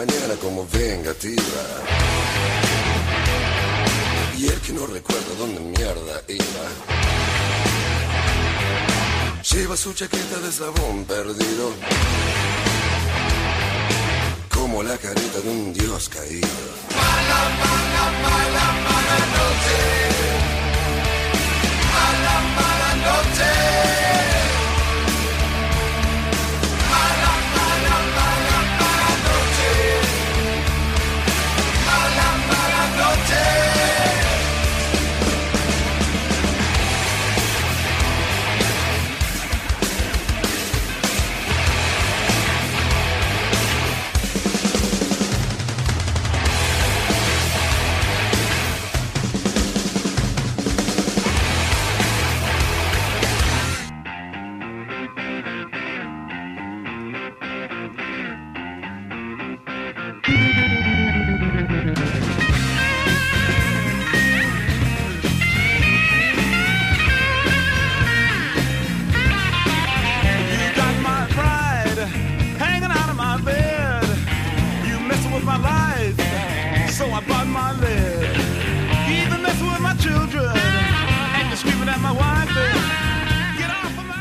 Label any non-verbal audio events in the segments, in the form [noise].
Mañana como vengativa. Y el que no recuerda dónde mierda iba. Lleva su chaqueta de eslabón perdido. Como la careta de un dios caído. Mala, mala, mala, mala noche. Mala, mala noche.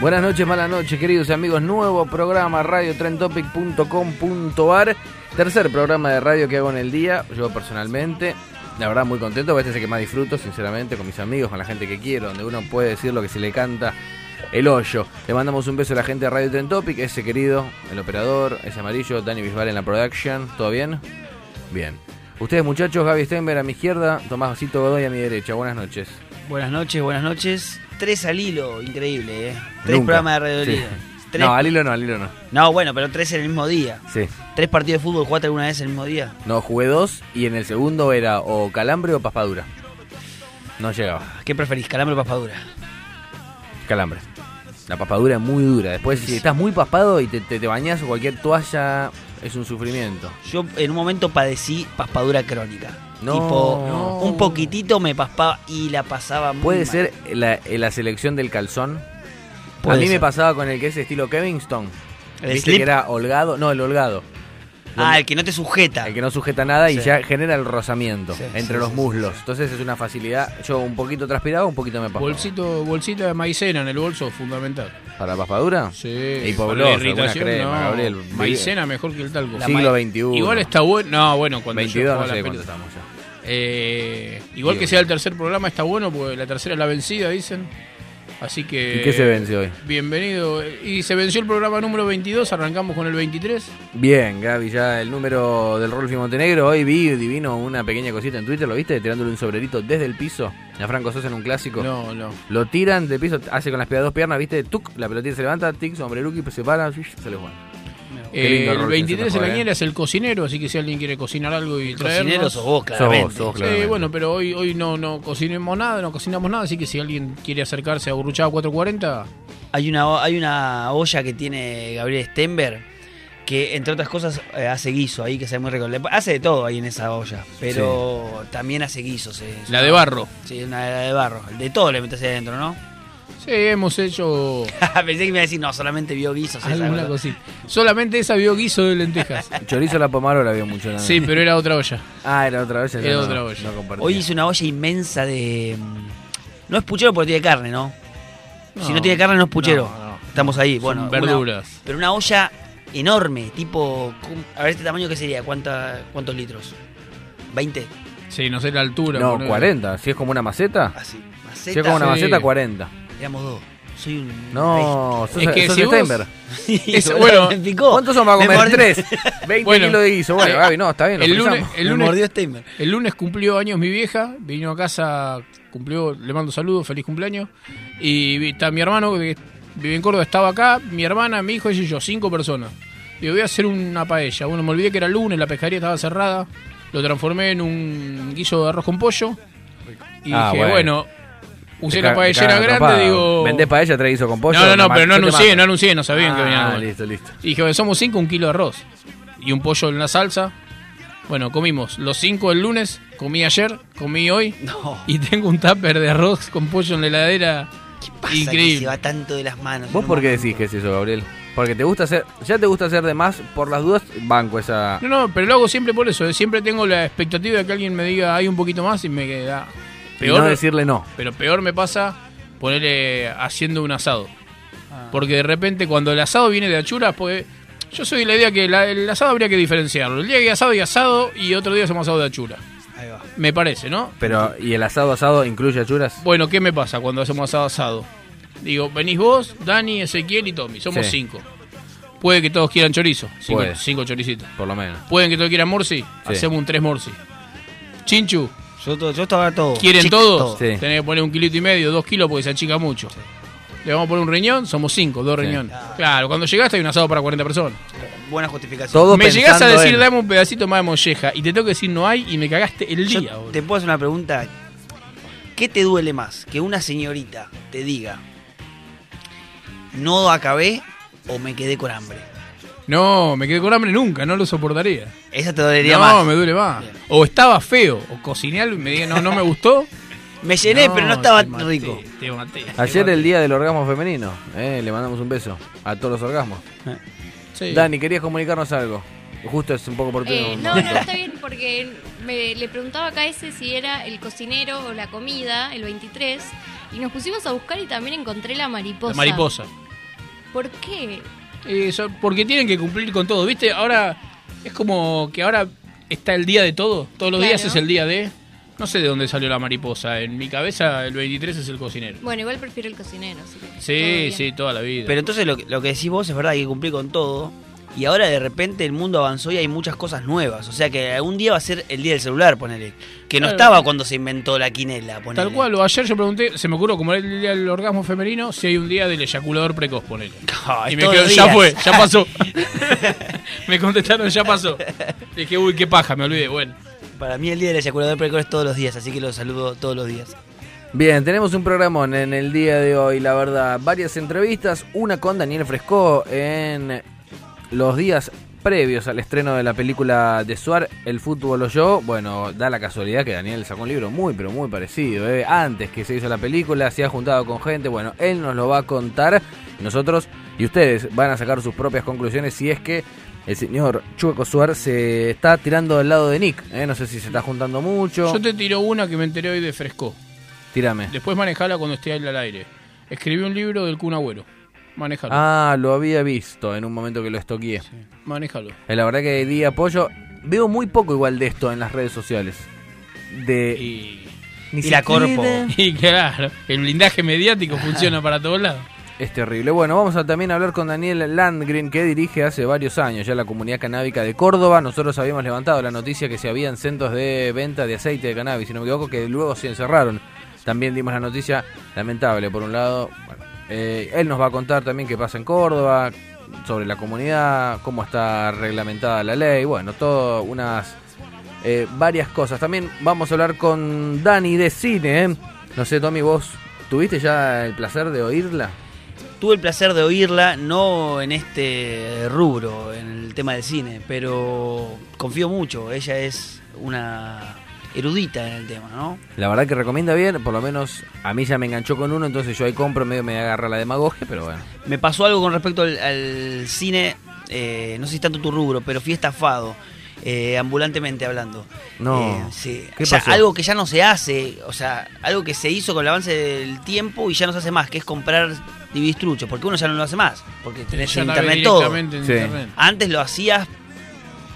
Buenas noches, malas noches, queridos amigos. Nuevo programa radiotrentopic.com.ar. Tercer programa de radio que hago en el día. Yo personalmente, la verdad, muy contento. Este es el que más disfruto, sinceramente, con mis amigos, con la gente que quiero, donde uno puede decir lo que se le canta el hoyo. Le mandamos un beso a la gente de Radio Trend Topic, ese querido, el operador, ese amarillo, Dani Bisbal en la production. ¿Todo bien? Bien. Ustedes, muchachos, Gaby Stenberg a mi izquierda, Tomásito Godoy a mi derecha. Buenas noches. Buenas noches, buenas noches. Tres al hilo, increíble, ¿eh? Tres Nunca. programas de Radio Sí. Liga. Tres- No, al hilo no, al hilo no. No, bueno, pero tres en el mismo día. Sí. Tres partidos de fútbol, ¿jugaste alguna vez en el mismo día? No, jugué dos y en el segundo era o calambre o paspadura. No llegaba. ¿Qué preferís, calambre o paspadura? Calambre. La paspadura es muy dura. Después, si estás muy paspado y te, te, te bañas o cualquier toalla, es un sufrimiento. Yo en un momento padecí paspadura crónica. No. Tipo, No. un poquitito me paspaba y la pasaba muy Puede mal. ser la, la selección del calzón. Puede a mí me pasaba con el que es estilo Kevingston. ¿El Viste slip? que era holgado. No, el holgado. Ah, el que no te sujeta. El que no sujeta nada y Sí. ya genera el rozamiento Sí, entre sí, los sí, muslos. Entonces es una facilidad. Yo un poquito transpirado, un poquito me paspaba. Bolsito, bolsita de maicena en el bolso, fundamental. ¿Para paspadura? Sí. Y para la irritación, crema, no. Gabriel. Maicena mejor que el talco. Siglo XXI. Igual está bueno. No, bueno, cuando 22, yo no sé la cuánto estamos ya. Eh, igual Digo, que sea el tercer programa está bueno porque la tercera es la vencida, dicen. Así que... ¿Y qué se vence hoy? Bienvenido. Y se venció el programa número 22, arrancamos con el 23. Bien, Gaby, ya el número del Rolfi Montenegro. Hoy vi divino una pequeña cosita en Twitter, ¿lo viste? Tirándole un sobrerito desde el piso. A Franco Sosa en un clásico. No, no. Lo tiran del piso, hace con las piernas dos piernas, ¿viste? Tuc, la pelotita se levanta, tic, sombreruki, se para, se le juega. Eh, el rol 23 ese de la niñera ¿eh? es el cocinero, así que si alguien quiere cocinar algo y traernos... Cocinero sos vos, Sos claramente. vos, sos Sí, claramente. bueno, pero hoy hoy no, no cocinemos nada, no cocinamos nada, así que si alguien quiere acercarse a Burruchaga 440, Hay una, hay una olla que tiene Gabriel Stenberg que, entre otras cosas, eh, hace guiso ahí, que se muy rico. Le- Hace de todo ahí en esa olla, pero también hace guisos. eh. La de barro. Sí, una la de barro. De todo le metes ahí adentro, ¿no? Sí, hemos hecho [laughs] Pensé que me iba a decir, no, solamente vio guisos. alguna cosita. Solamente esa vio guiso de lentejas. [laughs] Chorizo a la pomarola había mucho. ¿no? Sí, pero era otra olla. Ah, era otra olla. Era no, otra no, olla. no compartía. Hoy hice una olla inmensa de... mm, No es puchero porque tiene carne, ¿no? si No. tiene carne no es puchero. No, no. Estamos ahí, Son bueno. una- verduras. pero una olla enorme, tipo... A ver, este tamaño, ¿qué sería? ¿Cuánta, ¿Cuántos litros? ¿20? Sí, no sé la altura. No, ponele. 40. Si es como una maceta. Así. Si es como una Sí. maceta, 40. Éramos dos. Soy un. No, sos, Es que sos si vos- Steinberg. [laughs] bueno, [laughs] me picó. ¿Cuántos son para Me comer? mordió- Tres. 20 Bueno. kilos de guiso. Bueno, Gaby, no, está bien. lo El lunes, el, lunes, mordió Steinberg. el lunes cumplió años mi vieja, vino a casa, cumplió, le mando saludos, feliz cumpleaños. Y está mi hermano que vive en Córdoba, estaba acá, mi hermana, mi hijo ella y yo, cinco personas. Digo, voy a hacer una paella. Bueno, me olvidé que era lunes, la pescaría estaba cerrada. Lo transformé en un guiso de arroz con pollo. Y Ah, dije, bueno. bueno, usé la paellera grande, digo. ¿Vendés paella, trae guiso con pollo? No, no, no, pero no anuncié, no anuncié, no sabían que venía. Ah, listo, listo. Y dije, somos cinco, un kilo de arroz. Y un pollo en la salsa. Bueno, comimos los cinco el lunes, comí ayer, comí hoy. No. Y tengo un tupper de arroz con pollo en la heladera. ¿Qué pasa que se Increíble. va tanto de las manos? ¿Vos por qué decís que es eso, Gabriel? Porque te gusta hacer, ya te gusta hacer de más, por las dudas, banco esa... No, no, pero lo hago siempre por eso. eh. Siempre tengo la expectativa de que alguien me diga hay un poquito más y me queda. Peor, no decirle no. pero peor me pasa ponerle haciendo un asado. Ah. Porque de repente cuando el asado viene de achuras, pues yo soy de la idea que la- el asado habría que diferenciarlo. El día que hay asado y asado y otro día hacemos asado de achura. Ahí va. Me parece, ¿no? Pero, ¿y el asado asado incluye achuras? Bueno, ¿qué me pasa cuando hacemos asado asado? Digo, venís vos, Dani, Ezequiel y Tommy. Somos Sí. cinco. Puede que todos quieran chorizo. Cinco, Puede. cinco choricitos. Por lo menos. Pueden que todos quieran morsi. Sí. Hacemos un tres morsi. Chinchu, Yo, to- yo estaba todo. ¿quieren todos? todo. Sí. Tenés que poner un kilito y medio, dos kilos porque se achica mucho. Le vamos a poner un riñón, somos cinco, dos Sí. riñones. Claro, cuando llegaste hay un asado para 40 personas. Buena justificación. Todo me llegás a decir, en- dame un pedacito más de molleja y te tengo que decir no hay y me cagaste el Yo día. boludo. te puedo hacer una pregunta. ¿Qué te duele más? Que una señorita te diga, no acabé o me quedé con hambre. No, me quedé con hambre nunca, no lo soportaría. Esa te dolería no, más. me duele más. Bien. O estaba feo, o cociné algo y me digan, no, no me gustó. [laughs] Me llené, No, pero no estaba te maté, rico. te maté, te Ayer maté. el día del orgasmo femenino, eh, le mandamos un beso a todos los orgasmos. Sí. Dani, querías comunicarnos algo. Justo es un poco oportuno. Eh, no, no, está bien, porque me, le preguntaba acá ese si era el cocinero o la comida, el 23, y nos pusimos a buscar y también encontré la mariposa. La mariposa. ¿Por qué? Eso, porque tienen que cumplir con todo, ¿viste? Ahora es como que ahora está el día de todo. Todos los Claro. días es el día de... No sé de dónde salió la mariposa. En mi cabeza el 23 es el cocinero. Bueno, igual prefiero el cocinero. así que Sí, sí, toda la vida. Pero entonces lo, que- lo que decís vos es verdad, hay que cumplir con todo. Y ahora de repente el mundo avanzó y hay muchas cosas nuevas. O sea que algún día va a ser el día del celular, ponele. Que no Claro. estaba cuando se inventó la quinela, ponele. Tal cual, o ayer yo pregunté, se me ocurrió como era el día del orgasmo femenino, si hay un día del eyaculador precoz, ponele. [laughs] Y me quedo, ya fue, ya pasó. [laughs] me contestaron, ya pasó. Dije, uy, qué paja, me olvidé. Bueno, Para mí el día del eyaculador precoz es todos los días, así que los saludo todos los días. Bien, tenemos un programón en el día de hoy, la verdad. Varias entrevistas, una con Daniel Fresco en los días previos al estreno de la película de Suar, El fútbol o yo. Bueno, da la casualidad que Daniel sacó un libro muy, pero muy parecido. ¿eh? Antes que se hizo la película, se ha juntado con gente. Bueno, él nos lo va a contar. Nosotros y ustedes van a sacar sus propias conclusiones si es que el señor Chueco Suar se está tirando del lado de Nick. ¿eh? No sé si se está juntando mucho. yo te tiro una que me enteré hoy de Fresco. Tírame. Después manejala cuando esté ahí al aire. Escribí un libro del Kun Agüero. Manejalo. Ah, lo había visto en un momento que lo estoqueé. Manejalo. Eh, La verdad que di apoyo. Veo muy poco igual de esto en las redes sociales. De. Y, ni y la corpo. [laughs] y claro, el blindaje mediático funciona para todos lados. Es terrible. Bueno, vamos a también hablar con Daniel Landgren, que dirige hace varios años ya la comunidad canábica de Córdoba. Nosotros habíamos levantado la noticia que se habían centros de venta de aceite de cannabis, si no me equivoco, que luego se encerraron. También dimos la noticia lamentable, por un lado. Eh, él nos va a contar también qué pasa en Córdoba, sobre la comunidad, cómo está reglamentada la ley, bueno, todo unas eh, varias cosas. También vamos a hablar con Dani de cine. ¿eh? No sé, Tommy, vos tuviste ya el placer de oírla. Tuve el placer de oírla, no en este rubro, en el tema del cine, pero confío mucho. Ella es una erudita en el tema, ¿no? La verdad que recomienda bien, por lo menos a mí ya me enganchó con uno, entonces yo ahí compro, medio me agarra la demagogia, pero bueno. Me pasó algo con respecto al, al cine, eh, no sé si es tanto tu rubro, pero fui estafado, eh, ambulantemente hablando. No. Eh, sí. ¿Qué Ya, pasó? algo que ya no se hace, o sea, algo que se hizo con el avance del tiempo y ya no se hace más, que es comprar DVDs truchos, porque uno ya no lo hace más, porque tenés en internet todo. en Sí. internet. Antes lo hacías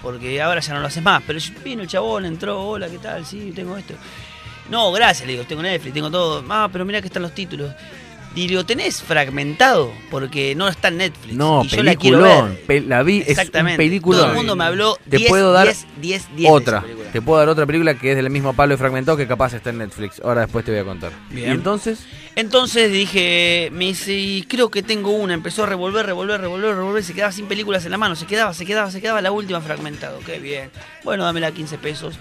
porque ahora ya no lo haces más. Pero vino el chabón, entró, hola, ¿qué tal? Sí, tengo esto. No, gracias, le digo, tengo Netflix, tengo todo. Ah, pero mira que están los títulos. Y ¿tenés fragmentado? Porque no está en Netflix. No, y yo la quiero ver. La vi, es un Exactamente. peliculón. Todo el mundo me habló Te 10, puedo dar 10, 10, 10 de otra. película. Te puedo dar otra película que es del mismo palo de fragmentado que capaz está en Netflix. Ahora después te voy a contar. Bien. Y entonces, Entonces dije, me dice, y creo que tengo una. Empezó a revolver, revolver, revolver, revolver. Se quedaba sin películas en la mano. Se quedaba, se quedaba, se quedaba la última fragmentado. Qué bien. Bueno, dámela 15 pesos.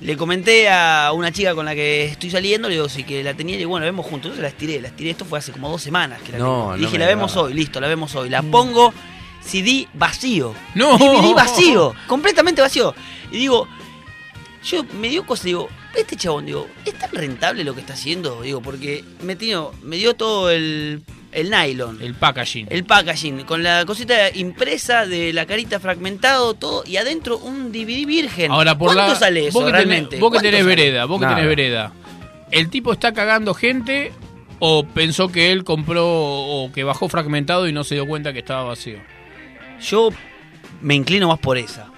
Le comenté a una chica con la que estoy saliendo, le digo, sí, que la tenía, y bueno, la vemos juntos. Entonces la estiré, la estiré. Esto fue hace como dos semanas que la No, tengo. no dije, la vemos hoy, listo, la vemos hoy. La pongo, CD vacío. No. DVD vacío, completamente vacío. Y digo, yo me dio cosa, digo, este chabón, digo, ¿es tan rentable lo que está haciendo? Digo, porque me, me dio todo el, el nylon, el, El packaging. packaging, con la cosita impresa de la carita fragmentado, todo, y adentro un DVD virgen. Ahora, por ¿Cuánto la. sale eso vos que realmente? tenés, vos que ¿Cuánto tenés sale? vereda, vos que Nada. tenés vereda. ¿El tipo está cagando gente o pensó que él compró o que bajó fragmentado y no se dio cuenta que estaba vacío? Yo me inclino más por esa,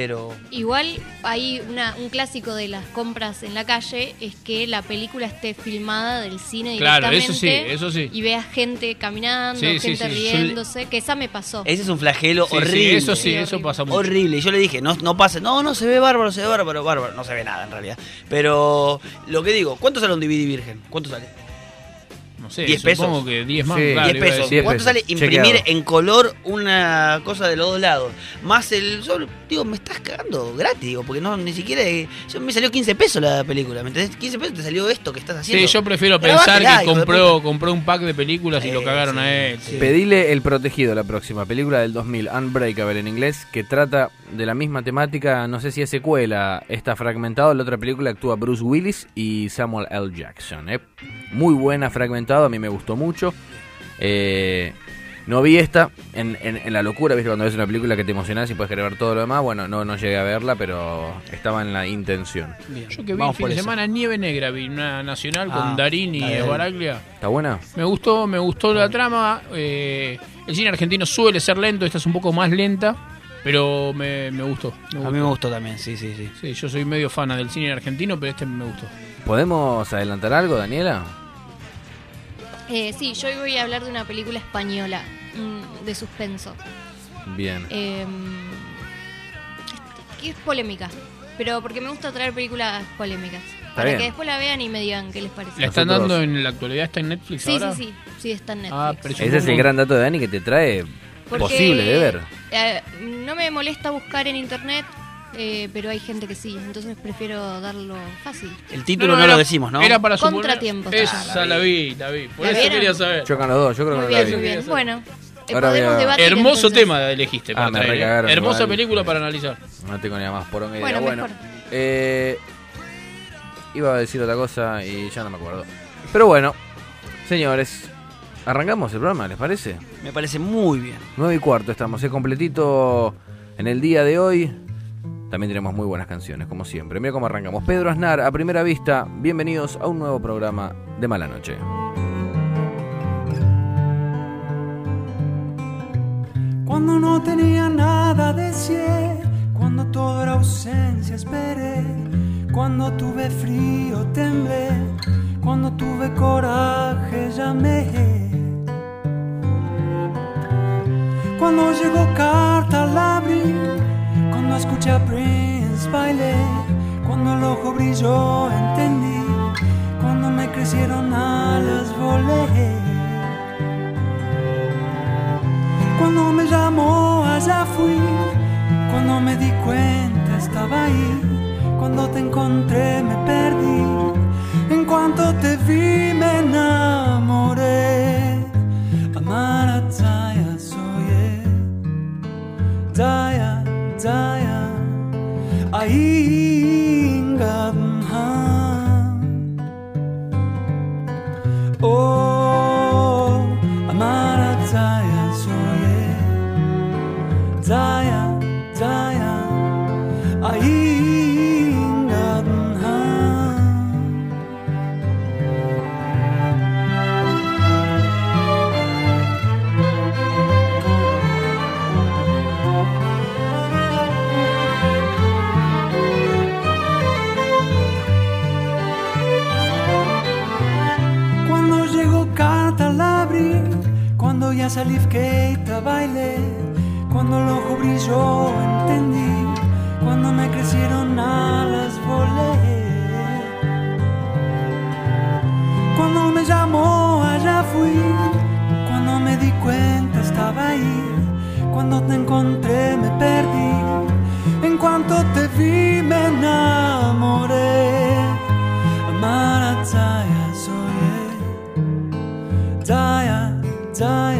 pero... Igual hay una, un clásico de las compras en la calle es que la película esté filmada del cine Claro, directamente. eso sí, eso sí. Y veas gente caminando, Sí, sí, gente sí. riéndose, que esa me pasó. Ese es un flagelo Sí, sí, horrible. eso sí, Sí, eso horrible. pasa mucho. Horrible. Y yo le dije, no, no pase, no, no se ve bárbaro, se ve bárbaro, bárbaro. No se ve nada en realidad. Pero lo que digo, ¿cuánto sale un DVD virgen? ¿Cuánto sale? No sé, 10 supongo pesos. que 10 más. Sí, claro, 10 iba a pesos. decir. 10 ¿Cuánto pesos. sale imprimir Chequeado. en color una cosa de los dos lados? Más el. Yo, digo, me estás cagando gratis, digo, porque no, ni siquiera. Yo, me salió 15 pesos la película, ¿me entendés? 15 pesos te salió esto que estás haciendo. Sí, yo prefiero pensar que compró, compró un pack de películas y lo Eh, cagaron sí, a él. sí. pedile El Protegido, la próxima película del 2000, Unbreakable en inglés, que trata de la misma temática, no sé si es secuela, está fragmentado, en la otra película actúa Bruce Willis y Samuel L. Jackson. ¿eh? Muy buena fragmentado, a mí me gustó mucho. Eh, no vi esta en, en- en la locura, ¿viste? Cuando ves una película que te emocionás y puedes querer ver todo lo demás. Bueno, no, no llegué a verla, pero estaba en la intención. Bien, Yo que vi vamos fin por de eso. Nieve Nieve Negra, vi una nacional Ah, con Darín y. Esbaraglia. ¿Está buena? Me gustó, me gustó la trama. eh, el cine argentino suele ser lento, esta es un poco más lenta, pero me, me gustó. me A mí me gustó también, sí, sí, sí. Sí, yo soy medio fana del cine argentino, pero este me gustó. ¿Podemos adelantar algo, Daniela? Eh, sí, yo hoy voy a hablar de una película española mm, de suspenso. Bien. Eh, que es polémica, pero porque me gusta traer películas polémicas. Para bien. que después la vean y me digan qué les parece. ¿La están Nosotros- dando en la actualidad? ¿Está en Netflix Sí, ahora? sí, sí, sí, está en Netflix. Ah, pero yo- Ese es el gran dato de Dani que te trae Porque, posible de ver. eh, no me molesta buscar en internet, eh, pero hay gente que sí, entonces prefiero darlo fácil. El título no, era- lo decimos, ¿no? Era para suponer... Contratiempos se Esa la vi, la vi. Por ¿La eso vieron? quería saber. Chocan los dos, yo creo que Muy la bien, vi. muy bien. Bueno, Ahora debatir. Hermoso entonces. tema elegiste para Ah, me traer, ¿eh? recagaron Hermosa igual. película para analizar. No tengo ni la más poronga idea. Bueno, Bueno, mejor. eh, iba a decir otra cosa y ya no me acuerdo. Pero bueno, señores, arrancamos el programa, ¿les parece? Me parece muy bien. 9 y cuarto estamos, es completito en el día de hoy. También tenemos muy buenas canciones, como siempre. Mira cómo arrancamos. Pedro Aznar, a primera vista, bienvenidos a un nuevo programa de Mala Noche. Cuando no tenía nada deseé, cuando todo era ausencia esperé, cuando tuve frío temblé, cuando tuve coraje llamé. Cuando llegó carta la abrí, cuando escuché a Prince bailé, cuando el ojo brilló entendí, cuando me crecieron alas volé. Cuando me llamó allá fui, cuando me di cuenta estaba ahí, cuando te encontré me perdí, en cuanto te vi me enamoré. Amar a Taya soy Taya, Taya, Oh, cuando ya salí a bailé, cuando el ojo brilló entendí, cuando me crecieron alas volé. Cuando me llamó allá fui, cuando me di cuenta estaba ahí, cuando te encontré me perdí, en cuanto te vi me enamoré. Amar a Zaya soy, Zaya, Zaya,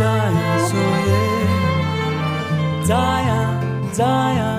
amar a Zaya soy, Zaya, Zaya,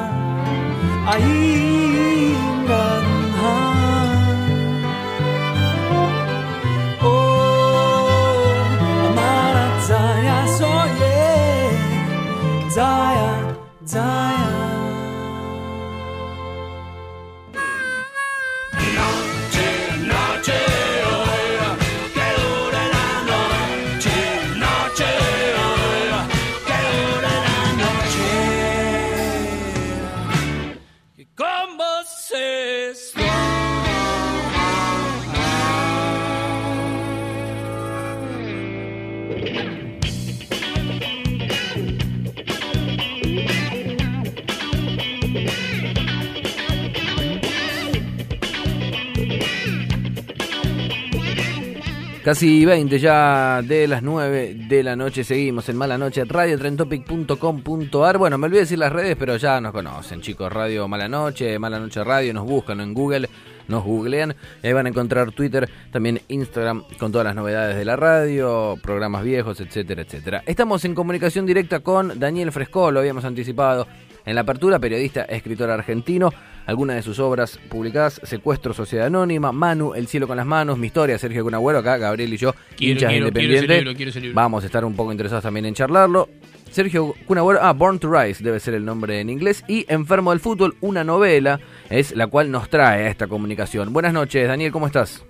Casi 20 ya de las 9 de la noche seguimos en Mala Noche, radiotrentopic.com.ar. Bueno, me olvidé decir las redes, pero ya nos conocen, chicos. Radio Mala Noche, Mala Noche Radio, nos buscan en Google, nos googlean. Ahí van a encontrar Twitter, también Instagram, con todas las novedades de la radio, programas viejos, etcétera, etcétera. Estamos en comunicación directa con Daniel Fresco, lo habíamos anticipado en la apertura, periodista, escritor argentino. Algunas de sus obras publicadas, Secuestro, Sociedad Anónima, Manu, El Cielo con las Manos, Mi Historia, Sergio Cunagüero, acá Gabriel y yo, Quiero, hinchas quiero, quiero ese independientes. libro, quiero ese libro. Vamos a estar un poco interesados también en charlarlo. Sergio Cunagüero, ah, Born to Rise debe ser el nombre en inglés. Y Enfermo del Fútbol, una novela, es la cual nos trae a esta comunicación. Buenas noches, Daniel, ¿cómo estás?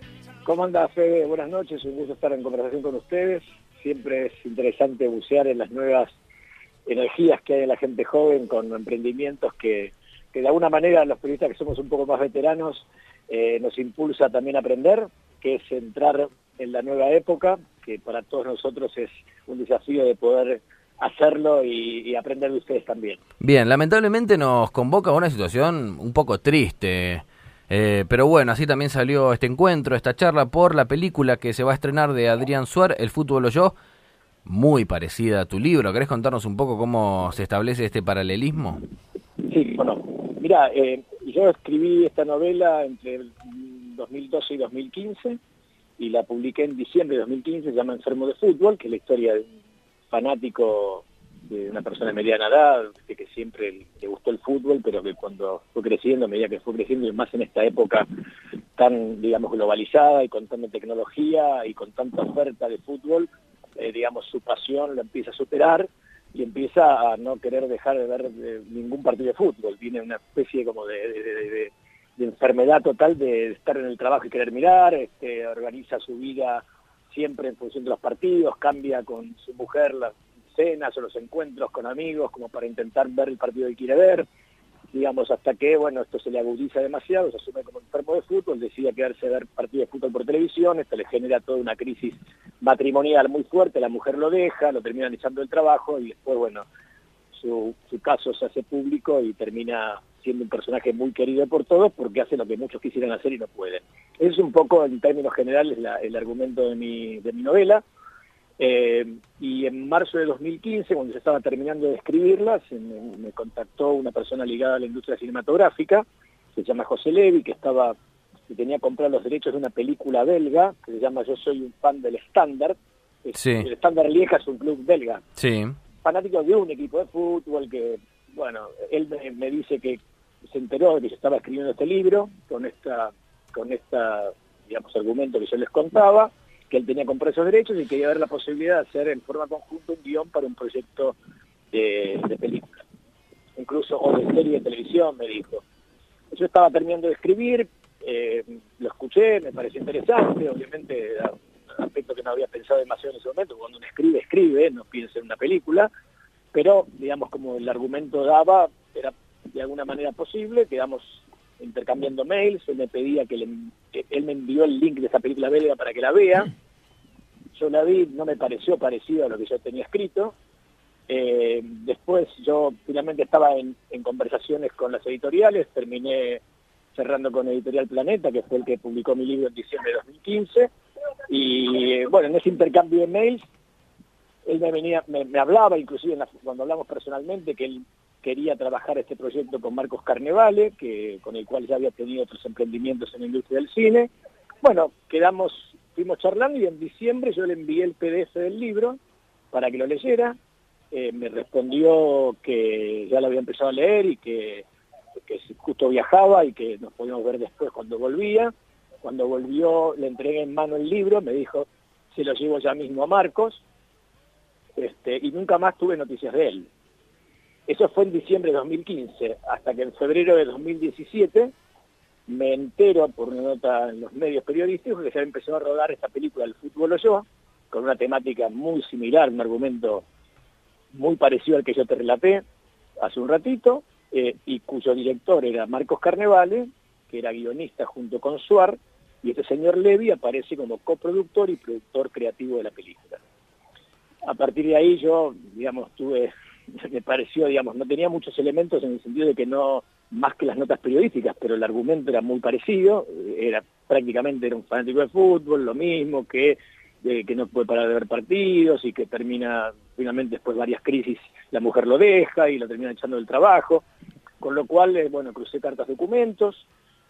¿Cómo anda, Fede? Buenas noches, un gusto estar en conversación con ustedes. Siempre es interesante bucear en las nuevas energías que hay en la gente joven con emprendimientos que, que de alguna manera los periodistas que somos un poco más veteranos eh, nos impulsa también a aprender, que es entrar en la nueva época, que para todos nosotros es un desafío de poder hacerlo y, y aprender de ustedes también. Bien, lamentablemente nos convoca a una situación un poco triste. Eh, pero bueno, así también salió este encuentro, esta charla por la película que se va a estrenar de Adrián Suar, El fútbol o yo, muy parecida a tu libro. ¿Querés contarnos un poco cómo se establece este paralelismo? Sí, bueno, mira, eh, yo escribí esta novela entre el 2012 y 2015 y la publiqué en diciembre de 2015, se llama Enfermo de Fútbol, que es la historia de un fanático de una persona de mediana edad, que siempre le gustó el fútbol, pero que cuando fue creciendo, a medida que fue creciendo, y más en esta época tan, digamos, globalizada y con tanta tecnología y con tanta oferta de fútbol, eh, digamos, su pasión lo empieza a superar y empieza a no querer dejar de ver eh, ningún partido de fútbol. Tiene una especie como de, de- de- de- de enfermedad total de estar en el trabajo y querer mirar, este, organiza su vida siempre en función de los partidos, cambia con su mujer las cenas o los encuentros con amigos como para intentar ver el partido que quiere ver, digamos, hasta que, bueno, esto se le agudiza demasiado, se asume como enfermo de fútbol, decide quedarse a ver partidos de fútbol por televisión, esto le genera toda una crisis matrimonial muy fuerte, la mujer lo deja, lo terminan echando del trabajo y después, bueno, su, su caso se hace público y termina siendo un personaje muy querido por todos porque hace lo que muchos quisieran hacer y no pueden. Es un poco, en términos generales, la- el argumento de mi, de mi novela. Eh, y en marzo de 2015, cuando se estaba terminando de escribirla, se me, me contactó una persona ligada a la industria cinematográfica, se llama José Levi, que estaba que tenía comprado los derechos de una película belga que se llama Yo soy un fan del Standard. Es- Sí. El Standard Lieja es un club belga Sí. fanático de un equipo de fútbol que, bueno, él me, me dice que se enteró de que yo estaba escribiendo este libro con esta, con esta, digamos, argumento que yo les contaba, que él tenía comprado esos derechos y quería ver la posibilidad de hacer en forma conjunta un guion para un proyecto de, de película, incluso o de serie de televisión, me dijo. Yo estaba terminando de escribir, eh, lo escuché, me pareció interesante, obviamente era un aspecto que no había pensado demasiado en ese momento, cuando uno escribe, escribe, no piensa en una película, pero digamos como el argumento daba, era de alguna manera posible, quedamos intercambiando mails, él me pedía que, le, que él me envió el link de esa película belga para que la vea, yo la vi, no me pareció parecido a lo que yo tenía escrito, eh, después yo finalmente estaba en, conversaciones con las editoriales, terminé cerrando con Editorial Planeta, que fue el que publicó mi libro en diciembre de 2015, y eh, bueno, en ese intercambio de mails, él me venía, me, me hablaba, inclusive en la- cuando hablamos personalmente, que él quería trabajar este proyecto con Marcos Carnevale, que, con el cual ya había tenido otros emprendimientos en la industria del cine. Bueno, quedamos, fuimos charlando y en diciembre yo le envié el PDF del libro para que lo leyera. Eh, me respondió que ya lo había empezado a leer y que, justo viajaba y que nos podíamos ver después cuando volvía. Cuando volvió le entregué en mano el libro, me dijo, se lo llevo ya mismo a Marcos, este, y nunca más tuve noticias de él. Eso fue en diciembre de 2015, hasta que en febrero de 2017 me entero por una nota en los medios periodísticos que se había empezado a rodar esta película El fútbol o yo, con una temática muy similar, un argumento muy parecido al que yo te relaté hace un ratito, eh, y cuyo director era Marcos Carnevale, que era guionista junto con Suar, y este señor Levy aparece como coproductor y productor creativo de la película. A partir de ahí yo, digamos, tuve, me pareció, digamos, no tenía muchos elementos en el sentido de que no, más que las notas periodísticas, pero el argumento era muy parecido, era prácticamente era un fanático de fútbol, lo mismo, que, eh, que no puede parar de ver partidos y que termina, finalmente después de varias crisis, la mujer lo deja y lo termina echando del trabajo, con lo cual, eh, bueno, crucé cartas documentos,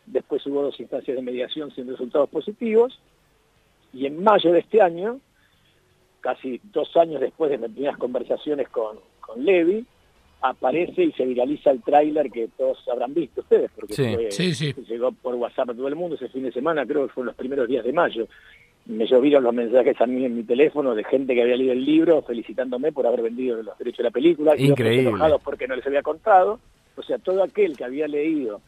después hubo dos instancias de mediación sin resultados positivos, y en mayo de este año, casi dos años después de mis primeras conversaciones con, con Levi, aparece y se viraliza el tráiler que todos habrán visto ustedes, porque Sí. fue- Sí, sí. llegó por WhatsApp a todo el mundo ese fin de semana, creo que fueron los primeros días de mayo. Me llovieron los mensajes a mí en mi teléfono de gente que había leído el libro felicitándome por haber vendido los derechos de la película Increíble. enojados porque no les había contado. O sea, todo aquel que había leído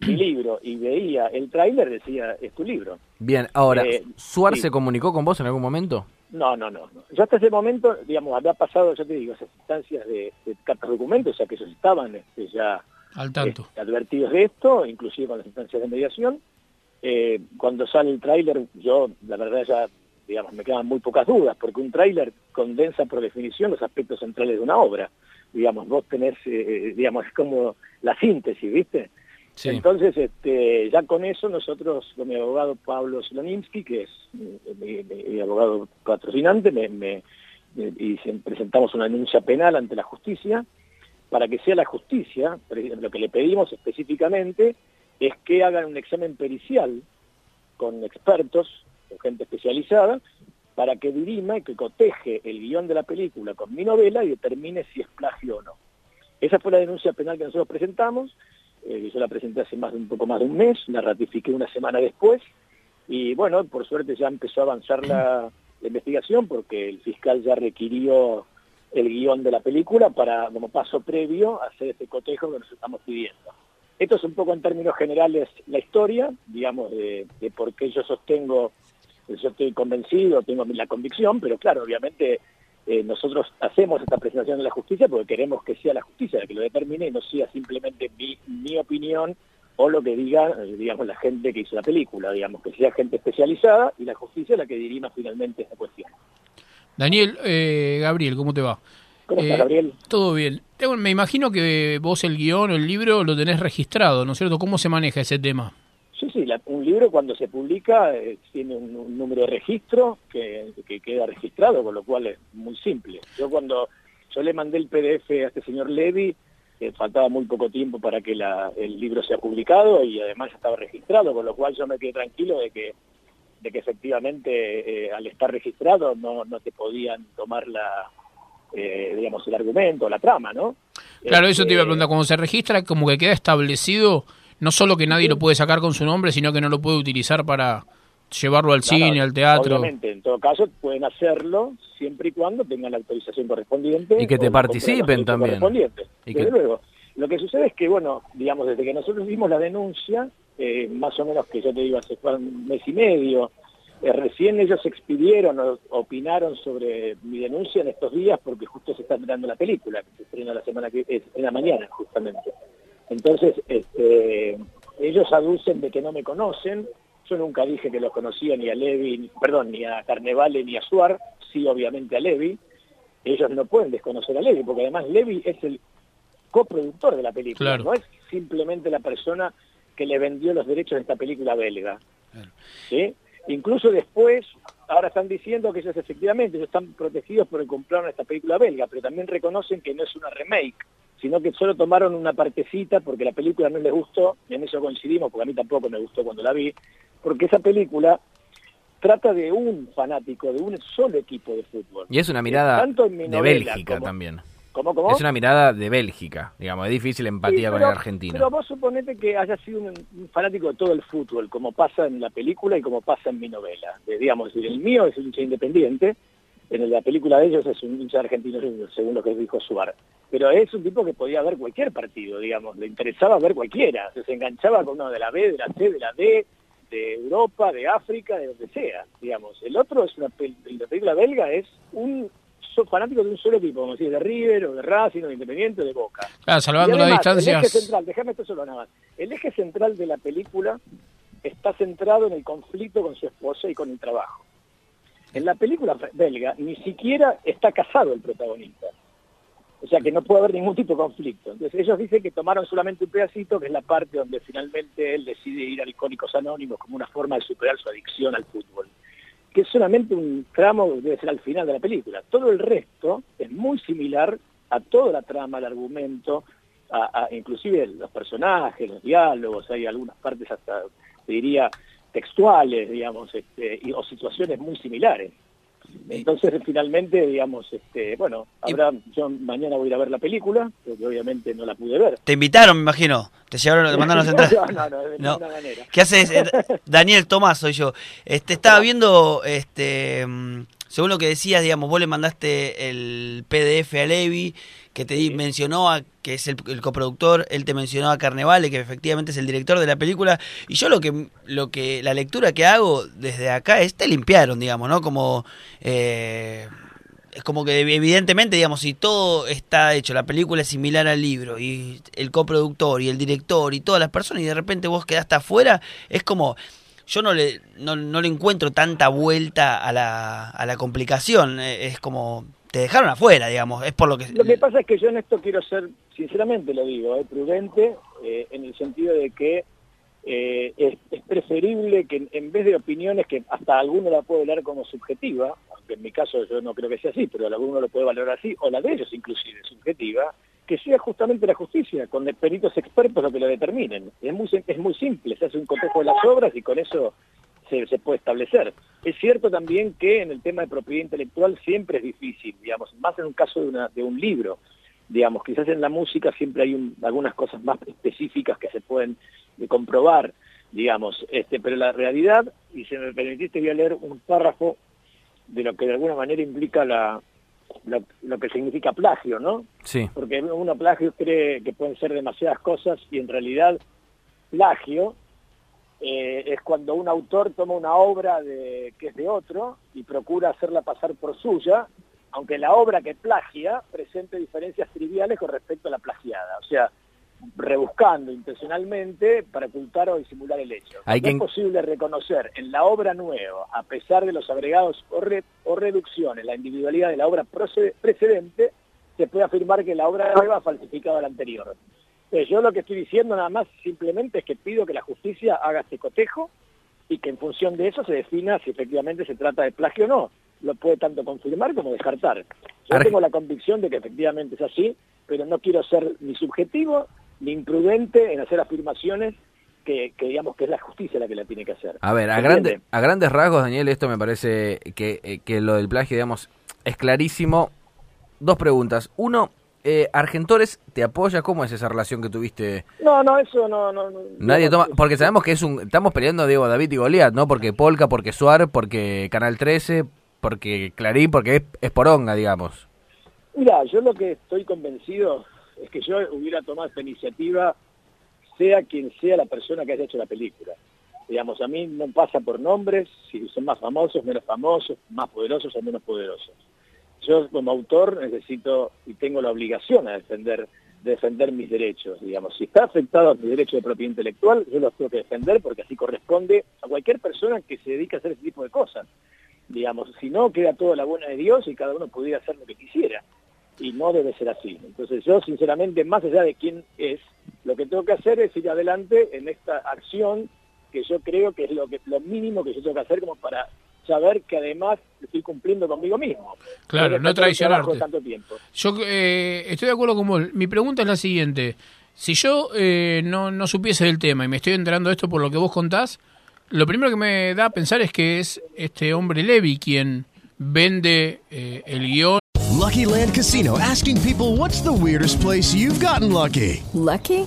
mi [clears throat] libro y veía el tráiler decía, es tu libro. Bien, ahora, Eh, ¿Suar se comunicó con vos en algún momento? No, no, no. Yo hasta ese momento, digamos, había pasado, yo te digo, esas instancias de, de cartas documentos, o sea que ellos estaban este, ya Al tanto. este, advertidos de esto, inclusive con las instancias de mediación. Eh, cuando sale el tráiler, yo, la verdad, ya, digamos, me quedan muy pocas dudas, porque un tráiler condensa por definición los aspectos centrales de una obra. Digamos, vos tenés, eh, digamos, es como la síntesis, ¿viste? Entonces, este, ya con eso nosotros, con mi abogado Pablo Slonimsky, que es eh, mi, abogado patrocinante, me, y se- presentamos una denuncia penal ante la justicia, para que sea la justicia, lo que le pedimos específicamente es que hagan un examen pericial con expertos, con gente especializada, para que dirima y que coteje el guion de la película con mi novela y determine si es plagio o no. Esa fue la denuncia penal que nosotros presentamos, eh, yo la presenté hace más de un poco más de un mes, la ratifiqué una semana después, y bueno, por suerte ya empezó a avanzar la, investigación porque el fiscal ya requirió el guion de la película para, como paso previo, hacer este cotejo que nos estamos pidiendo. Esto es un poco en términos generales la historia, digamos, de, de por qué yo sostengo, yo estoy convencido, tengo la convicción, pero claro, obviamente eh, nosotros hacemos esta presentación de la justicia porque queremos que sea la justicia la que lo determine y no sea simplemente mi, mi opinión o lo que diga, eh, digamos, la gente que hizo la película, digamos, que sea gente especializada y la justicia la que dirima finalmente esta cuestión. Daniel, eh, Gabriel, ¿cómo te va? ¿Cómo está, Eh, Gabriel? Todo bien. Me imagino que vos el guion o el libro lo tenés registrado, ¿no es cierto? ¿Cómo se maneja ese tema? Sí, sí, la- un libro cuando se publica eh, tiene un, un número de registro que, que queda registrado, con lo cual es muy simple. Yo cuando yo le mandé el PDF a este señor Levy, eh, faltaba muy poco tiempo para que la- el libro sea publicado y además ya estaba registrado, con lo cual yo me quedé tranquilo de que de que efectivamente eh, al estar registrado no, no te podían tomar la eh, digamos el argumento, la trama, ¿no? Claro, eso te iba a Este, preguntar. Cuando se registra, como que queda establecido, no solo que nadie lo puede sacar con su nombre, sino que no lo puede utilizar para llevarlo al Claro, cine, al teatro. Obviamente, en todo caso pueden hacerlo siempre y cuando tengan la autorización correspondiente. Y que te participen también. Y Desde que- luego. Lo que sucede es que, bueno, digamos, desde que nosotros vimos la denuncia, eh, más o menos que yo te digo, hace un mes y medio, eh, recién ellos expidieron o opinaron sobre mi denuncia en estos días porque justo se está mirando la película, que se estrena la semana que es en la mañana, justamente. Entonces, este, ellos aducen de que no me conocen. Yo nunca dije que los conocía ni a Levi, perdón, ni a Carnevale ni a Suar, sí obviamente a Levi. Ellos no pueden desconocer a Levi, porque además Levi es el coproductor de la película, Claro. no es simplemente la persona que le vendió los derechos de esta película belga. ¿sí? Incluso después, ahora están diciendo que ellos efectivamente ellos están protegidos por el compraron esta película belga, pero también reconocen que no es una remake, sino que solo tomaron una partecita porque la película no les gustó, y en eso coincidimos, porque a mí tampoco me gustó cuando la vi, porque esa película trata de un fanático, de un solo equipo de fútbol. Y es una mirada Tanto en mi de Bélgica como- también. ¿Cómo, cómo? Es una mirada de Bélgica, digamos, es difícil empatía Sí, con el argentino. Pero vos suponete que haya sido un, un fanático de todo el fútbol, como pasa en la película y como pasa en mi novela. De, digamos, el mío es un hincha independiente, en la película de ellos es un hincha argentino, según lo que dijo Suar. Pero es un tipo que podía ver cualquier partido, digamos, le interesaba ver cualquiera. Se enganchaba con uno de la B, de la C, de la D, de Europa, de África, de donde sea, digamos. El otro es una la película belga es un fanático de un solo equipo, como si de River o de Racing o de Independiente o de Boca. Claro, salvando Y las además, El eje central, déjame esto solo nada más. El eje central de la película está centrado en el conflicto con su esposa y con el trabajo. En la película belga ni siquiera está casado el protagonista. O sea que no puede haber ningún tipo de conflicto. Entonces ellos dicen que tomaron solamente un pedacito, que es la parte donde finalmente él decide ir a Icónicos Anónimos como una forma de superar su adicción al fútbol. Que es solamente un tramo, debe ser al final de la película. Todo el resto es muy similar a toda la trama, al argumento, inclusive los personajes, los diálogos, hay algunas partes hasta, diría, textuales, digamos, este, o situaciones muy similares. Entonces, finalmente, digamos, este, bueno, habrá, yo mañana voy a ir a ver la película, porque obviamente no la pude ver. Te invitaron, me imagino. Te llevaron, te mandaron entradas. [laughs] No, no, no, de No. ninguna manera. ¿Qué haces? Eh, [laughs] Daniel Tomás soy yo. Este, estaba viendo, este, mm, según lo que decías, digamos, vos le mandaste el PDF a Levi, que te mencionó a, que es el, el coproductor, él te mencionó a Carnevale, que efectivamente es el director de la película, y yo lo que, lo que, la lectura que hago desde acá es, te limpiaron, digamos, ¿no? Como, eh, es como que evidentemente, digamos, si todo está hecho, la película es similar al libro, y el coproductor y el director y todas las personas, y de repente vos quedaste afuera, es como, yo no le, no, no le encuentro tanta vuelta a la, a la complicación, eh, es como, te dejaron afuera, digamos, es por lo que... Lo que pasa es que yo en esto quiero ser, sinceramente lo digo, eh, prudente, eh, en el sentido de que eh, es, preferible que en, vez de opiniones que hasta alguno la puede hablar como subjetiva, aunque en mi caso yo no creo que sea así, pero alguno lo puede valorar así, o la de ellos inclusive subjetiva, que sea justamente la justicia, con peritos expertos lo que lo determinen. Es muy, es muy simple, se hace un cotejo de las obras y con eso se, se puede establecer. Es cierto también que en el tema de propiedad intelectual siempre es difícil, digamos, más en un caso de, una, de un libro. Digamos, quizás en la música siempre hay un- algunas cosas más específicas que se pueden eh, comprobar, digamos, este, pero la realidad, y si me permitiste voy a leer un párrafo de lo que de alguna manera implica la, lo, lo que significa plagio, ¿no? Sí. Porque uno plagio cree que pueden ser demasiadas cosas y en realidad plagio eh, es cuando un autor toma una obra de, que es de otro y procura hacerla pasar por suya aunque la obra que plagia presente diferencias triviales con respecto a la plagiada. O sea, rebuscando intencionalmente para ocultar o disimular el hecho. Hay que- es posible reconocer en la obra nueva, a pesar de los agregados o, re- o reducciones, la individualidad de la obra precedente, se puede afirmar que la obra nueva ha falsificado a la anterior. Entonces, yo lo que estoy diciendo nada más simplemente es que pido que la justicia haga este cotejo y que en función de eso se defina si efectivamente se trata de plagio o no. Lo puede tanto confirmar como descartar. Yo Arge- tengo la convicción de que efectivamente es así, pero no quiero ser ni subjetivo ni imprudente en hacer afirmaciones que, que digamos que es la justicia la que la tiene que hacer. A ver, a, ¿Se grande- a grandes rasgos, Daniel, esto me parece que, eh, que lo del plagio, digamos, es clarísimo. Dos preguntas. Uno, eh, Argentores, ¿te apoya? ¿Cómo es esa relación que tuviste? No, no, eso no... no, no Nadie no, toma, porque sabemos que es un, estamos peleando, Diego, David y Goliat, ¿no? Porque Polka, porque Suar, porque Canal 13, porque Clarín, porque es, es poronga, digamos. Mira, yo lo que estoy convencido es que yo hubiera tomado esta iniciativa, sea quien sea la persona que haya hecho la película. Digamos, a mí no pasa por nombres, si son más famosos, menos famosos, más poderosos o menos poderosos. Yo como autor necesito y tengo la obligación a defender de defender mis derechos, digamos. Si está afectado a mi derecho de propiedad intelectual, yo los tengo que defender porque así corresponde a cualquier persona que se dedique a hacer ese tipo de cosas. Digamos, si no, queda todo a la buena de Dios y cada uno pudiera hacer lo que quisiera y no debe ser así. Entonces yo, sinceramente, más allá de quién es, lo que tengo que hacer es ir adelante en esta acción que yo creo que es lo, que, lo mínimo que yo tengo que hacer como para saber que además estoy cumpliendo conmigo mismo. Claro, no traicionarte. tanto tiempo. Yo eh, estoy de acuerdo con vos. Mi pregunta es la siguiente. Si yo eh, no, no supiese del tema y me estoy enterando de esto por lo que vos contás, lo primero que me da a pensar es que es este hombre Levi quien vende eh, el guion. Lucky Land Casino asking people what's the weirdest place you've gotten lucky? Lucky?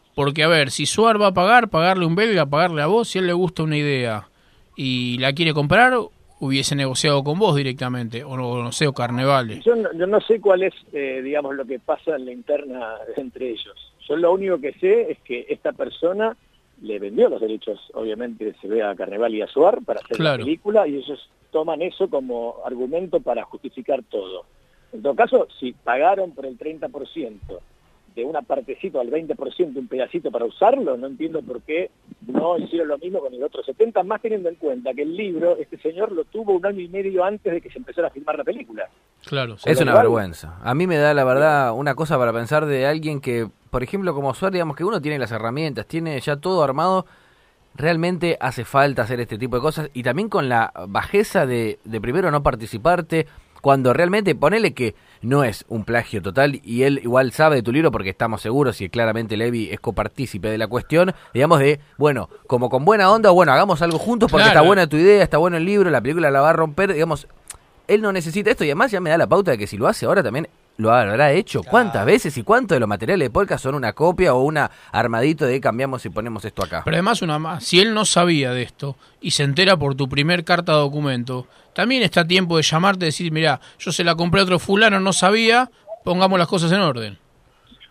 Porque, a ver, si Suar va a pagar, pagarle un belga, pagarle a vos, si a él le gusta una idea y la quiere comprar, hubiese negociado con vos directamente, o no, no sé, o Carnevale. Yo no, yo no sé cuál es, eh, digamos, lo que pasa en la interna entre ellos. Yo lo único que sé es que esta persona le vendió los derechos, obviamente, se ve a Carnaval y a Suar para hacer Claro. la película y ellos toman eso como argumento para justificar todo. En todo caso, si pagaron por el 30% de una partecita al 20% un pedacito para usarlo, no entiendo por qué no hicieron lo mismo con el otro 70, más teniendo en cuenta que el libro, este señor lo tuvo un año y medio antes de que se empezara a filmar la película. Claro, Es una cual- vergüenza. A mí me da la verdad una cosa para pensar de alguien que, por ejemplo, como Suárez, digamos que uno tiene las herramientas, tiene ya todo armado. Realmente hace falta hacer este tipo de cosas y también con la bajeza de, de primero no participarte, cuando realmente ponele que no es un plagio total y él igual sabe de tu libro porque estamos seguros y claramente Levi es copartícipe de la cuestión, digamos de, bueno, como con buena onda, bueno, hagamos algo juntos porque Claro. está buena tu idea, está bueno el libro, la película la va a romper, digamos, él no necesita esto y además ya me da la pauta de que si lo hace ahora también lo habrá hecho. ¿Cuántas veces y cuánto de los materiales de Polka son una copia o una armadito de cambiamos y ponemos esto acá? Pero además, una más, si él no sabía de esto y se entera por tu primer carta de documento, también está tiempo de llamarte y decir, mira, yo se la compré a otro fulano, no sabía, pongamos las cosas en orden.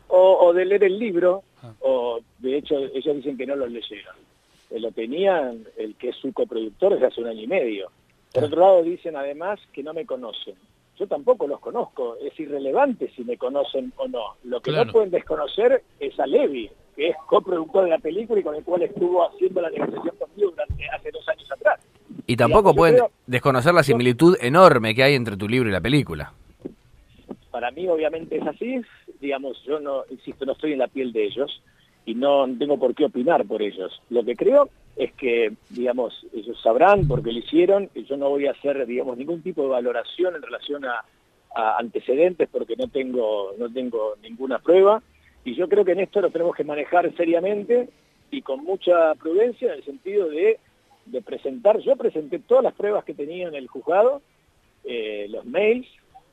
o, o de leer el libro, o de hecho ellos dicen que no lo leyeron. Eh, Lo tenían el que es su coproductor desde hace un año y medio. Por otro lado dicen además que no me conocen. Yo tampoco los conozco, es irrelevante si me conocen o no. Lo que Claro. no pueden desconocer es a Levi, que es coproductor de la película y con el cual estuvo haciendo la negociación conmigo durante hace dos años atrás. Y tampoco pueden creo- desconocer la similitud enorme que hay entre tu libro y la película. para mí obviamente es así, digamos, yo no, insisto, no estoy en la piel de ellos y no tengo por qué opinar por ellos. Lo que creo es que, digamos, ellos sabrán por qué lo hicieron, y yo no voy a hacer, digamos, ningún tipo de valoración en relación a, a antecedentes porque no tengo, no tengo ninguna prueba, y yo creo que en esto lo tenemos que manejar seriamente y con mucha prudencia en el sentido de, de presentar, yo presenté todas las pruebas que tenía en el juzgado, eh, los mails,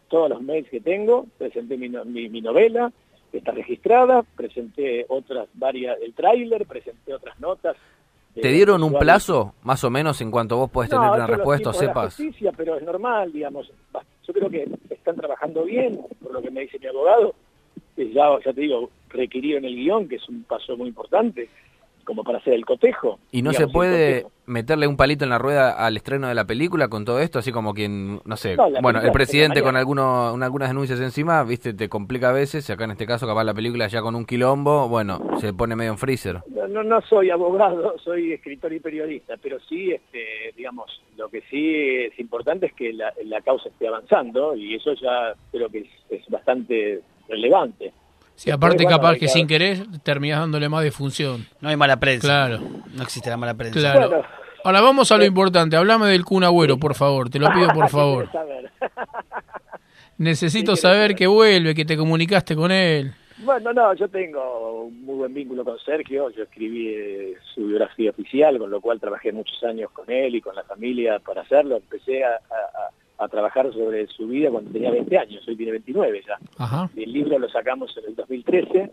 todos los mails que tengo, presenté mi, no- mi, mi novela, que está registrada, presenté otras varias, el tráiler, presenté otras notas. eh, ¿Te dieron un plazo, más o menos, en cuanto vos podés tener no, una eso los respuesta o de la sepas? justicia, pero es normal, digamos. Yo creo que están trabajando bien, por lo que me dice mi abogado. Ya, ya te digo, requirieron el guion, que es un paso muy importante, como para hacer el cotejo. ¿Y no digamos, se puede meterle un palito en la rueda al estreno de la película con todo esto? Así como quien, no sé, No, bueno, el presidente con alguno, un- algunas denuncias encima, viste, te complica a veces. Acá en este caso, capaz la película ya con un quilombo, bueno, se pone medio en freezer. No, no, no soy abogado, [laughs] soy escritor y periodista, pero sí, este, digamos, lo que sí es importante es que la, la causa esté avanzando y eso ya creo que es, es bastante relevante. Sí, aparte bueno, capaz que sin querer terminás dándole más difusión. No hay mala prensa. Claro. No existe la mala prensa. Claro. Bueno. Ahora vamos a lo importante. Hablame del Kun Agüero, por favor. Te lo pido, por [laughs] ¿Qué favor. Necesito Sí, saber que vuelve, que te comunicaste con él. Bueno, no, yo tengo un muy buen vínculo con Sergio, yo escribí eh, su biografía oficial, con lo cual trabajé muchos años con él y con la familia para hacerlo. Empecé a, a- a trabajar sobre su vida cuando tenía 20 años, hoy tiene 29 ya. Ajá. El libro lo sacamos en el 2013,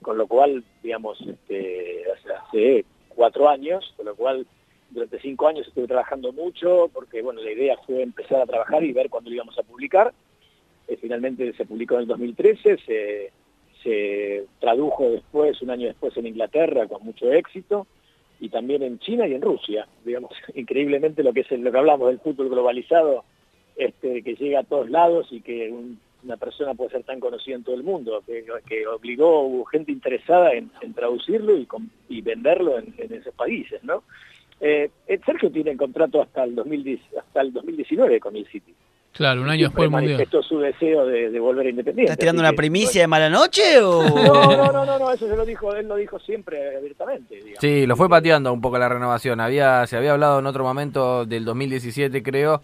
con lo cual, digamos, este, hace, hace cuatro años, con lo cual durante cinco años estuve trabajando mucho, porque bueno, la idea fue empezar a trabajar y ver cuándo lo íbamos a publicar. Eh, finalmente se publicó en el 2013, se, se tradujo después, un año después en Inglaterra con mucho éxito, y también en China y en Rusia. Digamos, [laughs] increíblemente lo que es el- lo que hablamos del fútbol globalizado, este, que llega a todos lados y que un- una persona puede ser tan conocida en todo el mundo, que, que obligó, hubo gente interesada en, en traducirlo y, venderlo en, en esos países, ¿no? Eh, eh, Sergio tiene el contrato hasta el, 2010, hasta el 2019 con el City. Claro, un año después del Mundial. manifestó su deseo de, de volver a Independiente. ¿Estás tirando una que, primicia de mala noche o...? No, no, no, no, no, eso se lo dijo, él lo dijo siempre abiertamente. digamos. Sí, lo fue pateando un poco la renovación. Había, se había hablado en otro momento del 2017, creo.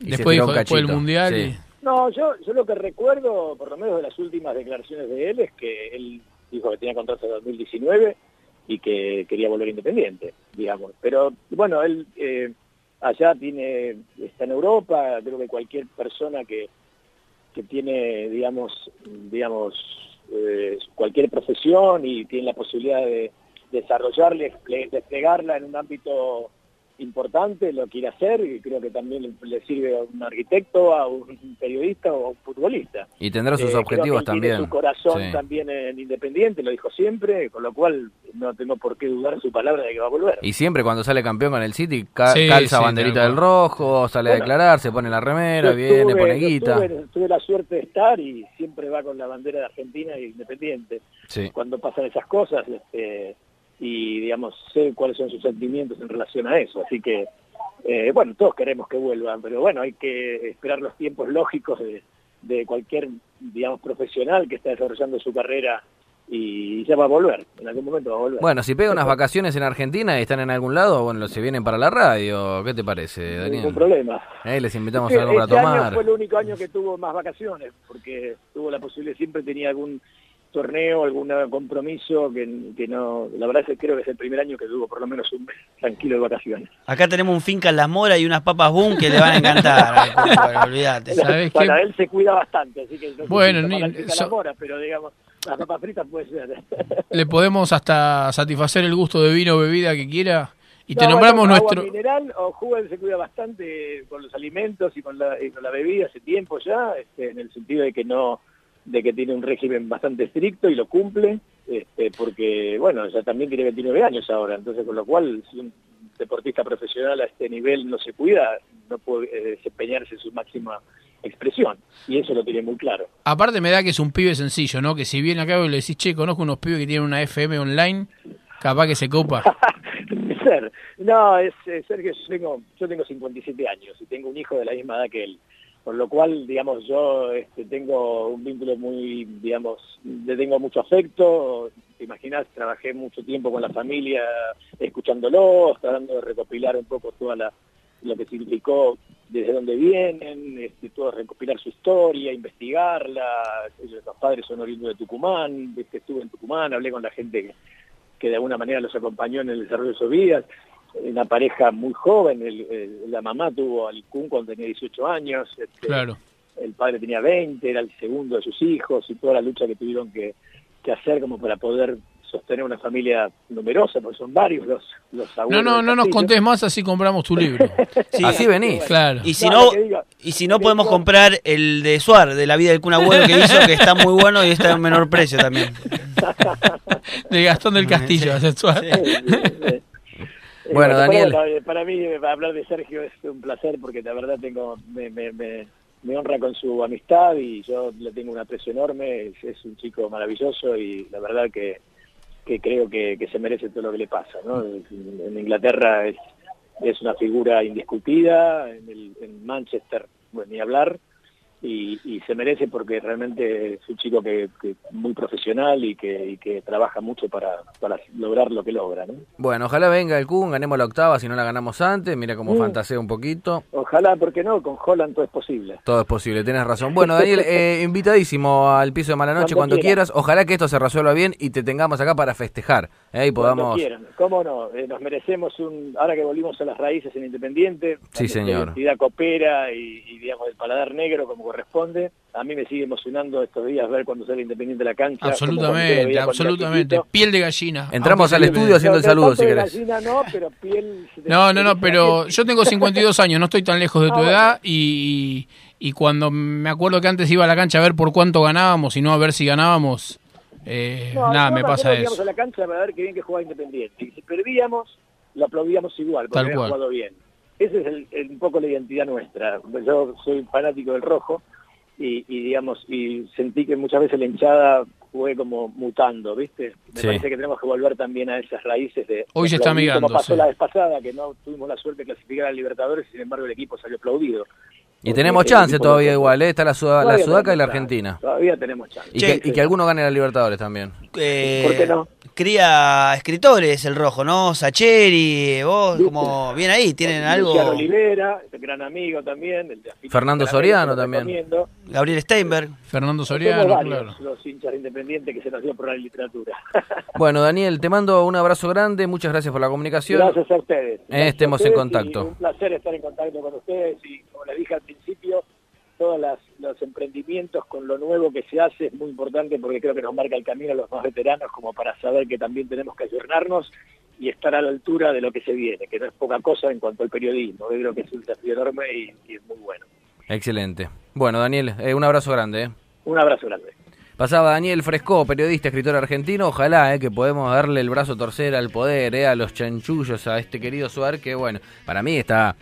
Y Después dijo después del. Mundial. Sí. No, yo, yo lo que recuerdo, por lo menos de las últimas declaraciones de él, es que él dijo que tenía contrato hasta 2019 y que quería volver independiente, digamos. Pero bueno, él eh, allá tiene, está en Europa, creo que cualquier persona que, que tiene, digamos, digamos, eh, cualquier profesión y tiene la posibilidad de desarrollarla, desple- desplegarla en un ámbito importante, lo quiere hacer y creo que también le, sirve a un arquitecto, a un periodista o a un futbolista. Y tendrá sus Eh, creo objetivos que él tiene también. su corazón Sí. también en Independiente, lo dijo siempre, con lo cual no tengo por qué dudar su palabra de que va a volver. Y siempre cuando sale campeón con el City, ca- Sí, calza sí, banderita del rojo, sale a declarar, se pone la remera, Yo viene, tuve- pone yo guita. Tuve, tuve la suerte de estar y siempre va con la bandera de Argentina e Independiente. Sí. Cuando pasan esas cosas, este, y digamos, sé cuáles son sus sentimientos en relación a eso. Así que, eh, bueno, todos queremos que vuelvan, pero bueno, hay que esperar los tiempos lógicos de, de cualquier, digamos, profesional que está desarrollando su carrera y ya va a volver, en algún momento va a volver. Bueno, si pega unas vacaciones en Argentina y están en algún lado, bueno, se vienen para la radio. ¿Qué te parece, Daniel? ningún problema. Eh, les invitamos a algo para este año tomar. fue el único año que tuvo más vacaciones, porque tuvo la posibilidad, siempre tenía algún torneo, algún compromiso, que, que no, la verdad es que creo que es el primer año que tuvo por lo menos un mes tranquilo de vacaciones. Acá tenemos un finca en Las Moras y unas papas boom que le van a encantar. Bueno, [laughs] olvídate. ¿Sabés qué? Para él se cuida bastante, así que no sé Bueno, si ni- la so- las moras, pero digamos, las papas fritas puede ser. [laughs] Le podemos hasta satisfacer el gusto de vino o bebida que quiera. Y te No, nombramos bueno, nuestro... Agua mineral o jugo él se cuida bastante con los alimentos y con la, y con la bebida hace tiempo ya, este, en el sentido de que no de que tiene un régimen bastante estricto y lo cumple, este, porque, bueno, ya también tiene 29 años ahora, entonces con lo cual, si un deportista profesional a este nivel no se cuida, no puede eh, desempeñarse en su máxima expresión, y eso lo tiene muy claro. Aparte me da que es un pibe sencillo, ¿no? Que si viene acá y le decís, che, conozco unos pibes que tienen una FM online, capaz que se copa. [laughs] No, es, Sergio, yo tengo, yo tengo 57 años y tengo un hijo de la misma edad que él. Por lo cual, digamos, yo este, tengo un vínculo muy, digamos, le tengo mucho afecto. Te imaginas, trabajé mucho tiempo con la familia, escuchándolos, tratando de recopilar un poco toda la, lo que significó desde dónde vienen, este, todo recopilar su historia, investigarla. Ellos, los padres son oriundos de Tucumán, este, estuve en Tucumán, hablé con la gente que, que de alguna manera los acompañó en el desarrollo de sus vidas. Una pareja muy joven, el- el- la mamá tuvo al Kun cuando tenía 18 años, este, Claro. el padre tenía 20, era el segundo de sus hijos y toda la lucha que tuvieron que, que hacer como para poder sostener una familia numerosa, porque son varios los, los No, abuelos. no, del no nos contés más, así compramos tu libro. [laughs] Sí. Así venís. Claro. Y si No, no, y si no podemos comprar el de Suar, de la vida del Kun Agüero que hizo, que está muy bueno y está en menor precio también. De Gastón del Castillo, asexual. Eh, Bueno, pero Daniel. bueno, para mí eh, hablar de Sergio es un placer porque la verdad tengo me, me, me, me honra con su amistad y yo le tengo un aprecio enorme, es, es un chico maravilloso y la verdad que, que creo que, que se merece todo lo que le pasa. ¿no? En, en Inglaterra es, es una figura indiscutida, en, el, en Manchester, bueno, ni hablar, y, y se merece porque realmente es un chico que, que muy profesional y que, y que trabaja mucho para, para lograr lo que logra. ¿no? Bueno, ojalá venga el Kun, ganemos la octava si no la ganamos antes. Mira cómo fantasea un poquito. Ojalá, porque no, con Holland todo es posible. Todo es posible, tenés razón. Bueno, Daniel, [laughs] eh, invitadísimo al piso de mala noche cuando, Cuando quiera. quieras. Ojalá que esto se resuelva bien y te tengamos acá para festejar. eh, y Cuando podamos. quieran. ¿Cómo no? Eh, nos merecemos un... Ahora que volvimos a las raíces en Independiente, Sí, la señor. identidad copera y, y, digamos, el paladar negro como corresponde. A mí me sigue emocionando estos días ver cuando sale Independiente de la cancha. Absolutamente, absolutamente. Piel de gallina. Entramos Aunque al estudio haciendo el No, no saludo si de querés. gallina no, pero piel... No, no, no, pero yo tengo 52 años, no estoy tan lejos de tu Ah, edad y, y cuando me acuerdo que antes iba a la cancha a ver por cuánto ganábamos y no a ver si ganábamos, eh, No, nada, me pasa íbamos eso. a la cancha para ver qué bien que jugaba Independiente. Y si perdíamos, lo aplaudíamos igual, porque Tal había cual. jugado bien. Esa es el- el- un poco la identidad nuestra. Yo soy fanático del rojo y, y, digamos, y sentí que muchas veces la hinchada fue como mutando, ¿viste? Me Sí. parece que tenemos que volver también a esas raíces de... Hoy se está amigando, Como pasó sí. la vez pasada, que no tuvimos la suerte de clasificar a Libertadores y sin embargo el equipo salió aplaudido. Y tenemos chance todavía igual, ¿eh? Está la, Sudaca y la Argentina. Todavía tenemos chance. Y, Che, que, y que alguno gane la Libertadores también. Eh, ¿Por qué no? Cría escritores el rojo, ¿no? Sacheri, vos, como bien ahí, tienen algo. Luciano Olivera, el gran amigo también. El de Fernando Soriano también. recomiendo. Gabriel Steinberg. Fernando Soriano, varios claro. los hinchas de Independiente que se dio por la literatura. [laughs] Bueno, Daniel, te mando un abrazo grande. Muchas gracias por la comunicación. Gracias a ustedes. Eh, a estemos en contacto. Un placer estar en contacto con ustedes y como les dije al principio, todos las- los emprendimientos con lo nuevo que se hace es muy importante porque creo que nos marca el camino a los más veteranos como para saber que también tenemos que ayornarnos y estar a la altura de lo que se viene, que no es poca cosa en cuanto al periodismo. Yo creo que es un desafío enorme y, y es muy bueno. Excelente. Bueno, Daniel, eh, un abrazo grande. ¿eh? Un abrazo grande. Pasaba Daniel Fresco, periodista, escritor argentino. Ojalá eh, que podemos darle el brazo torcer al poder, eh, a los chanchullos, a este querido Suar, que bueno, para mí está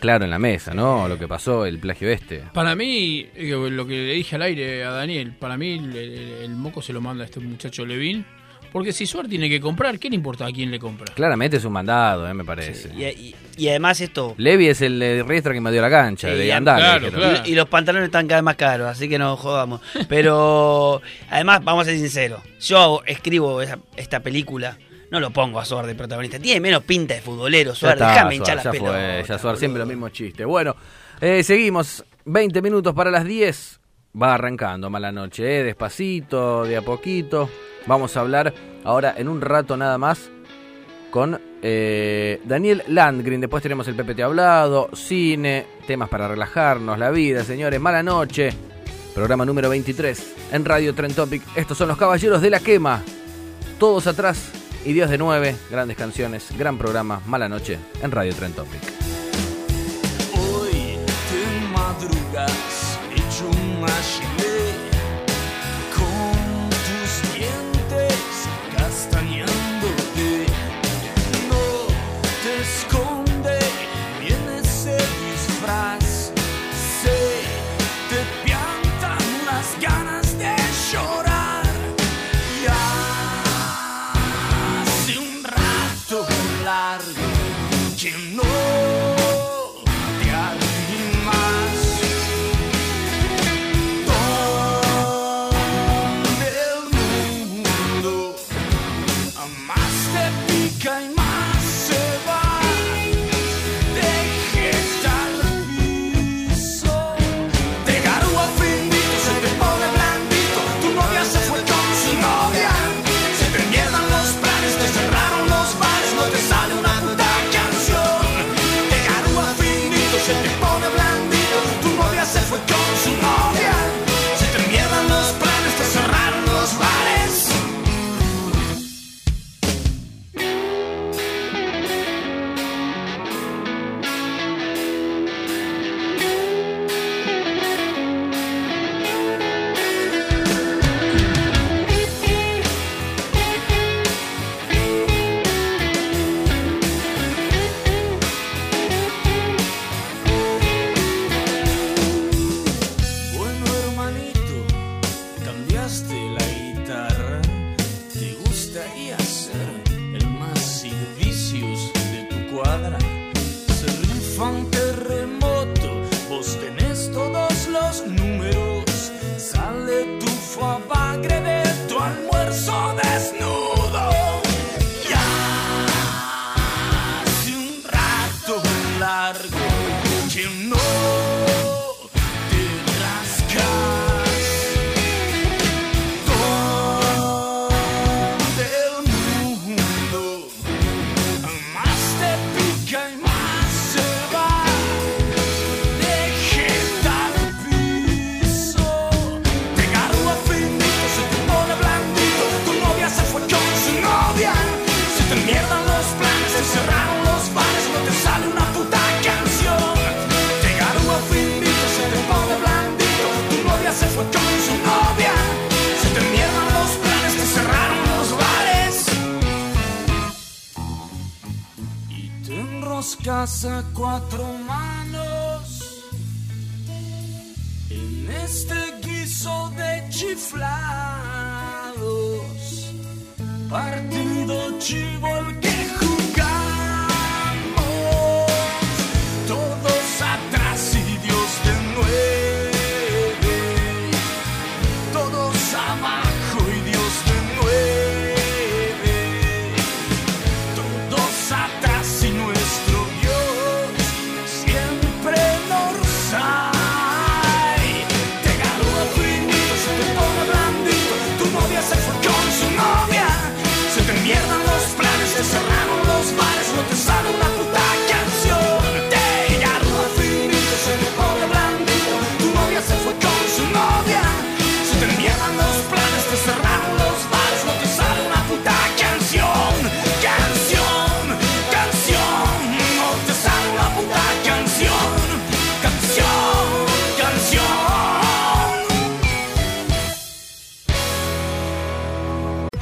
claro en la mesa, ¿no? Lo que pasó, el plagio este. Para mí, lo que le dije al aire a Daniel, para mí el, el- el moco se lo manda a este muchacho Levin, porque si Suar tiene que comprar, ¿qué le importa a quién le compra? Claramente es un mandado, eh, me parece. Y, y- y además esto. Levi es el de Riestra que me dio la cancha, Sí, de andar. claro, dijeron. claro. Y, y los pantalones están cada vez más caros, así que no jodamos. [laughs] Pero además, vamos a ser sinceros, yo escribo esa- esta película, no lo pongo a Suar de protagonista. Tiene menos pinta de futbolero, Suar, déjame hinchar la ya pelota. fue, ya Suar, siempre los mismos chistes. Bueno, eh, seguimos. 20 minutos para las 10. Va arrancando mala noche, eh, despacito, de a poquito. Vamos a hablar ahora en un rato nada más con eh, Daniel Landgren. Después tenemos el PPT hablado, cine, temas para relajarnos, la vida, señores. Mala noche. Programa número 23 en Radio Tren Topic. Estos son los Caballeros de la Quema. Todos atrás y Dios de nueve. Grandes canciones, gran programa. Mala noche en Radio Tren Topic.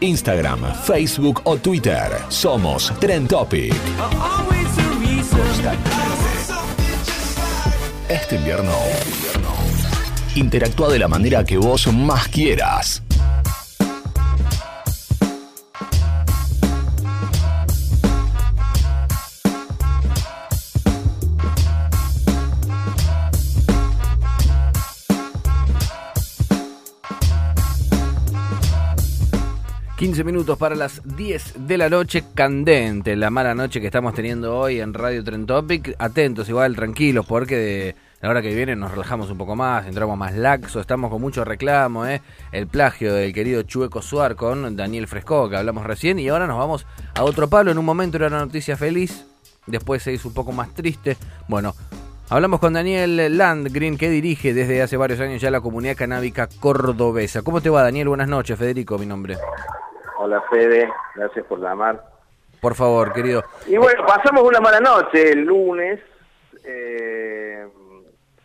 Instagram, Facebook o Twitter. Somos Trend Topic. Este invierno, interactúa de la manera que vos más quieras. ...15 minutos para las 10 de la noche, candente, la mala noche que estamos teniendo hoy en Radio Trend Topic. Atentos, igual, tranquilos, porque de la hora que viene nos relajamos un poco más, entramos más laxo, estamos con mucho reclamo, ¿eh? El plagio del querido Chueco Suar con Daniel Fresco, que hablamos recién, y ahora nos vamos a otro palo. En un momento era una noticia feliz, después se hizo un poco más triste. Bueno, hablamos con Daniel Landgren, que dirige desde hace varios años ya la comunidad canábica cordobesa. ¿Cómo te va, Daniel? Buenas noches, Federico, mi nombre. Hola Fede, gracias por llamar. Por favor, querido. Y bueno, pasamos una mala noche el lunes, eh,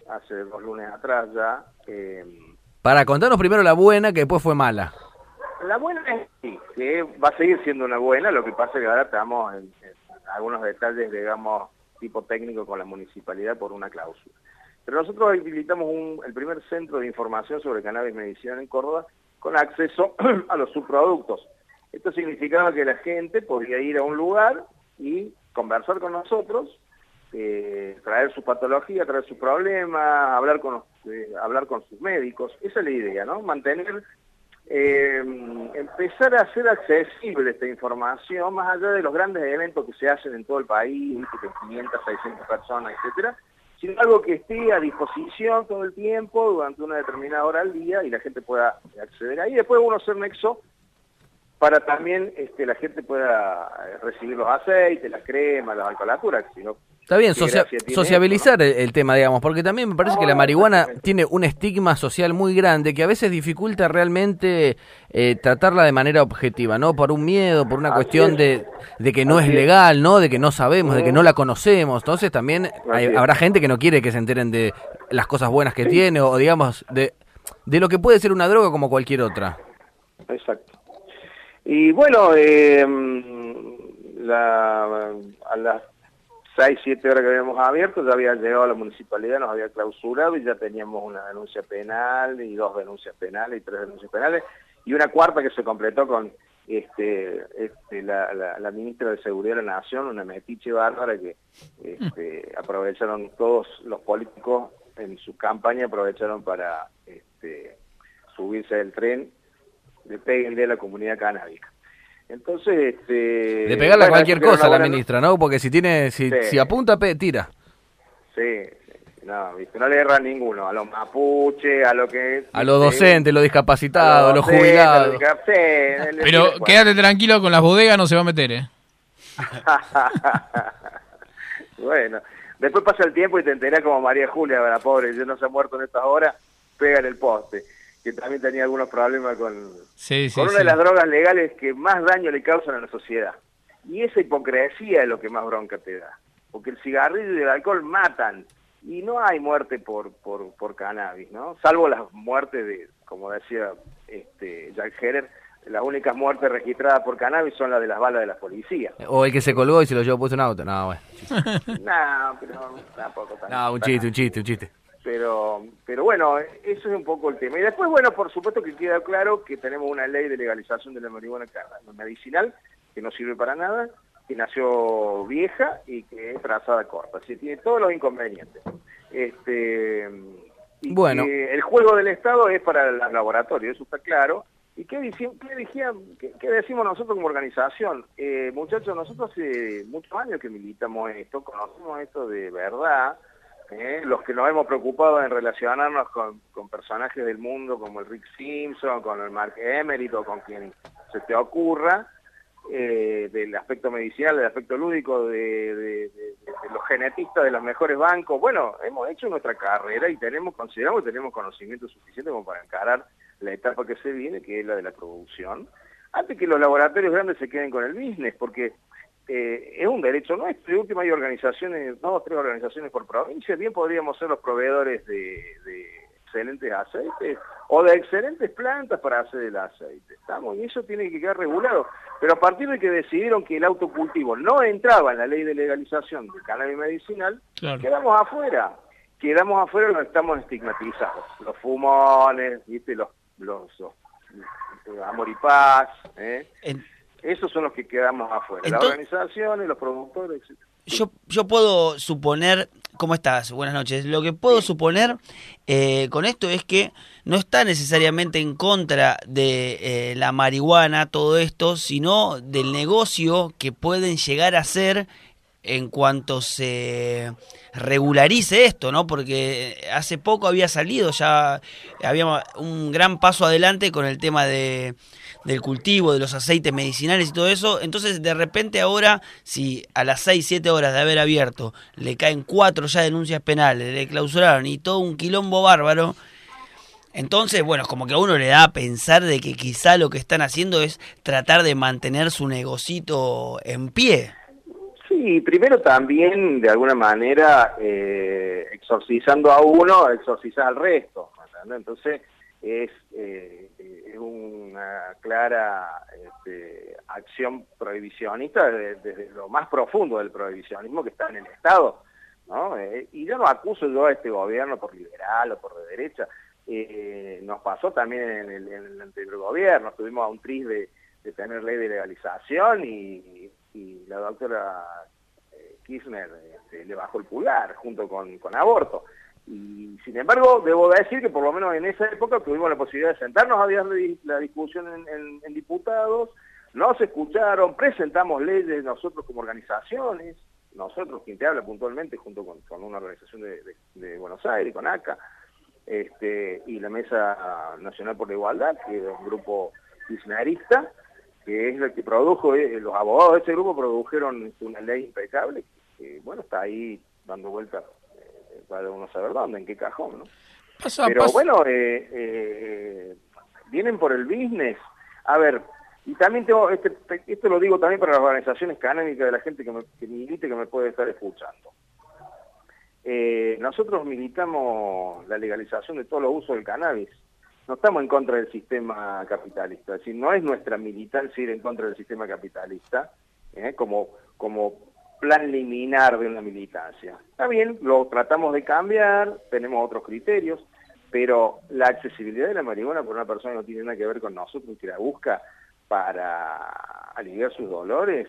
hace dos lunes atrás ya. eh, Para contarnos primero la buena, que después fue mala. la buena es sí, que va a seguir siendo una buena, lo que pasa es que ahora estamos en, en algunos detalles, digamos, tipo técnico con la municipalidad por una cláusula. Pero nosotros habilitamos un- el primer centro de información sobre cannabis medicinal en Córdoba con acceso [clears throat] a los subproductos. Esto significaba que la gente podía ir a un lugar y conversar con nosotros, eh, traer su patología, traer su problema, hablar con, eh, hablar con sus médicos. Esa es la idea, ¿no? Mantener, eh, empezar a hacer accesible esta información, más allá de los grandes eventos que se hacen en todo el país, con 500, 600 personas, etcétera, sino algo que esté a disposición todo el tiempo durante una determinada hora al día y la gente pueda acceder ahí. Después uno hacer nexo para también este, la gente pueda eh, recibir los aceites, las cremas, las alcoholaturas, que si no, Está bien, ¿qué socia- tiene sociabilizar el, el tema, digamos, porque también me parece que la marihuana tiene un estigma social muy grande que a veces dificulta realmente eh, tratarla de manera objetiva, ¿no? Por un miedo, por una Así cuestión es. de, de que no es Así es. legal, ¿no? De que no sabemos, de que no la conocemos. Entonces también hay- habrá gente que no quiere que se enteren de las cosas buenas que tiene o, digamos, de, de lo que puede ser una droga como cualquier otra. Exacto. Y bueno, eh, la- a las 6, 7 horas que habíamos abierto, ya había llegado a la municipalidad, nos había clausurado y ya teníamos una denuncia penal y dos denuncias penales y tres denuncias penales y una cuarta que se completó con este, este la, la, la ministra de Seguridad de la Nación, una metiche bárbara que este, aprovecharon todos los políticos en su campaña, aprovecharon para este, subirse del tren de peguenle a la comunidad canábica. Entonces, este... De pegarle a bueno, cualquier cosa a la ministra, ¿no? Porque si tiene, si, Sí. si apunta, pe- tira. Sí, sí, no, viste, no le erra a ninguno, a los mapuches, a lo que... A los docentes, los discapacitados, a los docentes, jubilados. los discap- sí, le- le- Pero quédate tranquilo, con las bodegas no se va a meter, ¿eh? [laughs] bueno, después pasa el tiempo y te enterás como María Julia, la pobre, yo no se ha muerto en estas horas, pega en el poste, que también tenía algunos problemas con, Sí, sí, con una sí. de las drogas legales que más daño le causan a la sociedad. Y esa hipocresía es lo que más bronca te da. Porque el cigarrillo y el alcohol matan. Y no hay muerte por, por, por cannabis, ¿no? Salvo las muertes de, como decía este Jack Herer, las únicas muertes registradas por cannabis son las de las balas de la policía. O el que se colgó y se lo llevó puesto en auto. No, bueno. [laughs] no, pero tampoco tan- No, un chiste, un chiste, un chiste. Pero pero bueno, eso es un poco el tema. Y después, bueno, por supuesto que queda claro que tenemos una ley de legalización de la marihuana medicinal que no sirve para nada, que nació vieja y que es trazada corta. Así que tiene todos los inconvenientes. Este, y Bueno. que el juego del Estado es para el laboratorio, eso está claro. ¿Y qué, dici- qué, decía- qué- qué decimos nosotros como organización? Eh, muchachos, nosotros hace muchos años que militamos en esto, conocemos esto de verdad, ¿eh? los que nos hemos preocupado en relacionarnos con, personajes del mundo como el Rick Simpson, con el Mark Emmerich o con quien se te ocurra, eh, del aspecto medicinal, del aspecto lúdico, de los genetistas de los mejores bancos. Bueno, hemos hecho nuestra carrera y tenemos, consideramos que tenemos conocimiento suficiente como para encarar la etapa que se viene, que es la de la producción, antes que los laboratorios grandes se queden con el business, porque eh, es un derecho nuestro. De última hay organizaciones, dos o tres organizaciones por provincia, bien podríamos ser los proveedores de, de excelentes aceites o de excelentes plantas para hacer el aceite. ¿Estamos? Y eso tiene que quedar regulado. Pero a partir de que decidieron que el autocultivo no entraba en la ley de legalización del cannabis medicinal, Claro. quedamos afuera. Quedamos afuera donde estamos estigmatizados. Los fumones, ¿viste? Los, los, los- los amor y paz, ¿eh? Esos son los que quedamos afuera. Las Entonces- organizaciones, los productores, etc. Yo, yo puedo suponer, ¿cómo estás? Buenas noches. Lo que puedo suponer eh, con esto es que no está necesariamente en contra de eh, la marihuana, todo esto, sino del negocio que pueden llegar a ser en cuanto se regularice esto, ¿no? Porque hace poco había salido ya, había un gran paso adelante con el tema de del cultivo, de los aceites medicinales y todo eso. Entonces, de repente ahora, si a las 6, 7 horas de haber abierto le caen cuatro ya denuncias penales, le clausuraron y todo un quilombo bárbaro, entonces, bueno, como que a uno le da a pensar de que quizá lo que están haciendo es tratar de mantener su negocito en pie. Sí, primero también, de alguna manera, eh, exorcizando a uno, exorcizar al resto. Entonces, es, eh, una clara este, acción prohibicionista desde, lo más profundo del prohibicionismo que está en el Estado. ¿no? Eh, y yo no acuso yo a este gobierno por liberal o por de derecha. Eh, nos pasó también en el, anterior gobierno, tuvimos a un tris de, tener ley de legalización y, y la doctora eh, Kirchner este, le bajó el pulgar junto con, con aborto. Y sin embargo, debo decir que por lo menos en esa época tuvimos la posibilidad de sentarnos a ver la discusión en, en- en diputados, nos escucharon, presentamos leyes nosotros como organizaciones, nosotros, quien te habla puntualmente, junto con, una organización de, de- de Buenos Aires, con ACA, este, y la Mesa Nacional por la Igualdad, que es un grupo kirchnerista, que es el que produjo, eh, los abogados de ese grupo produjeron una ley impecable, que bueno, está ahí dando vueltas para uno saber dónde, en qué cajón, ¿no? Pasa- Pero pasa- bueno, eh, eh, vienen por el business. A ver, y también tengo, este, esto lo digo también para las organizaciones canábicas de la gente que, me, que milite, que me puede estar escuchando. Eh, nosotros militamos la legalización de todos los usos del cannabis. No estamos en contra del sistema capitalista. Es decir, no es nuestra militancia ir en contra del sistema capitalista ¿eh? como, como plan liminar de una militancia. Está bien, lo tratamos de cambiar, tenemos otros criterios, pero la accesibilidad de la marihuana por una persona no tiene nada que ver con nosotros, que la busca para aliviar sus dolores,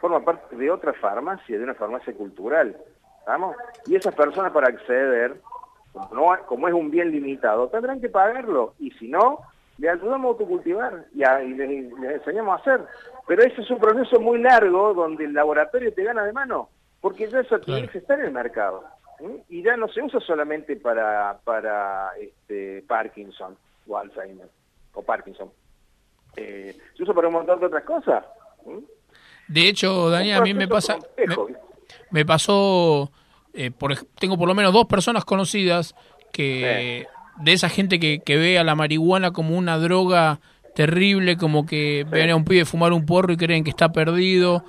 forma parte de otra farmacia, de una farmacia cultural. ¿Estamos? Y esas personas para acceder, como, no- como es un bien limitado, tendrán que pagarlo. Y si no, le ayudamos a autocultivar y, a- y les enseñamos a hacer. Pero ese es un proceso muy largo donde el laboratorio te gana de mano, porque ya esa actividad está en el mercado. ¿sí? Y ya no se usa solamente para, para este, Parkinson o Alzheimer o Parkinson. Eh, se usa para un montón de otras cosas. ¿sí? De hecho, Daniel, a mí me pasa, me, me pasó, eh, por, tengo por lo menos dos personas conocidas que de esa gente que, que ve a la marihuana como una droga terrible, como que ven a un pibe fumar un porro y creen que está perdido.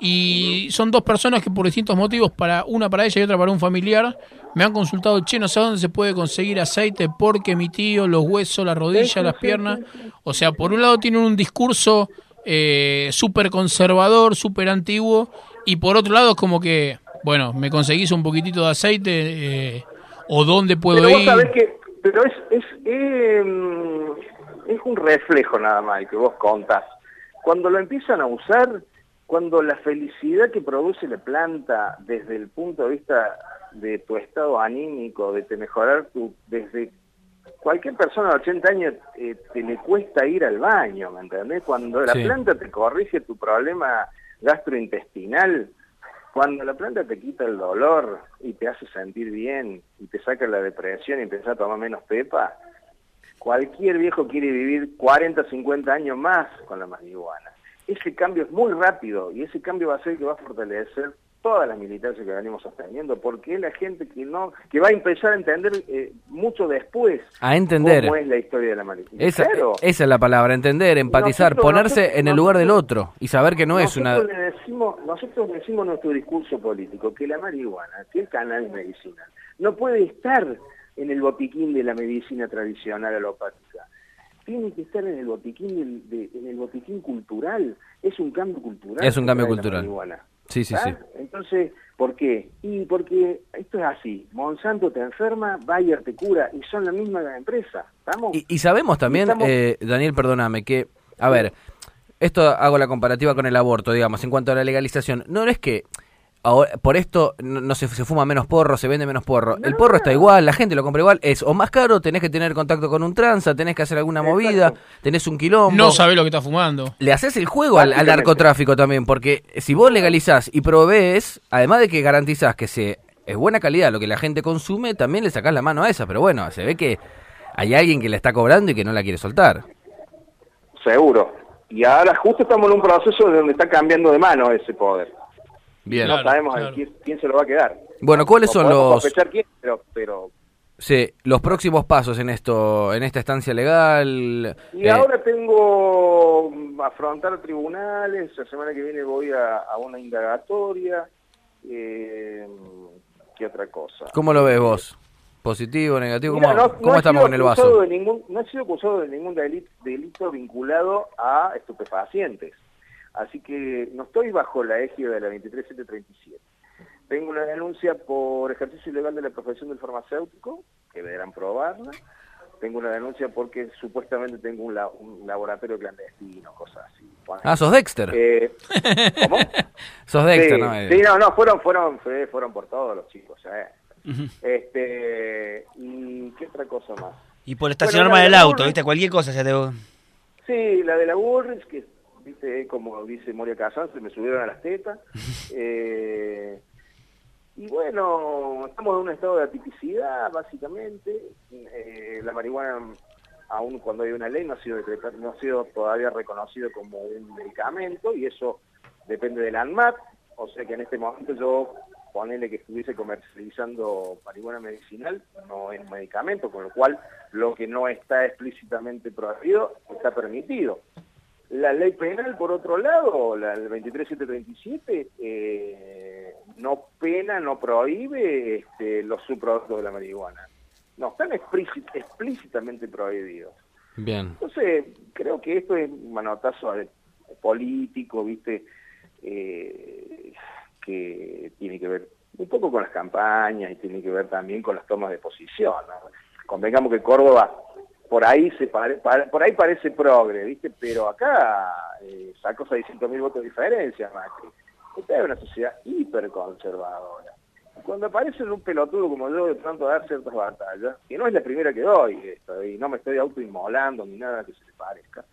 Y son dos personas que por distintos motivos, para una para ella y otra para un familiar, me han consultado, che, no sé dónde se puede conseguir aceite porque mi tío, los huesos, las rodillas, las piernas. O sea, por un lado tienen un discurso eh, súper conservador, súper antiguo, y por otro lado es como que, bueno, me conseguís un poquitito de aceite, eh, o dónde puedo pero vos ir. sabés que, pero es, es, eh, es un reflejo nada más el que vos contás. Cuando lo empiezan a usar, cuando la felicidad que produce la planta desde el punto de vista de tu estado anímico, de te mejorar tu, desde cualquier persona de 80 años eh, te le cuesta ir al baño, ¿me entendés? Cuando la Sí. planta te corrige tu problema gastrointestinal, cuando la planta te quita el dolor y te hace sentir bien y te saca la depresión y empiezas a tomar menos pepa, cualquier viejo quiere vivir 40, 50 años más con la marihuana. Ese cambio es muy rápido y ese cambio va a ser que va a fortalecer todas las militancias que venimos sosteniendo, porque es la gente que no que va a empezar a entender eh, mucho después A entender. cómo es la historia de la marihuana. Esa, Claro. esa es la palabra, entender, empatizar, Nosotros- ponerse nosotros- en el lugar del otro y saber que no es una... nosotros le decimos, nosotros le decimos nuestro discurso político que la marihuana, que el cannabis medicinal, no puede estar en el botiquín de la medicina tradicional alopática. Tiene que estar en el botiquín del- de- en el botiquín cultural. Es un cambio cultural. Es un cambio cultural. Sí, sí, sí. Entonces, ¿por qué? Y porque esto es así. Monsanto te enferma, Bayer te cura y son la misma empresa. ¿Estamos? Y, y sabemos también, Estamos- eh, Daniel, perdóname, que, a ver, esto hago la comparativa con el aborto, digamos, en cuanto a la legalización. No es que ahora- por esto no, no se, se fuma menos porro, se vende menos porro. El porro está igual, la gente lo compra igual. Es o más caro, tenés que tener contacto con un tranza, tenés que hacer alguna movida, tenés un quilombo. No sabés lo que está fumando. Le haces el juego al, narcotráfico también, porque si vos legalizás y provees, además de que garantizás que se es buena calidad lo que la gente consume, también le sacás la mano a esa. Pero bueno, se ve que hay alguien que la está cobrando y que no la quiere soltar. Seguro. Y ahora justo estamos en un proceso de donde está cambiando de mano ese poder. Bien. no sabemos quién, quién se lo va a quedar. Bueno, ¿cuáles No son los, quién, pero, pero sí, los próximos pasos en esto, en esta estancia legal? Y Eh, ahora tengo mm, afrontar tribunales, la semana que viene voy a, a una indagatoria. Eh, ¿Qué otra cosa? ¿Cómo lo ves vos? ¿Positivo, negativo? Mira, ¿Cómo, no- cómo no he estamos con el acusado vaso? de ningún- no he sido acusado de ningún delito, delito vinculado a estupefacientes. Así que no estoy bajo la égida de la 23737. Tengo una denuncia por ejercicio ilegal de la profesión del farmacéutico, que deberán probarla. tengo una denuncia porque supuestamente tengo un, la- un laboratorio clandestino, cosas así. Bueno, Ah, sos Dexter. eh, ¿Cómo? [laughs] Sos Dexter, sí, ¿no? Eh, Sí, no, no, fueron, fueron, fue- fueron por todos los chicos, eh. Este, y qué otra cosa más. Y por estacionar Bueno, mal el de auto, Burris- ¿viste? Cualquier cosa ya te... Sí, la de la Bullrich, que viste, como dice Moria Casán, se me subieron a las tetas. [laughs] Eh, y bueno, estamos en un estado de atipicidad, básicamente. Eh, la marihuana, aún cuando hay una ley, no ha sido no ha sido todavía reconocido como un medicamento, y eso depende del ANMAT. O sea que en este momento yo ponele que estuviese comercializando marihuana medicinal, no es un medicamento, con lo cual lo que no está explícitamente prohibido está permitido. La ley penal, por otro lado, la el 23737, eh, no pena, no prohíbe este, los subproductos de la marihuana. No, están explícit- explícitamente prohibidos. Bien. Entonces, creo que esto es un manotazo político, ¿viste? Eh, que tiene que ver un poco con las campañas y tiene que ver también con las tomas de posición. ¿no? Convengamos que Córdoba por ahí se pare- por ahí parece progre, ¿viste? Pero acá eh, sacó 600.000 votos de diferencia, Macri. Esta es una sociedad hiperconservadora. Cuando aparece un pelotudo como yo de pronto a dar ciertas batallas, que no es la primera que doy, esto, y no me estoy autoinmolando ni nada que se le parezca,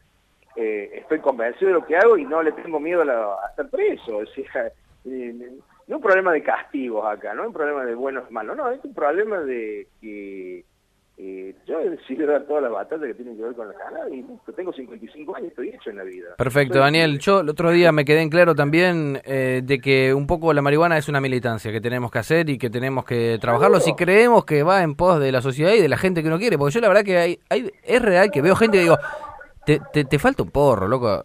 eh, estoy convencido de lo que hago y no le tengo miedo a, la- estar preso. [laughs] Eh, no es un problema de castigos acá, no es un problema de buenos malos, no, es un problema de que eh, yo he decidido dar todas las batallas que tienen que ver con la cannabis. Tengo 55 años, estoy hecho en la vida. Perfecto, Soy- Daniel. Yo el otro día me quedé en claro también eh, de que un poco la marihuana es una militancia que tenemos que hacer y que tenemos que trabajarlo si creemos que va en pos de la sociedad y de la gente que uno quiere. Porque yo la verdad que hay, hay es real que veo gente que digo, te, te, te falta un porro, loco.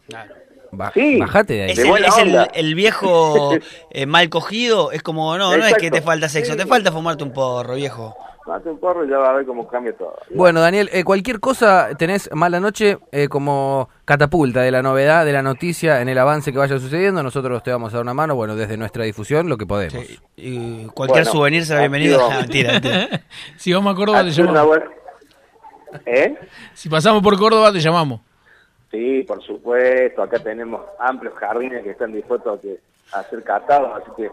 Ba- Bajate de ahí. Es, el, es el- el viejo [laughs] eh, mal cogido, es como, no, no es que te falta sexo, Sí. te falta fumarte un porro, viejo. Mate un porro y ya va a ver cómo cambia todo. Bueno, Daniel, eh, cualquier cosa tenés mala noche eh, como catapulta de la novedad, de la noticia, en el avance que vaya sucediendo. Nosotros te vamos a dar una mano, bueno, desde nuestra difusión, lo que podemos. Y cualquier souvenir será bienvenido. Ah, [laughs] mentira, mentira. [laughs] Si vamos a Córdoba, te llamamos. buena- ¿Eh? Si pasamos por Córdoba, te llamamos. Sí, por supuesto. Acá tenemos amplios jardines que están dispuestos a, que, a ser catados, así que...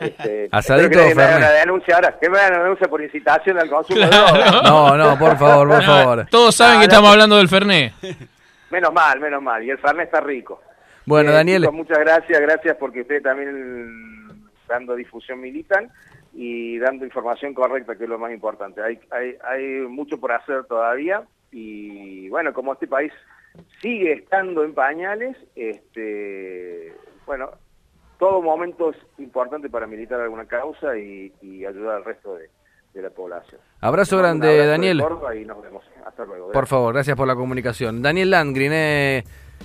Este, [laughs] Asadito que me haga Fernet. una denuncia ahora, que me hagan una denuncia por incitación al consumo de. [laughs] No, no, por favor, por [laughs] favor. Todos saben No, que no. estamos hablando del Fernet. Menos mal, menos mal. Y el Fernet está rico. Bueno, Eh, Daniel. chicos, muchas gracias, gracias porque ustedes también dando difusión militan y dando información correcta, que es lo más importante. Hay, hay, hay mucho por hacer todavía y bueno, como este país sigue estando en pañales, este, bueno, todo momento es importante para militar alguna causa y, y ayudar al resto de, de la población. Abrazo grande, abrazo Daniel. Y nos vemos. Hasta luego. Por favor, gracias por la comunicación. Daniel Landgren, eh,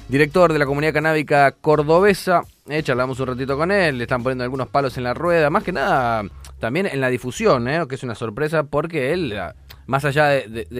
director de la comunidad canábica cordobesa. Eh, charlamos un ratito con él, le están poniendo algunos palos en la rueda. Más que nada, también en la difusión, eh, que es una sorpresa porque él, ah, más allá de- de- de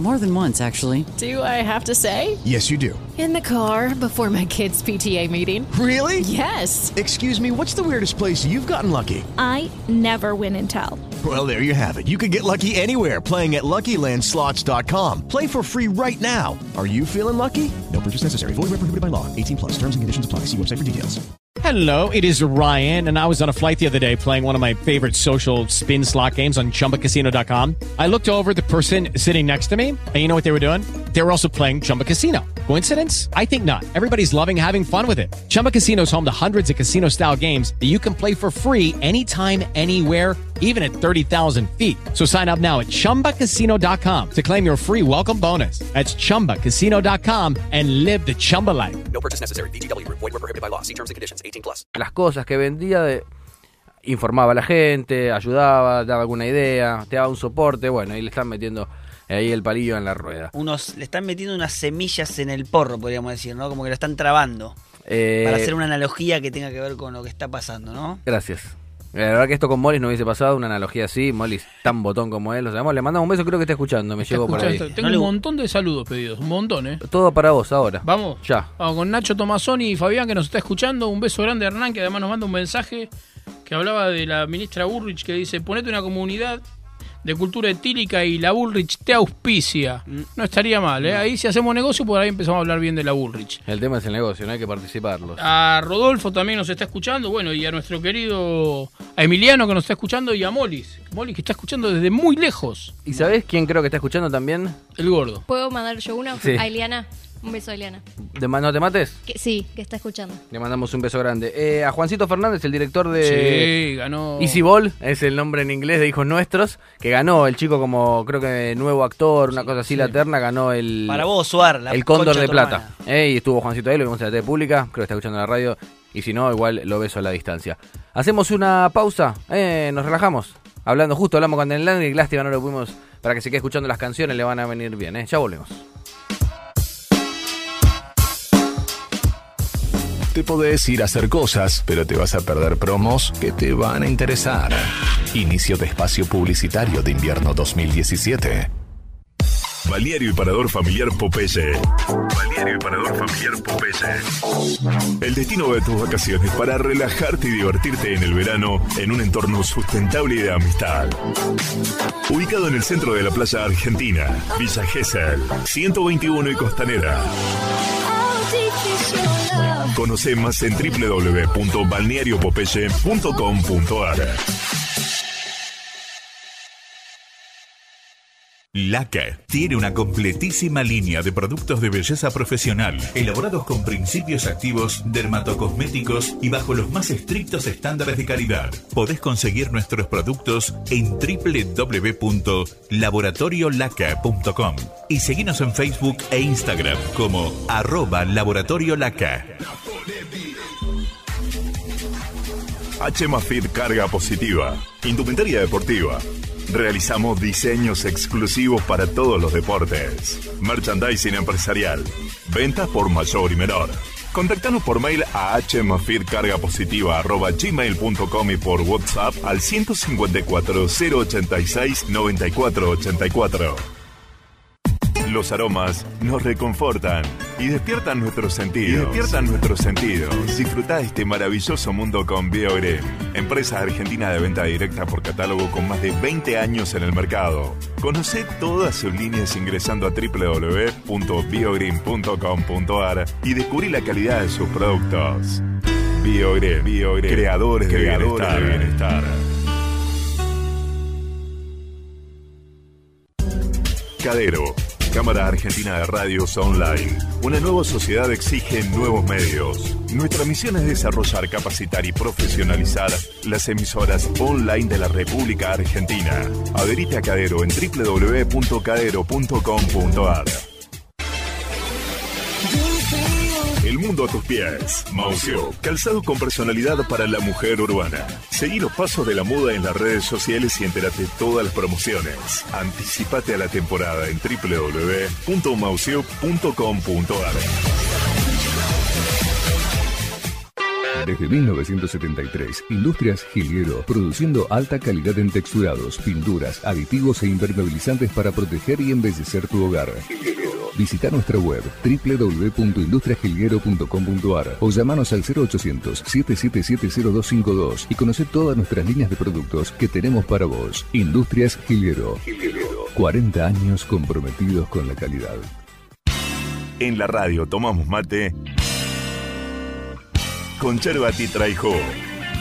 More than once, actually. Do I have to say? Yes, you do. In the car before my kids' PTA meeting. Really? Yes. Excuse me, what's the weirdest place you've gotten lucky? I never win and tell. Well, there you have it. You can get lucky anywhere playing at LuckyLandSlots.com. Play for free right now. Are you feeling lucky? No purchase necessary. Void where prohibited by law. 18 plus. Terms and conditions apply. See website for details. Hello, it is Ryan, and I was on a flight the other day playing one of my favorite social spin slot games on chumbacasino.com. I looked over at the person sitting next to me, and you know what they were doing? They were also playing Chumba Casino. Coincidence? I think not. Everybody's loving having fun with it. Chumba Casino is home to hundreds of casino style games that you can play for free anytime, anywhere, even at 30,000 feet. So sign up now at chumbacasino.com to claim your free welcome bonus. That's chumbacasino.com and live the Chumba life. No purchase necessary. VGW Group. Void were prohibited by law. See terms and conditions. 18 plus. las cosas que vendía, de- informaba a la gente, ayudaba, daba alguna idea, te daba un soporte, bueno, y le están metiendo ahí el palillo en la rueda. Unos, le están metiendo unas semillas en el porro, podríamos decir, ¿no? Como que lo están trabando. Eh, Para hacer una analogía que tenga que ver con lo que está pasando, ¿no? Gracias. La verdad que esto con Mollis no hubiese pasado, una analogía así, Mollis tan botón como él, lo sabemos, le mandamos un beso, creo que está escuchando, me llegó por ahí. Tengo un montón de saludos pedidos, un montón, ¿eh? Todo para vos ahora. Vamos. Ya. Vamos con Nacho Tomazoni y Fabián que nos está escuchando. Un beso grande a Hernán que además nos manda un mensaje que hablaba de la ministra Burrich que dice, ponete una comunidad de cultura etílica y la Bullrich te auspicia. No estaría mal, ¿eh? Ahí si hacemos negocio, por ahí empezamos a hablar bien de la Bullrich. El tema es el negocio, no hay que participarlos. A Rodolfo también nos está escuchando, bueno, y a nuestro querido a Emiliano que nos está escuchando y a Molis. Molis que está escuchando desde muy lejos. ¿Y sabés quién creo que está escuchando también? El gordo. ¿Puedo mandar yo uno? Sí. A Eliana. Un beso Eliana. ¿De ¿No te mates? Que, sí, que está escuchando. Le mandamos un beso grande. Eh, a Juancito Fernández, el director de Sí, ganó. Easy Ball, es el nombre en inglés de Hijos Nuestros, que ganó el chico como creo que nuevo actor, una cosa así, la terna, ganó el... Para vos, Suar, la el Cóndor de Plata. Eh, y estuvo Juancito ahí, lo vimos en la TV pública, creo que está escuchando en la radio, y si no, igual lo beso a la distancia. Hacemos una pausa, eh, nos relajamos. Hablando justo, hablamos con el Landry y lástima no lo pudimos, para que se quede escuchando las canciones, le van a venir bien, eh. Ya volvemos. Te podés ir a hacer cosas, pero te vas a perder promos que te van a interesar. Inicio de espacio publicitario de invierno 2017. Balneario y Parador Familiar Popeye. Balneario y Parador Familiar Popeye. El destino de tus vacaciones para relajarte y divertirte en el verano en un entorno sustentable y de amistad. Ubicado en el centro de la playa argentina, Villa Gesell, 121 y Costanera. Conoce más en www.balneariopopeye.com.ar. Laca tiene una completísima línea de productos de belleza profesional, elaborados con principios activos, dermatocosméticos y bajo los más estrictos estándares de calidad. Podés conseguir nuestros productos en www.laboratoriolaca.com y seguinos en Facebook e Instagram como arroba laboratoriolaca. H Fit Carga Positiva. Indumentaria deportiva. Realizamos diseños exclusivos para todos los deportes. Merchandising empresarial. Ventas por mayor y menor. Contactanos por mail a hmfitcargapositiva.gmail.com y por WhatsApp al 154 086 9484. Los aromas nos reconfortan y despiertan nuestros sentidos. Y despiertan nuestros sentidos. Disfruta este maravilloso mundo con BioGreen, empresa argentina de venta directa por catálogo con más de 20 años en el mercado. Conoce todas sus líneas ingresando a www.biogreen.com.ar y descubrí la calidad de sus productos. BioGreen, BioGreen, creadores, de bienestar. de bienestar. Cadero, Cámara Argentina de Radios Online. Una nueva sociedad exige nuevos medios. Nuestra misión es desarrollar, capacitar y profesionalizar las emisoras online de la República Argentina. Adherite a Cadero en www.cadero.com.ar. mundo a tus pies. Mausio, calzado con personalidad para la mujer urbana. Seguí los pasos de la moda en las redes sociales y entérate de todas las promociones. Anticipate a la temporada en www.mausio.com.ar. Desde 1973, Industrias Gilguero, produciendo alta calidad en texturados, pinturas, aditivos e impermeabilizantes para proteger y embellecer tu hogar. Visita nuestra web www.industriasgilguero.com.ar o llamanos al 0800-7770252 y conoce todas nuestras líneas de productos que tenemos para vos. Industrias Gilguero. 40 años comprometidos con la calidad. En la radio tomamos mate con y jugo,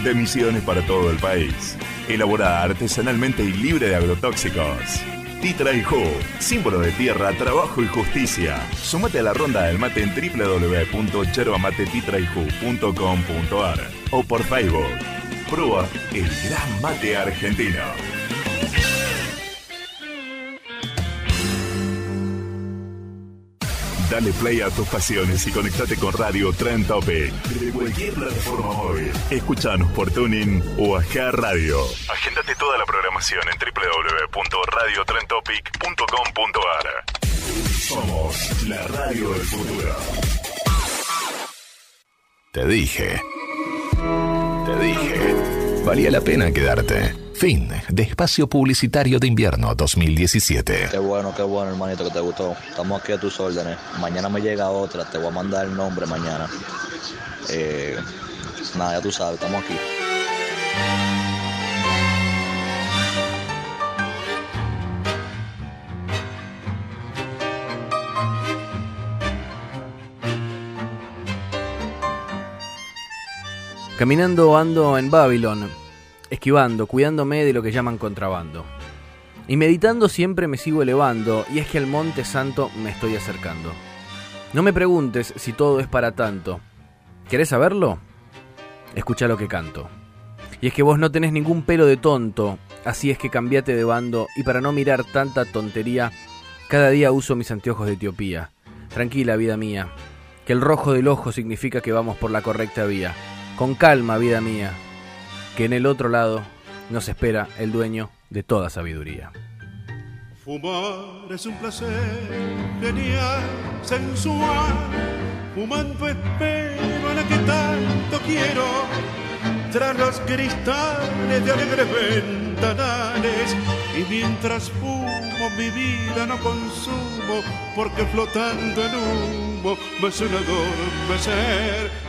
de misiones para todo el país. Elaborada artesanalmente y libre de agrotóxicos. Titra y Jugo, símbolo de tierra, trabajo y justicia. Sumate a la ronda del mate en www.yerbamatetitrayju.com.ar o por Facebook. Prueba el gran mate argentino. Dale play a tus pasiones y conectate con Radio Trend Topic de cualquier plataforma móvil. Escuchanos por Tuning o Ajá Radio. Agéndate toda la programación en www.radiotrendtopic.com.ar. Somos la radio del futuro. Te dije. Te dije. Valía la pena quedarte. Fin de espacio publicitario de invierno 2017. Qué bueno, qué bueno, hermanito, que te gustó. Estamos aquí a tus órdenes. Mañana me llega otra, te voy a mandar el nombre mañana. Eh, nada, ya tú sabes, estamos aquí. Caminando ando en Babylon, esquivando, cuidándome de lo que llaman contrabando. Y meditando siempre me sigo elevando, y es que al Monte Santo me estoy acercando. No me preguntes si todo es para tanto. ¿Querés saberlo? Escucha lo que canto. Y es que vos no tenés ningún pelo de tonto, así es que cambiate de bando, y para no mirar tanta tontería, cada día uso mis anteojos de Etiopía. Tranquila, vida mía, que el rojo del ojo significa que vamos por la correcta vía. Con calma, vida mía, que en el otro lado nos espera el dueño de toda sabiduría. Fumar es un placer genial, sensual. Fumando espero a la que tanto quiero. Tras los cristales de alegres ventanales. Y mientras fumo mi vida no consumo, porque flotando en humo me suena adormecer.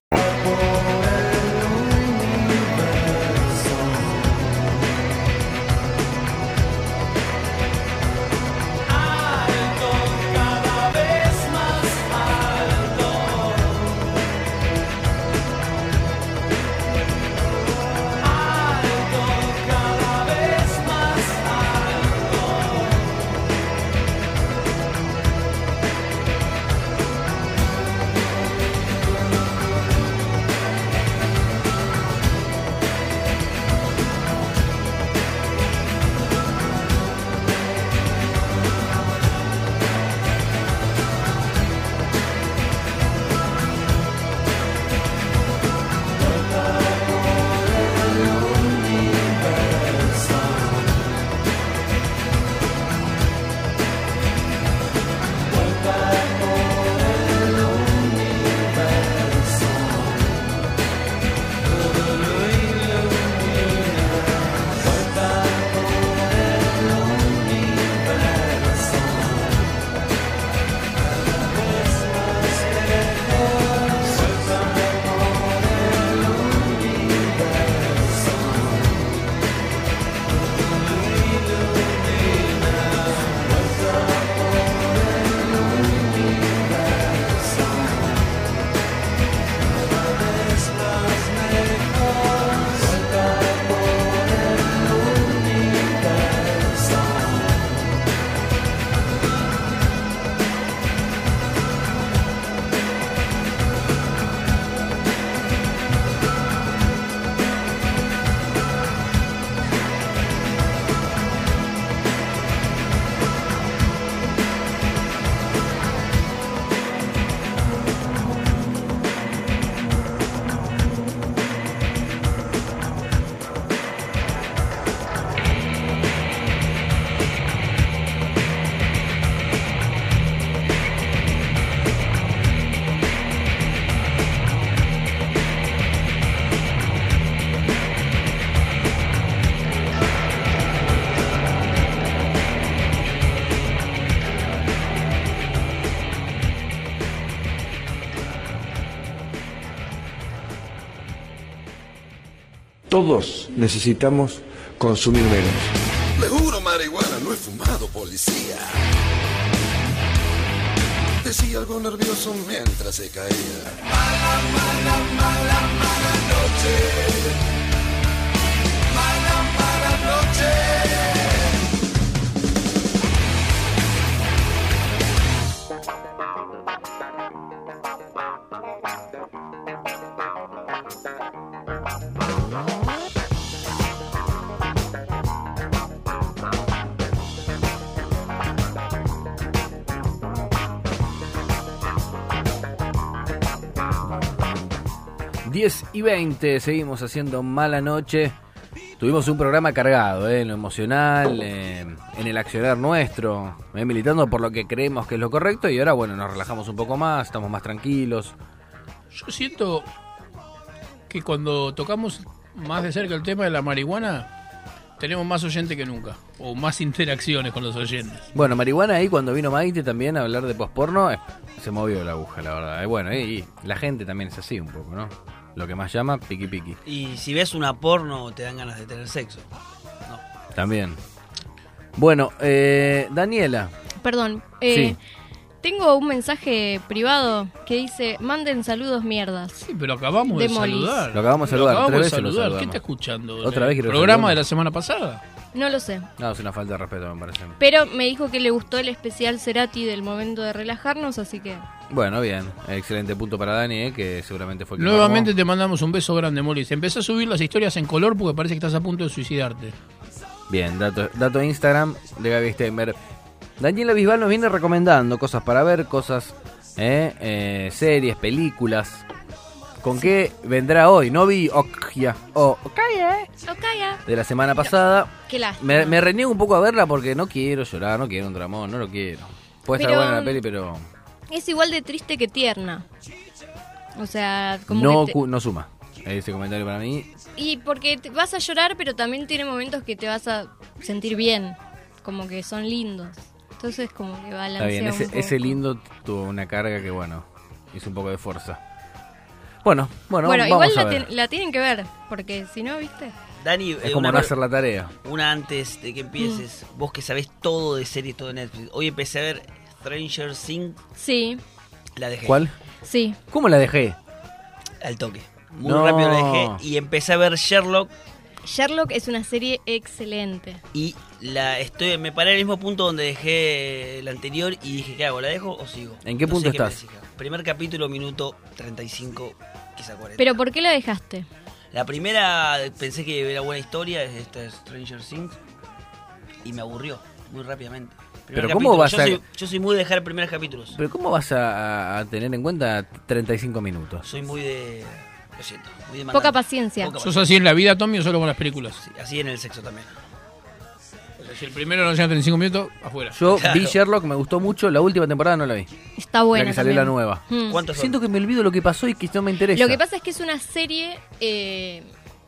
Todos necesitamos consumir menos. Le juro, marihuana, no he fumado, policía. Decía algo nervioso mientras se caía. Mala, mala, mala, mala noche. Y 20, seguimos haciendo mala noche. Tuvimos un programa cargado, ¿eh? en lo emocional, eh, en el accionar nuestro, eh, militando por lo que creemos que es lo correcto y ahora, bueno, nos relajamos un poco más, estamos más tranquilos. Yo siento que cuando tocamos más de cerca el tema de la marihuana, tenemos más oyentes que nunca. O más interacciones con los oyentes. Bueno, marihuana ahí cuando vino Maite también a hablar de posporno, eh, se movió la aguja, la verdad. Y bueno, y, y la gente también es así un poco, ¿no? Lo que más llama piqui piqui. Y si ves una porno, te dan ganas de tener sexo. También. Bueno, eh, Daniela. Perdón, eh, Sí. tengo un mensaje privado que dice, manden saludos mierdas. Sí, pero acabamos de, saludar. Lo acabamos de saludar, acabamos tres de veces saludar. ¿Qué está escuchando? Otra ¿El vez quiero programa saludar. de la semana pasada? No lo sé. No, es una falta de respeto, me parece. Pero me dijo que le gustó el especial Cerati del momento de relajarnos, así que... Bueno, bien. Excelente punto para Dani, eh, que seguramente fue el que Nuevamente te mandamos un beso grande, Molis. Empecé a subir las historias en color porque parece que estás a punto de suicidarte. Bien, dato, dato Instagram de Gaby Steinberg. Daniela Bisbal nos viene recomendando cosas para ver, cosas, eh, eh, series, películas. ¿Con qué vendrá hoy? No vi Okja, o Okaya. Okaya. de la semana pasada. Qué. Me, me reniego un poco a verla porque no quiero llorar, no quiero un dramón, no lo quiero. Puede estar Pero- buena la peli, pero Es igual de triste que tierna. O sea, como no, que te- no suma. Ese comentario para mí. Y porque te vas a llorar, pero también tiene momentos que te vas a sentir bien. Como que son lindos. Entonces como que balancea Está bien, ese, un poco. ese lindo tuvo una carga que, bueno, hizo un poco de fuerza. Bueno, bueno, Bueno, vamos igual a la, ver. ten- la tienen que ver, porque si no, ¿viste? Dani, Es eh, como una, no hacer la tarea. una antes de que empieces, vos que sabés todo de series, todo de Netflix. Hoy empecé a ver Stranger Things, Sí, la dejé. ¿Cuál? sí. ¿Cómo la dejé? Al toque. Muy No. rápido la dejé y empecé a ver Sherlock Sherlock es una serie excelente. y la estoy me paré al mismo punto donde dejé la anterior y dije, ¿qué hago? ¿La dejo o sigo? ¿En qué No punto estás? Primer capítulo, minuto 35, quizá 40. Pero ¿por qué la dejaste? La primera pensé que era buena historia, es esta Stranger Things, y me aburrió muy rápidamente. Primer Pero ¿cómo vas yo a- Soy, yo soy muy de dejar primeros capítulos. Pero ¿cómo vas a, a tener en cuenta 35 minutos? Soy muy de... Lo siento, muy de Poca paciencia. Poca ¿Sos así en la vida, Tommy, o solo con las películas? Sí, así en el sexo también. Si el primero no llega a 35 minutos, afuera. Yo Claro. vi Sherlock, me gustó mucho, la última temporada no la vi. Está buena. la que salió también. la nueva. Mm. ¿Cuántos son? Siento que me olvido lo que pasó y que no me interesa. Lo que pasa es que es una serie, eh,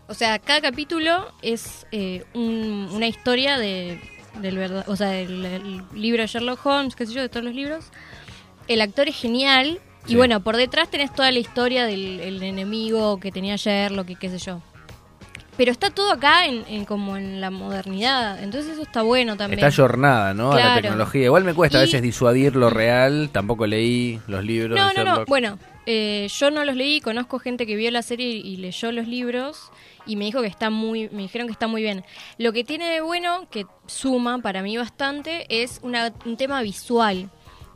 o sea, cada capítulo es eh, un- una historia de, del verdad, o sea, del, el libro de Sherlock Holmes, qué sé yo, de todos los libros. El actor es genial Sí. y bueno, por detrás tenés toda la historia del el enemigo que tenía Sherlock y qué sé yo. Pero está todo acá en, en como en la modernidad, entonces eso está bueno también. Está jornada, ¿no? A la tecnología. Igual me cuesta a veces disuadir lo real. Tampoco leí los libros No, de no, no. Bueno, eh, yo no los leí, conozco gente que vio la serie y leyó los libros y me dijo que está muy, me dijeron que está muy bien. Lo que tiene de bueno, que suma para mí bastante, es una- un tema visual.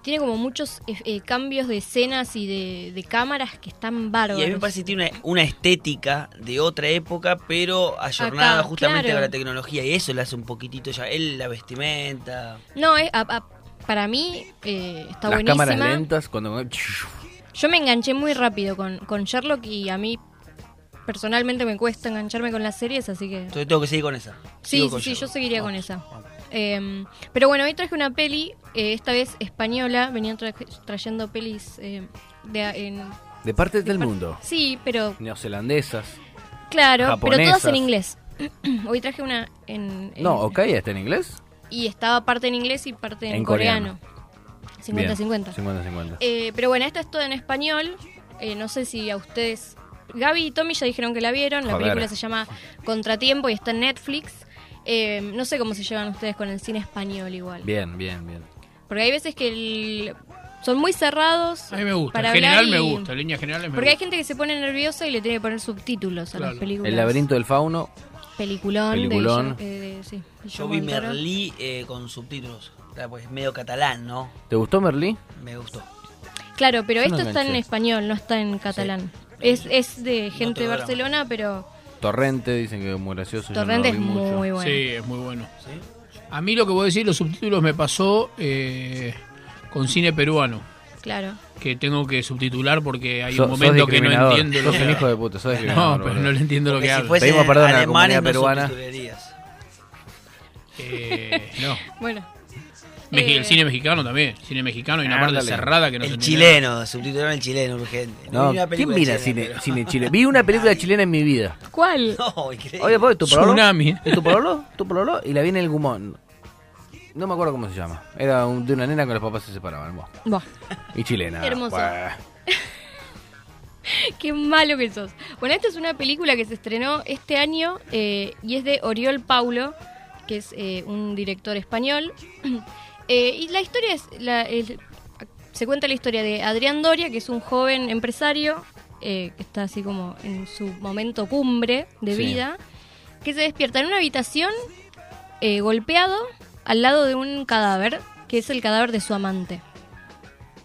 Tiene como muchos eh, eh, cambios de escenas y de, de cámaras que están bárbaros. Y a mí me parece que tiene una, una estética de otra época, pero ayornada Acá, justamente claro. a la tecnología. Y eso le hace un poquitito ya. Él, la vestimenta. No, es, a- a- para mí eh, está Las buenísima. cámaras lentas, cuando... Yo me enganché muy rápido con, con Sherlock y a mí personalmente me cuesta engancharme con las series, así que... Entonces tengo que seguir con esa. Sí, Sigo sí, yo seguiría con esa. Eh, pero bueno, hoy traje una peli, eh, esta vez española, venían tra- trayendo pelis eh, de, en- De partes del mundo. Sí, pero Neozelandesas. claro, pero todas Japonesas. en inglés. [clears throat] hoy traje una en... en- No, ok, está en inglés. Y estaba parte en inglés y parte en, En coreano. Bien, 50-50. 50-50. Eh, pero bueno, esta es toda en español. Eh, no sé si a ustedes. Gaby y Tommy ya dijeron que la vieron. La Joder. película se llama Contratiempo y está en Netflix. Eh, no sé cómo se llevan ustedes con el cine español igual. Bien, bien, bien. Porque hay veces que el- son muy cerrados. A mí me gusta. para en general me gusta. En líneas generales me Porque hay gente que se pone nerviosa y le tiene que poner subtítulos a las películas. El laberinto del fauno. Peliculón. de Peliculón. Eh, de- sí, Yo vi. Merlí eh, con subtítulos. Pues es medio catalán, ¿no? ¿Te gustó Merlí? Me gustó. Claro, pero Yo no esto está en español, no está en catalán. Es, es de gente de. Barcelona, pero Torrente, dicen que es muy gracioso. yo no Torrente lo es vi mucho. muy bueno. Sí, es muy bueno. A mí lo que voy a decir, los subtítulos me pasó eh, con cine peruano. claro. Que tengo que subtitular porque hay un momento que no entiendo lo Sos que un hijo de puta, sos [laughs] No, pero no le entiendo lo que si fuese Pedimos perdón a la comunidad no peruana. Eh, no. Bueno. Meji- Eh, el cine mexicano también. Cine mexicano y una parte Ándale. cerrada que no se El entiende. chileno, subtitularon el chileno urgente. No, vi una ¿quién película mira chilena, cine, pero- cine chileno? Vi una película chilena en mi vida. ¿Cuál? [laughs] No, increíble. Oye, pues, ¿tu pololo? Tsunami. ¿Es tu pololo? ¿Tu pololo? Y la vi en el Gumón. No me acuerdo cómo se llama. Era un- de una nena con los papás se separaban. buah. Buah, Y chilena. Hermoso. buah. [laughs] qué malo que sos. Bueno, esta es una película que se estrenó este año eh, y es de Oriol Paulo, que es eh, un director español. [clears throat] Eh, y la historia es, la- el- se cuenta la historia de Adrián Doria, que es un joven empresario eh, que está así como en su momento cumbre de Sí. vida, que se despierta en una habitación eh, golpeado al lado de un cadáver, que es el cadáver de su amante.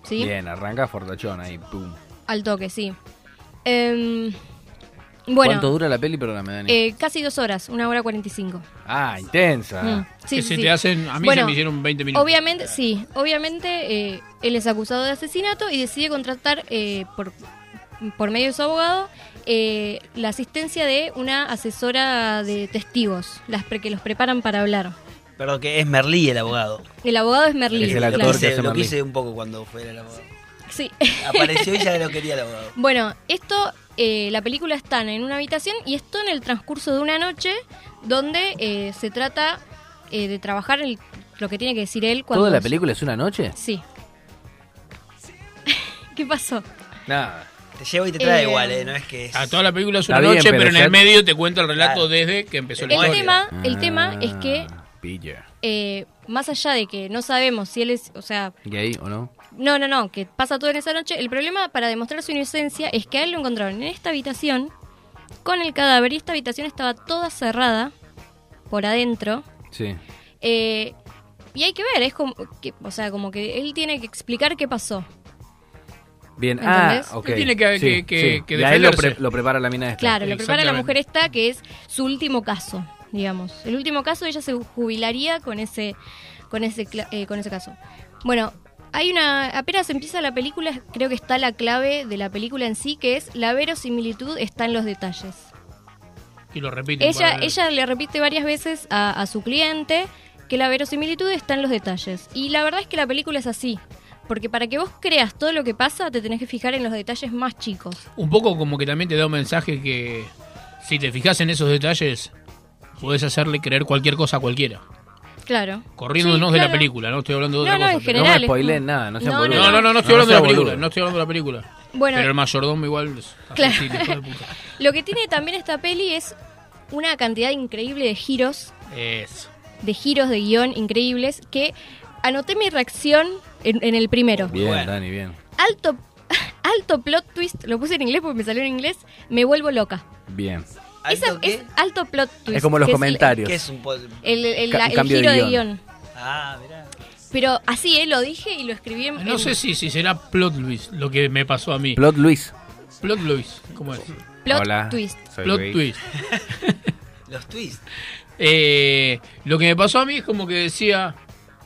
¿Sí? Bien, arranca fortachón ahí. Pum. Al toque, sí. Em, bueno, ¿Cuánto dura la peli? Perdóname, Dani. eh, casi dos horas, una hora cuarenta y cinco. ah, intensa. Mm, sí, que sí, se sí. te hacen. A mí Bueno, se me hicieron 20 minutos. Obviamente, sí, obviamente eh, él es acusado de asesinato y decide contratar eh, por, por medio de su abogado eh, la asistencia de una asesora de testigos, las pre- que los preparan para hablar. Perdón, que es Merlí el abogado. El abogado es Merlí. Es el actor claro. que hace lo quise un poco cuando fuera el abogado. Sí. Apareció y ya lo quería el abogado. Bueno, esto, eh, la película está en una habitación y esto en el transcurso de una noche donde eh, se trata eh, de trabajar el- lo que tiene que decir él cuando... ¿Toda la película es una noche? Sí. [laughs] ¿Qué pasó? Nada. Te lleva y te trae Eh, igual, ¿eh? No es que es... A toda la película es una bien, noche, pero pero, en el medio te cuenta el relato Claro. desde que empezó la El historia. tema, el tema es que Ah, Pilla. eh, más allá de que no sabemos si él es, o sea, ¿Gay o no? No, no, no, que pasa todo en esa noche, el problema para demostrar su inocencia es que a él lo encontraron en esta habitación con el cadáver y esta habitación estaba toda cerrada por adentro. Sí. Eh, y hay que ver, es como que, o sea, como que él tiene que explicar qué pasó. Bien, ¿Entendés? ah, ok. Él tiene que- Sí, que- que- sí. que Y a él lo, defenderse. pre- lo prepara la mina esta. Claro, lo prepara la mujer esta, que es su último caso, digamos. El último caso, ella se jubilaría con ese, con ese, eh, con ese caso. Bueno, hay una, apenas empieza la película, creo que está la clave de la película en sí, que es la verosimilitud está en los detalles. Y lo repiten. Ella, le repite varias veces a, a su cliente que la verosimilitud está en los detalles. Y la verdad es que la película es así. Porque para que vos creas todo lo que pasa, te tenés que fijar en los detalles más chicos. Un poco como que también te da un mensaje que si te fijas en esos detalles, puedes hacerle creer cualquier cosa a cualquiera. Claro. Corriéndonos Sí, de la claro. película, no estoy hablando de No, otra no, cosa. en pero- No general. me es spoileen como- nada, no sean No, boludos. No, no, no, no estoy hablando de la película, no estoy hablando de la película. Bueno. Pero el mayordomo igual es Claro. hijo de puta. Lo que tiene también esta peli es una cantidad increíble de giros, Eso. de giros de guion increíbles, que anoté mi reacción en, en el primero. Bien, Bueno. Dani, bien. Alto, [laughs] alto plot twist, lo puse en inglés porque me salió en inglés, me vuelvo loca. Bien. Esa- ¿Alto qué? es alto plot twist. Es como los que comentarios. ¿Qué es un po- El, el- Ca- la- el cambio de giro de guion. Ah, mirá. Pero así, ¿eh? Lo dije y lo escribí en... No en sé si, si será plot Luis lo que me pasó a mí. Plot Luis. Plot Luis, ¿cómo es? plot Hola. twist. Soy Plot Luis. twist. [laughs] Los twists. Eh, lo que me pasó a mí es como que decía,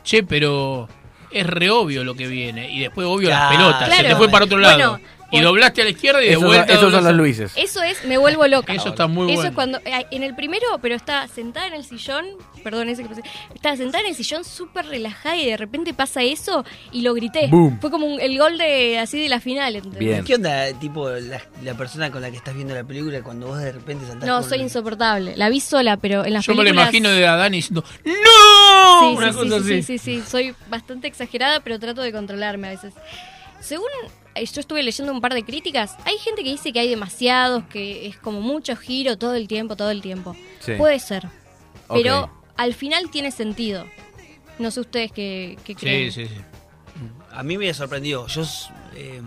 che, pero es re obvio lo que viene. Y después obvio las Claro. pelotas. Se te fue para otro lado. Bueno, y doblaste a la izquierda y de Esos, son, vuelta. esos son doblas a- los Luises. Eso es, me vuelvo loca. Eso está muy Eso bueno. es cuando, eh, en el primero, pero estaba sentada en el sillón, perdón, ese que pasé, estaba sentada en el sillón súper relajada y de repente pasa eso y lo grité. Boom. Fue como un- el gol de así de la final. ¿entendés? Bien. ¿Qué onda, tipo, la, la persona con la que estás viendo la película cuando vos de repente saltás No, con- soy insoportable. La vi sola, pero en las Yo me lo películas... imagino de Adán diciendo, ¡No! Sí, Una sí, cosa sí, sí, así. sí, sí, soy bastante exagerada, pero trato de controlarme a veces. Según yo estuve leyendo un par de críticas, hay gente que dice que hay demasiados, que es como mucho giro todo el tiempo, todo el tiempo. Sí. Puede ser. Pero al final tiene sentido. No sé ustedes qué, qué creen. Sí, sí, sí. A mí me sorprendió. Yo. eh,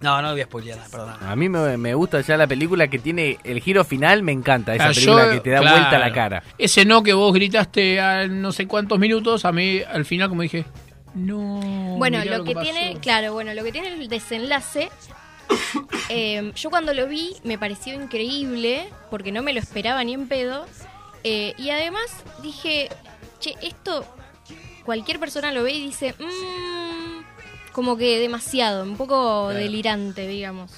no, no voy a spoilear, perdón. A mí me, me gusta ya la película que tiene el giro final, me encanta. Esa Ah, yo- película que te da claro. vuelta la cara. Ese no que vos gritaste a no sé cuántos minutos, a mí al final como dije, no. Bueno, lo que pasó. tiene, claro, bueno, lo que tiene el desenlace, [coughs] eh, yo cuando lo vi me pareció increíble, porque no me lo esperaba ni en pedo, eh, y además dije, che, esto cualquier persona lo ve y dice, "Mm", como que demasiado, un poco delirante, digamos.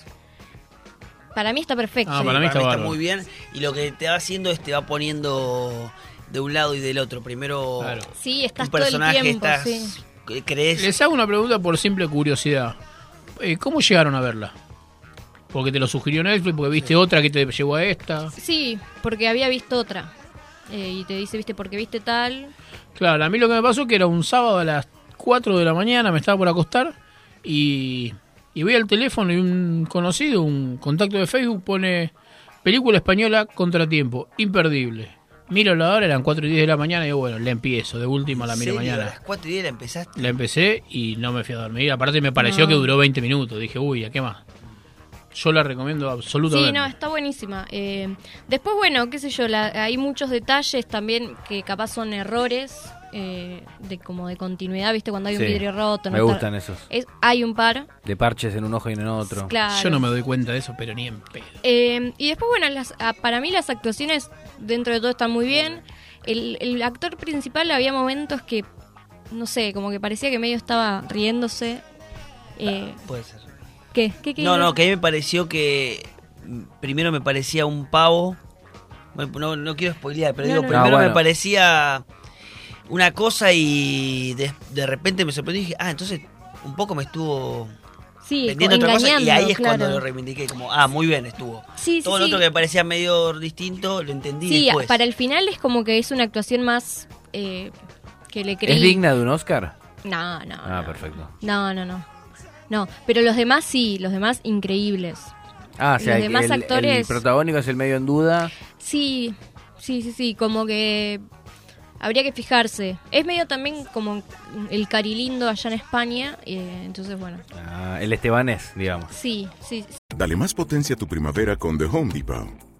Para mí está perfecto. Ah, para mí está muy bien. Y lo que te va haciendo es te va poniendo de un lado y del otro. Primero, Sí, estás un todo el tiempo, estás, sí. Crees. Les hago una pregunta por simple curiosidad. Eh, ¿Cómo llegaron a verla? Porque te lo sugirió Netflix, porque viste otra que te llevó a esta. Sí, porque había visto otra. Eh, y te dice, viste, porque viste tal. Claro, a mí lo que me pasó que era un sábado a las 4 de la mañana, me estaba por acostar y, y voy al teléfono y un conocido, un contacto de Facebook pone película española Contratiempo, imperdible. Miro la hora, eran 4 y 10 de la mañana y digo, bueno, la empiezo, de última la miro ¿En serio? A mañana. las 4 y 10 la empezaste. La empecé y no me fui a dormir. Aparte me pareció No. que duró 20 minutos. Dije, uy, ¿a qué más? Yo la recomiendo absolutamente. Sí, no, está buenísima. Eh, después, bueno, qué sé yo, la- hay muchos detalles también que capaz son errores eh, de como de continuidad, ¿viste? Cuando hay un Sí, vidrio roto. no me está- gustan esos. Es, hay un par. De parches en un ojo y en otro. Claro. Yo no me doy cuenta de eso, pero ni en pedo. Eh, y después, bueno, las, ah, para mí las actuaciones dentro de todo están muy bien. El, el actor principal había momentos que, no sé, como que parecía que medio estaba riéndose. Eh, Puede ser. ¿Qué? ¿Qué, qué No, no, a- que a mí me pareció que. mm, Primero me parecía un pavo. No, no quiero spoilear, pero No, digo, no, no. primero No, bueno. me parecía una cosa y de, de repente me sorprendió y dije, ah, entonces un poco me estuvo Sí, vendiendo otra cosa y ahí es cuando lo reivindiqué, como, ah, muy bien estuvo. Sí, sí, Todo lo sí. otro que me parecía medio distinto lo entendí Sí, después. para el final es como que es una actuación más eh, que le creí. ¿Es digna de un Oscar? No, no. Ah, perfecto. No, no, no. No, pero los demás sí, los demás increíbles. Ah, o sea, Los demás el, el actores- protagónico es el medio en duda. Sí, sí, sí, sí, como que habría que fijarse. Es medio también como el carilindo allá en España, eh, entonces bueno. Ah, el estebanés, digamos. Sí, sí, Dale más potencia a tu primavera con The Home Depot.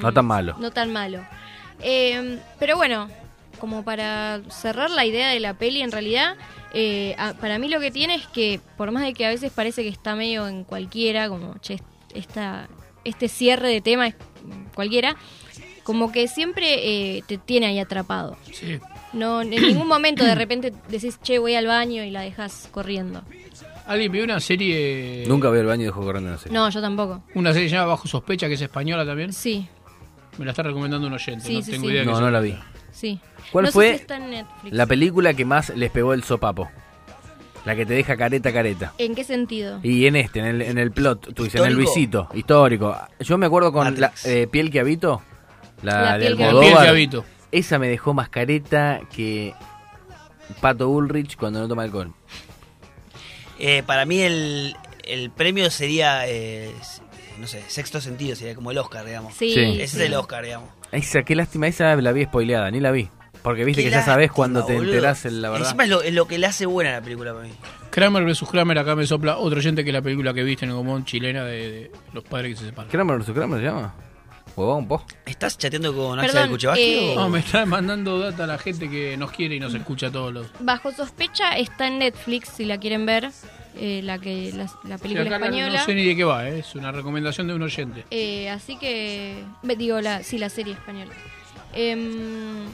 No tan malo. No tan malo. Eh, pero bueno, como para cerrar la idea de la peli, en realidad, eh, a- para mí lo que tiene es que, por más de que a veces parece que está medio en cualquiera, como, che, esta, este cierre de tema es cualquiera, como que siempre eh, te tiene ahí atrapado. Sí. No, en [clears throat] ningún momento de repente decís, che, voy al baño y la dejas corriendo. ¿Alguien vio una serie? Nunca veo el baño y dejo corriendo una serie. No, yo tampoco. Una serie llamada Bajo Sospecha, que es española también. Sí, Me la está recomendando un oyente. Sí, no sí, tengo sí. idea de No, no la vi. sí. ¿Cuál No sé fue si está en Netflix. la película que más les pegó el sopapo? La que te deja careta careta. ¿En qué sentido? Y en este, en el, en el plot, tú dices, en el ¿Histórico? Luisito, histórico. Yo me acuerdo con la Matrix. eh, Piel que habito, la, La de Piel que La Almodóvar. piel que habito. Esa me dejó más careta que Pato Ulrich cuando no toma alcohol. Eh, para mí el, el premio sería, eh, no sé, sexto sentido, sería como el Oscar, digamos. Sí, Sí. Ese sí. es el Oscar, digamos. Esa, qué lástima, esa la vi spoileada, ni la vi. Porque viste Qué que ya sabés cuando te boludo. enterás en la verdad. Encima es lo, es lo que le hace buena la película para mí. Kramer vs. Kramer, acá me sopla otro oyente que es la película que viste en el común chilena de, de los padres que se separan. ¿Kramer vs. Kramer se llama? Huevón, vos. ¿Estás chateando con Perdón, Axel Kuchevaski eh, o- No, me está mandando data a la gente que nos quiere y nos escucha todos los. Bajo sospecha está en Netflix, si la quieren ver, eh, la que la, la película Sí, acá no- española. No sé ni de qué va, ¿eh? es una recomendación de un oyente. Eh, así que, digo, la, sí, la serie española. Em,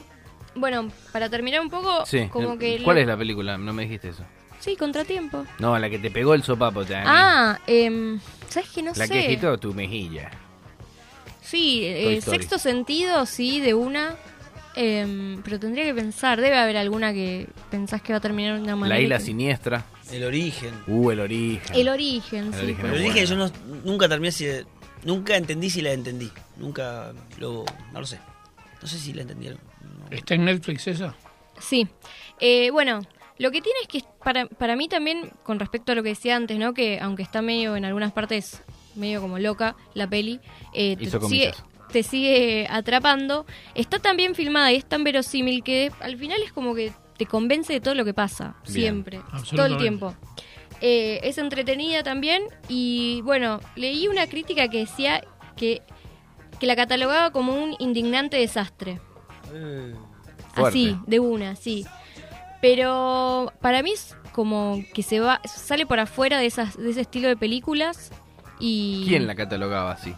bueno, para terminar un poco, Sí. como que... ¿Cuál lo- es la película? No me dijiste eso. Sí, Contratiempo. No, la que te pegó el sopapo. Ah, em, ¿sabes qué? No la sé. que agitó tu mejilla. Sí, eh, sexto sentido, sí, de una. Em, pero tendría que pensar, debe haber alguna que pensás que va a terminar de una manera. La isla que- siniestra. El origen. Uh, el origen. El origen, sí. Pero dije, yo no- nunca terminé si. Nunca entendí si la entendí. Nunca lo. No lo sé. No sé si la entendieron. ¿Está en Netflix esa? Sí. Eh, bueno, lo que tiene es que para, para mí también, con respecto a lo que decía antes, ¿no? Que aunque está medio en algunas partes, medio como loca la peli, eh, te, sigue, te sigue atrapando. Está tan bien filmada y es tan verosímil que al final es como que te convence de todo lo que pasa, Bien. siempre, todo el tiempo. Eh, es entretenida también y bueno, leí una crítica que decía que, que la catalogaba como un indignante desastre. Fuerte. Así, de una, sí. Pero para mí es como que se va, sale por afuera de, esas, de ese estilo de películas y... ¿Quién la catalogaba así?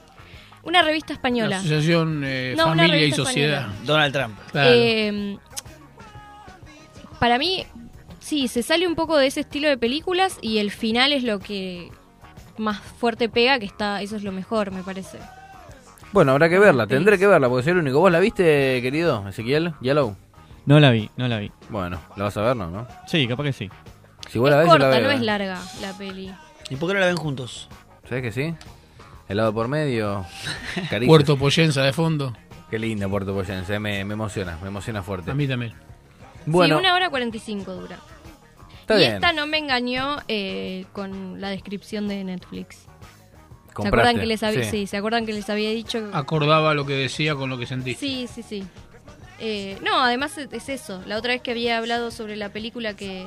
Una revista La española. Asociación eh, No, una Familia y Sociedad. española. Donald Trump. Claro. Eh, para mí, sí, se sale un poco de ese estilo de películas y el final es lo que más fuerte pega, que está, eso es lo mejor, me parece. Bueno, habrá que verla, tendré que verla, porque soy el único. ¿Vos la viste, querido Ezequiel? Yellow. No la vi, no la vi. Bueno, ¿la vas a ver, no? no? Sí, capaz que sí. Si vos la es ves, yo corta, la veo. no es larga la peli. ¿Y por qué no la ven juntos? ¿Sabes que sí? Helado por medio. [laughs] caricias. Puerto Poyenza de fondo. Qué lindo Puerto Poyense, me, me emociona, me emociona fuerte. A mí también. Bueno, Sí, una hora 45 dura. está y bien. esta no me engañó eh, con la descripción de Netflix. ¿Se acuerdan que les había, sí. sí, ¿se acuerdan que les había dicho? Acordaba lo que decía con lo que sentí. Sí, sí, sí. Eh, no, además es eso. La otra vez que había hablado sobre la película que,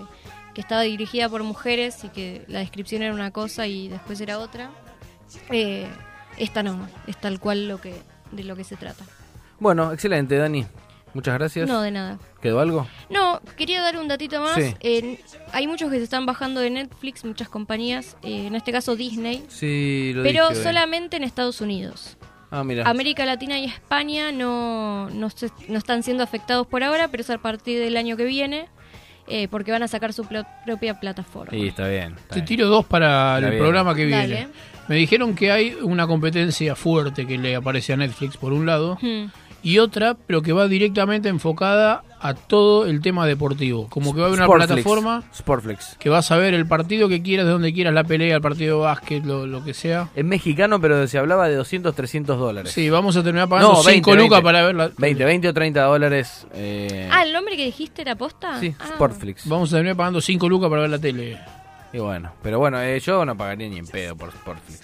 que estaba dirigida por mujeres y que la descripción era una cosa y después era otra. eh, esta no, es tal cual lo que de lo que se trata. Bueno, excelente, Dani. Muchas gracias. No, de nada. ¿Quedó algo? No, quería dar un datito más. Sí. Eh, hay muchos que se están bajando de Netflix, muchas compañías, eh, en este caso Disney, Sí, lo pero dije solamente en Estados Unidos. Ah, mira. América Latina y España no, no, se- no están siendo afectados por ahora, pero es a partir del año que viene, eh, porque van a sacar su propia plataforma. Sí, está bien. está Te bien. tiro dos para Está el bien. programa que Dale. viene. Me dijeron que hay una competencia fuerte que le aparece a Netflix por un lado Hmm. Y otra, pero que va directamente enfocada a todo el tema deportivo. Como que va a haber una Sportflix. plataforma Sportflix. que vas a ver el partido que quieras, de donde quieras, la pelea, el partido de básquet, lo, lo que sea. Es mexicano, pero se hablaba de 200, 300 dólares. Sí, vamos a terminar pagando No, 5 20, lucas 20. para verla. 20, 20 o 30 dólares. eh, Ah, ¿el nombre que dijiste era posta? sí, Ah. Sportflix. Vamos a terminar pagando 5 lucas para ver la tele. Y bueno, pero bueno, eh, yo no pagaría ni en pedo por Sportflix.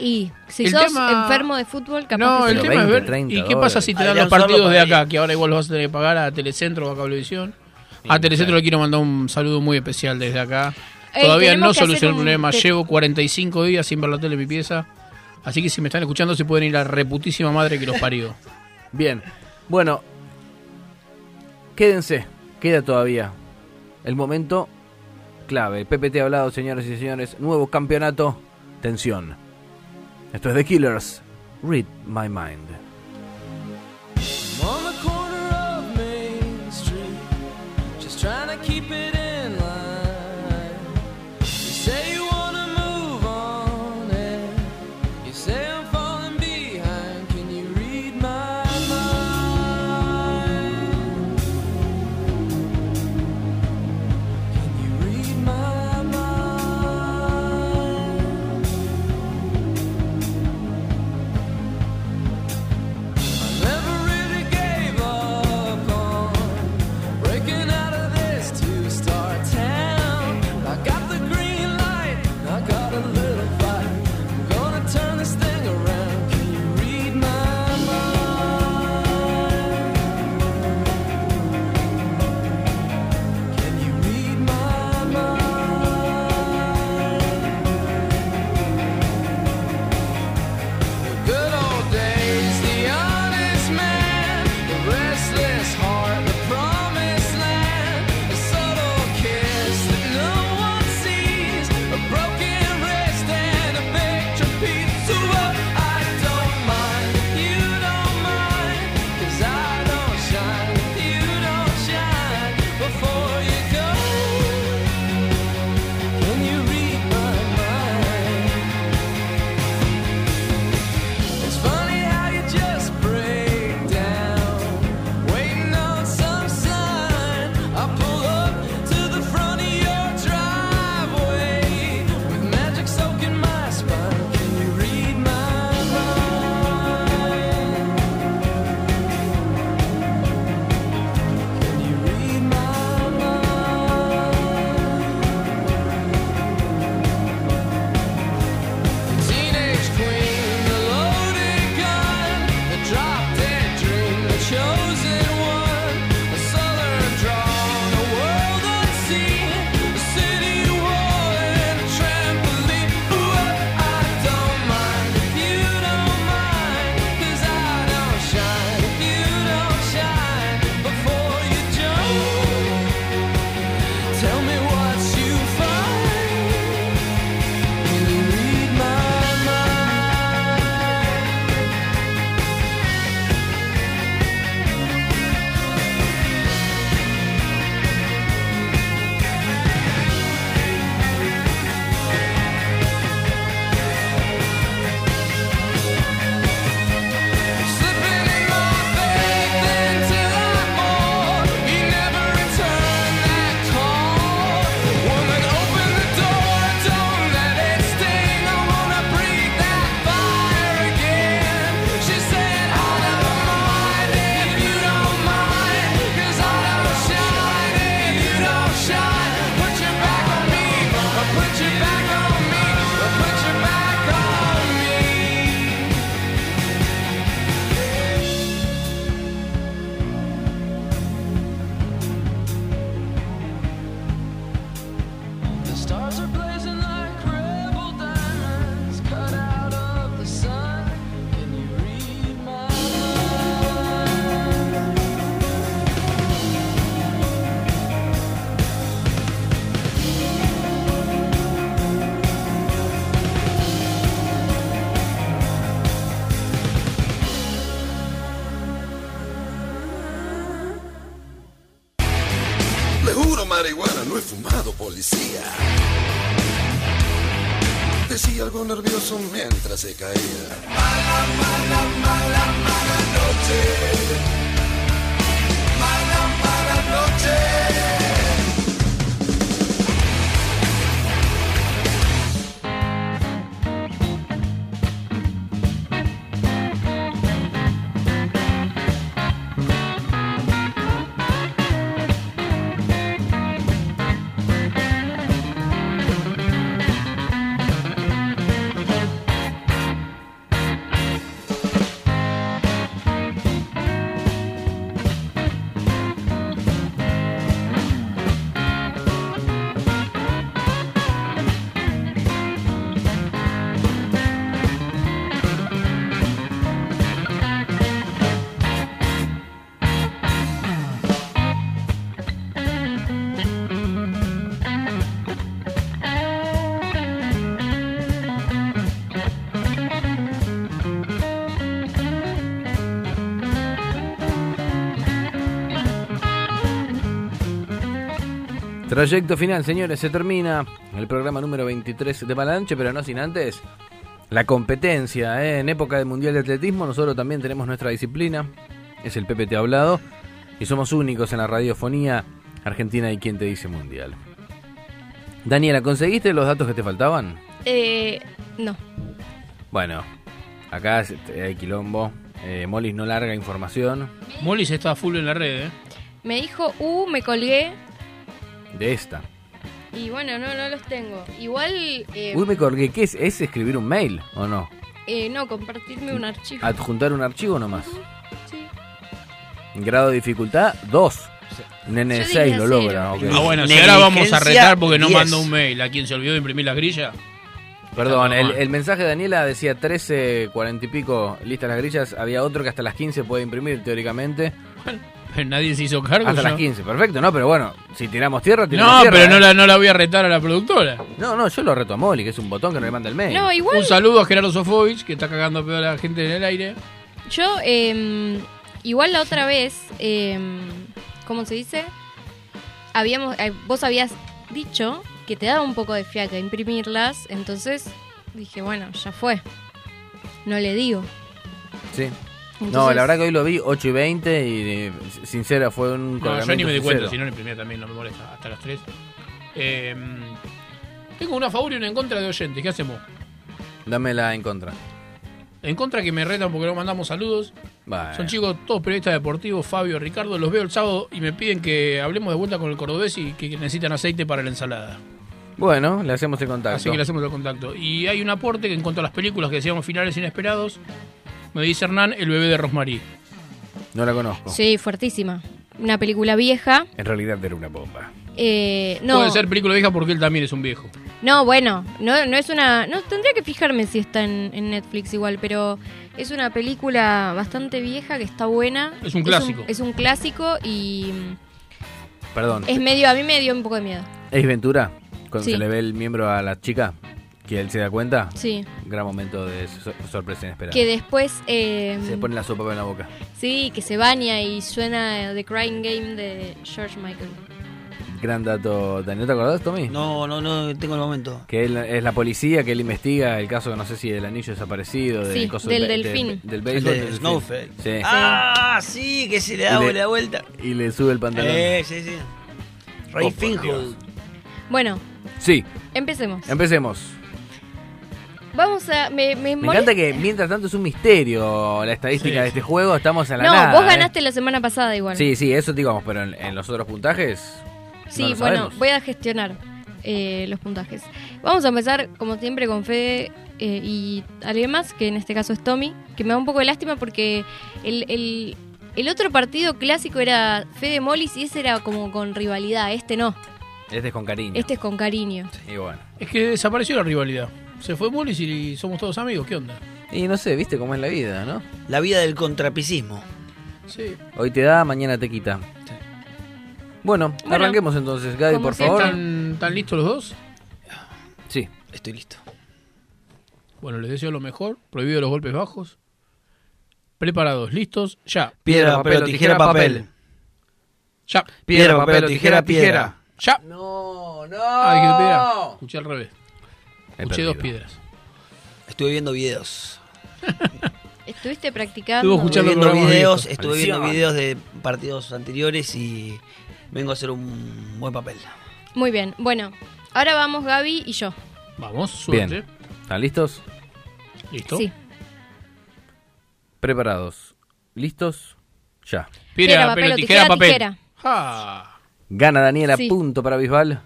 Y si El sos tema- enfermo de fútbol, capaz No, que el tema es 20, ver. 30 ¿Y qué pasa si te dan los partidos de acá? Que ahora igual los vas a tener que pagar a Telecentro o a Cablevisión. A Telecentro le quiero mandar un saludo muy especial desde acá. Ey, Todavía no solucioné el problema. te- Llevo 45 días sin ver la tele en mi pieza. Así que si me están escuchando, se pueden ir a la reputísima madre que los [laughs] parió. Bien, bueno, quédense, queda todavía el momento clave. PPT ha hablado, señores y señores, nuevo campeonato, tensión. Esto es The Killers, Read My Mind. trying to keep it mientras se caía. Trayecto final, señores, se termina el programa número 23 de Malanche, pero no sin antes la competencia. ¿eh? En época del Mundial de Atletismo nosotros también tenemos nuestra disciplina, es el PPT hablado, y somos únicos en la radiofonía argentina y quien te dice mundial. Daniela, ¿conseguiste los datos que te faltaban? Eh, no. Bueno, acá hay quilombo. Eh, Molis no larga información Mollis está full en la red, ¿eh? Me dijo, uh, me colgué. De esta. Y bueno, no, no los tengo. Igual, eh, Uy, me colgué. ¿Qué es? ¿Es escribir un mail o no? eh, no, compartirme un archivo. ¿Adjuntar un archivo nomás? Sí. Grado de dificultad 2. Nene de Yo 6 diría lo logra. Ah, bueno, si ahora vamos a retar porque no 10. mandó un mail. ¿A quien se olvidó de imprimir las grillas? Perdón, el, el mensaje de Daniela decía 13, 40 y pico listas las grillas. Había otro que hasta las 15 puede imprimir teóricamente. Nadie se hizo cargo. Hasta yo. las 15, perfecto, ¿no? Pero bueno, si tiramos tierra, tiramos No, tierra. pero no ¿eh? la, no la voy a retar a la productora. No, no, yo lo reto a Molly, que es un botón que no le manda el mail. No, igual. Un saludo a Gerardo Sofovich, que está cagando a pedo a la gente en el aire. Yo, eh, igual la otra vez, eh, ¿cómo se dice? Habíamos, eh, vos habías dicho que te daba un poco de fiaca imprimirlas, entonces dije, bueno, ya fue. No le digo. Sí. No, la verdad que hoy lo vi 8 y 20 y eh, sincera fue un No, yo ni me di cuenta, si no lo imprimía también, no me molesta, hasta las 3. Eh, tengo una a favor y una en contra de oyentes, ¿qué hacemos? Dámela en contra. En contra que me retan porque no mandamos saludos. Bueno. Son chicos, todos periodistas deportivos, Fabio, Ricardo, los veo el sábado y me piden que hablemos de vuelta con el cordobés y que necesitan aceite para la ensalada. Bueno, le hacemos el contacto. Así que le hacemos el contacto. Y hay un aporte que en cuanto a las películas que decíamos finales inesperados, me dice Hernán, el bebé de Rosmarie. No la conozco. Sí, fuertísima. Una película vieja. En realidad era una bomba. Eh, no, Puede ser película vieja porque él también es un viejo. no, bueno, no, no es una... No, tendría que fijarme si está en, en Netflix igual, pero es una película bastante vieja que está buena. Es un clásico. Es un, clásico y Perdón. es medio... A mí me dio un poco de miedo. ¿Es Ventura? Cuando Sí. se le ve el miembro a la chica, que él se da cuenta. Sí. Gran momento de so- sorpresa inesperada. Que después... eh, Se pone la sopa en la boca. Sí, que se baña y suena The Crying Game de George Michael. Gran dato. Daniel, ¿te acordás, Tommy? No, no, no tengo el momento. Que él es la policía, que él investiga el caso, no sé si del anillo desaparecido, del, Sí, coso del delfín. del El béisbol. de del delfín. Snowfeld. Sí. Ah, sí, que se le da Y le- la vuelta. Y le sube el pantalón. Eh, sí, sí. Ray Oh. Bueno, Sí, empecemos. empecemos. Vamos a... Me, me Me encanta que mientras tanto es un misterio la estadística Sí, de este juego, estamos en la No, nada. vos ¿eh? ganaste la semana pasada igual. Sí, sí, eso digamos, pero en, en los otros puntajes. Sí, no lo bueno, sabemos. voy a gestionar eh, los puntajes. Vamos a empezar, como siempre, con Fede eh, y alguien más, que en este caso es Tommy, que me da un poco de lástima porque el, el, el otro partido clásico era Fede Molis y ese era como con rivalidad, este no, Este es con cariño. este es con cariño. Y bueno. Es que desapareció la rivalidad. Se fue Mollis y somos todos amigos, ¿qué onda? Y no sé, viste cómo es la vida, ¿no? La vida del contrapisismo. Sí. Hoy te da, mañana te quita. Bueno, Bueno, arranquemos entonces, Gaby, por favor. ¿Están, están listos los dos? Sí. Estoy listo. Bueno, les deseo lo mejor. Prohibido los golpes bajos. Preparados, listos, ya. Piedra, papel tijera, papel. Ya. Piedra, papel tijera, piedra. Ya. No, no. Ah, dije piedra. Escuché al revés. Escuché dos piedras. Estuve viendo videos. [laughs] Estuviste practicando. Estuve escuchando viendo videos, estuve viendo videos de partidos anteriores y vengo a hacer un buen papel. Muy bien. Bueno, ahora vamos Gaby y yo. Vamos, suerte. Bien. ¿Están listos? ¿Listo? Sí. Preparados. ¿Listos? Ya. Piedra, papel, o tijera, papel. Ah. Gana Daniela, Sí. punto para Bisbal.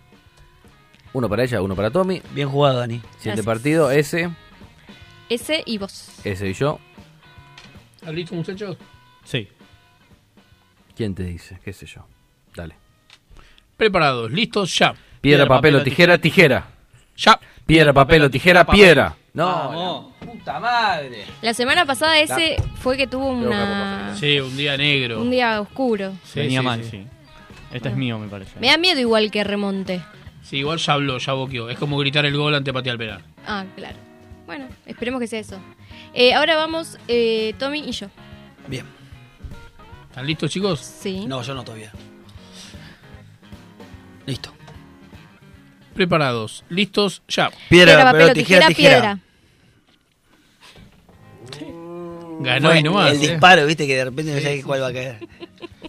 Uno para ella, uno para Tommy. Bien jugado, Dani. Siguiente Gracias. partido, ese, Ese y vos. ese y yo. ¿Están listos, muchachos? Sí. ¿Quién te dice? ¿Qué sé yo? Dale. Preparados, listos, ya. Piedra, papel o tijera, tijera. Ya. Piedra, papel o tijera, piedra. No, Vamos. la puta madre. La semana pasada ese fue que tuvo una, Sí, un día negro. un día oscuro. Sí, Venía sí, mal, sí. sí. Este es mío, me parece. Me da miedo igual que remonte. Sí, igual ya habló, ya boqueó. Es como gritar el gol ante patear el penal. Ah, claro. Bueno, esperemos que sea eso. Eh, ahora vamos eh, Tommy y yo. Bien. ¿Están listos, chicos? Sí. No, yo no todavía. Listo. Preparados, listos, ya. Piedra, papel, o tijera, tijera. Ganó Fue y nomás. El ¿eh? disparo, viste, que de repente no sabes cuál va a caer.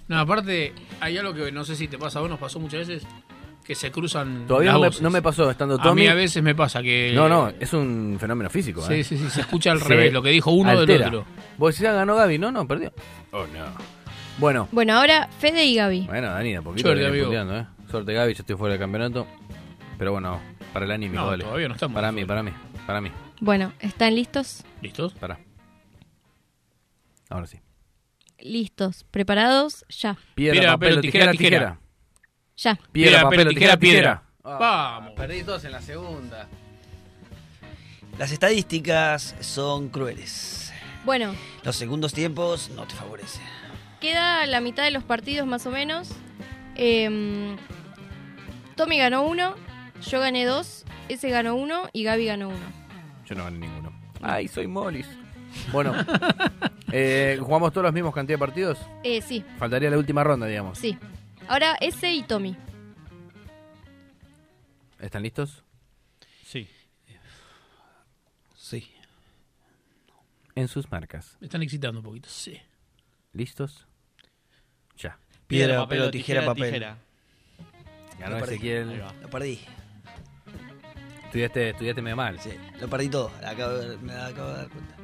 No, aparte, hay algo que no sé si te pasa a vos, nos pasó muchas veces, que se cruzan Todavía las no me, no me pasó estando A Tommy. mí a veces me pasa que... No, no, es un fenómeno físico. Sí, ¿eh? sí, sí, se escucha al [laughs] revés, lo que dijo uno del otro. Vos decís, ah, ganó Gaby. No, no, perdió. Oh, no. Bueno, Bueno, ahora Fede y Gaby. bueno, Dani, de a poquito Suerte, amigo. ¿eh? Suerte, Gaby, yo estoy fuera del campeonato. Pero bueno, para el anímico, No, dale. todavía no estamos Para mí, fuera. para mí, para mí. Bueno, ¿están listos? ¿Listos? Para. Ahora sí. Listos. ¿Preparados? Ya. Piedra, papel, o tijera, tijera. Ya. Piedra, papel, tijera, piedra. Vamos. Perdí todos en la segunda. Las estadísticas son crueles. Bueno, Los segundos tiempos no te favorecen. queda la mitad de los partidos más o menos. Em, Tommy ganó uno, yo gané dos, ese ganó uno y Gaby ganó uno. Yo no gané ninguno. Ay, soy Molis. Bueno, [laughs] eh, ¿jugamos todos los mismos cantidad de partidos? Eh, sí, Faltaría la última ronda, digamos. sí. Ahora ese y Tommy. ¿Están listos? Sí. Sí. En sus marcas. Me están excitando un poquito. Sí. ¿Listos? Ya. Piedra, papel o tijera, papel. Ganó Lo perdí. Ezequiel. Lo perdí. Estudiaste, estudiaste medio mal. Sí, lo perdí todo. Acabo de- me acabo de dar cuenta.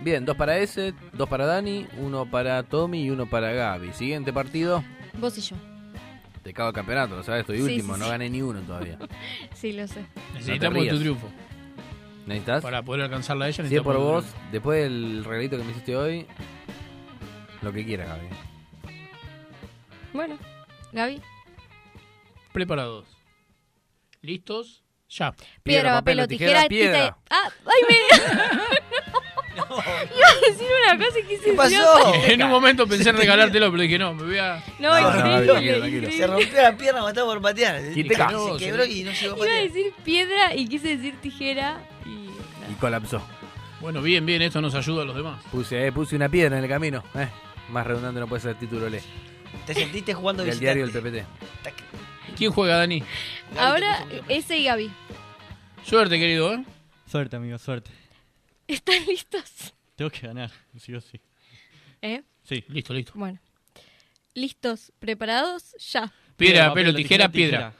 Bien, dos para ese, dos para Dani, uno para Tommy y uno para Gaby. Siguiente partido. Vos y yo. Te cago el campeonato, lo sabes, estoy Sí, último, sí, no sí. gané ni uno todavía. [laughs] Sí, lo sé. Necesitamos rías. tu triunfo. ¿Necesitas? Para poder alcanzarla a ella Si es por vos, después del regalito que me hiciste hoy, lo que quieras, Gaby. Bueno, Gaby. Preparados. ¿Listos? Ya. Piedra, papel o tijera, piedra. tijera. Ah, ay, me. [laughs] [laughs] [laughs] Iba a decir una cosa y quise ¿Qué pasó? En un momento pensé en regalártelo, pero dije, no, me voy a... No, No, no, increíble, tranquilo, tranquilo. increíble. Se rompió la pierna cuando estaba por patear. Quiteca. Se quebró y no llegó a Iba a patear. decir piedra y quise decir tijera y. Y colapsó. Bueno, bien, bien, esto nos ayuda a los demás. Puse, eh, puse una piedra en el camino. Eh, más redundante no puede ser el título, le. Te sentiste jugando visitante. diario del PPT. ¿Quién juega, Dani? Ahora, ese y Gaby. Suerte, querido, ¿eh? Suerte, amigo, suerte. ¿Están listos? Tengo que ganar, sí o sí. ¿Eh? Sí, listo, listo. Bueno. ¿Listos? ¿Preparados? Ya. Piedra, papel o tijera, piedra.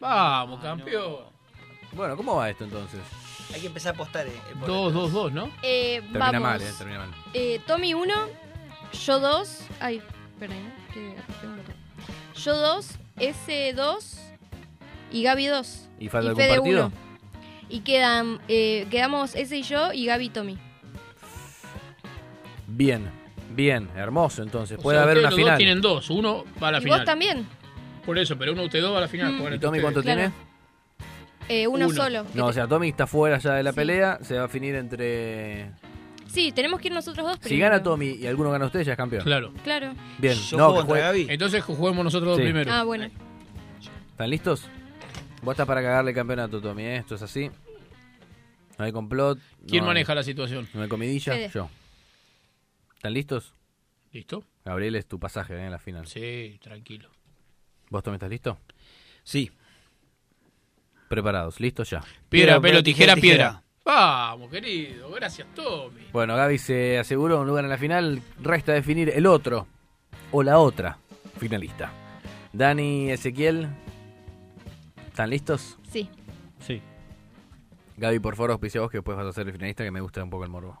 Vamos, campeón. Bueno, ¿cómo va esto entonces? Hay que empezar a apostar. Eh, Dos, dos, dos, ¿no? Eh, Termina vamos. mal, eh, termina mal. Eh, Tommy 1, yo 2. Ay, ¿no? Que apreté un botón. Yo 2, ese 2 y Gaby 2. ¿Y falta algún Fede partido? uno. Y quedan, eh, quedamos ese y yo y Gaby y Tommy. Bien, bien, hermoso entonces. O Puede sea, haber ustedes una los final. dos tienen dos. Uno va a la y final. vos también. Por eso, pero uno de ustedes dos va a la final. Mm. ¿Y Tommy cuánto Claro. tiene? Eh, uno, Uno. solo. No, o sea, Tommy está fuera ya de la pelea, se va a definir entre... Sí, tenemos que ir nosotros dos Si primero. gana Tommy y alguno gana usted, ya es campeón. Claro. Claro. Bien, Yo no, juego que contra juegue- Gaby. Entonces juguemos nosotros dos Sí. primero. Ah, bueno. ¿Están listos? Vos estás para cagarle el campeonato, Tommy, ¿eh? Esto es así. No hay complot. ¿Quién no hay- maneja la situación? No hay comidilla, Fede. yo. ¿Están listos? ¿Listo? Gabriel es tu pasaje ¿eh? en la final. Sí, tranquilo. ¿Vos, Tommy, estás listo? Sí. Preparados, listos ya. Piedra, pelo, tijera, piedra. Vamos, querido. Gracias, Tommy. Bueno, Gaby se aseguró un lugar en la final. Resta definir el otro o la otra finalista. Dani, Ezequiel, ¿están listos? Sí. Sí. Gaby, por favor, auspicia vos que después vas a ser el finalista, que me gusta un poco el morbo.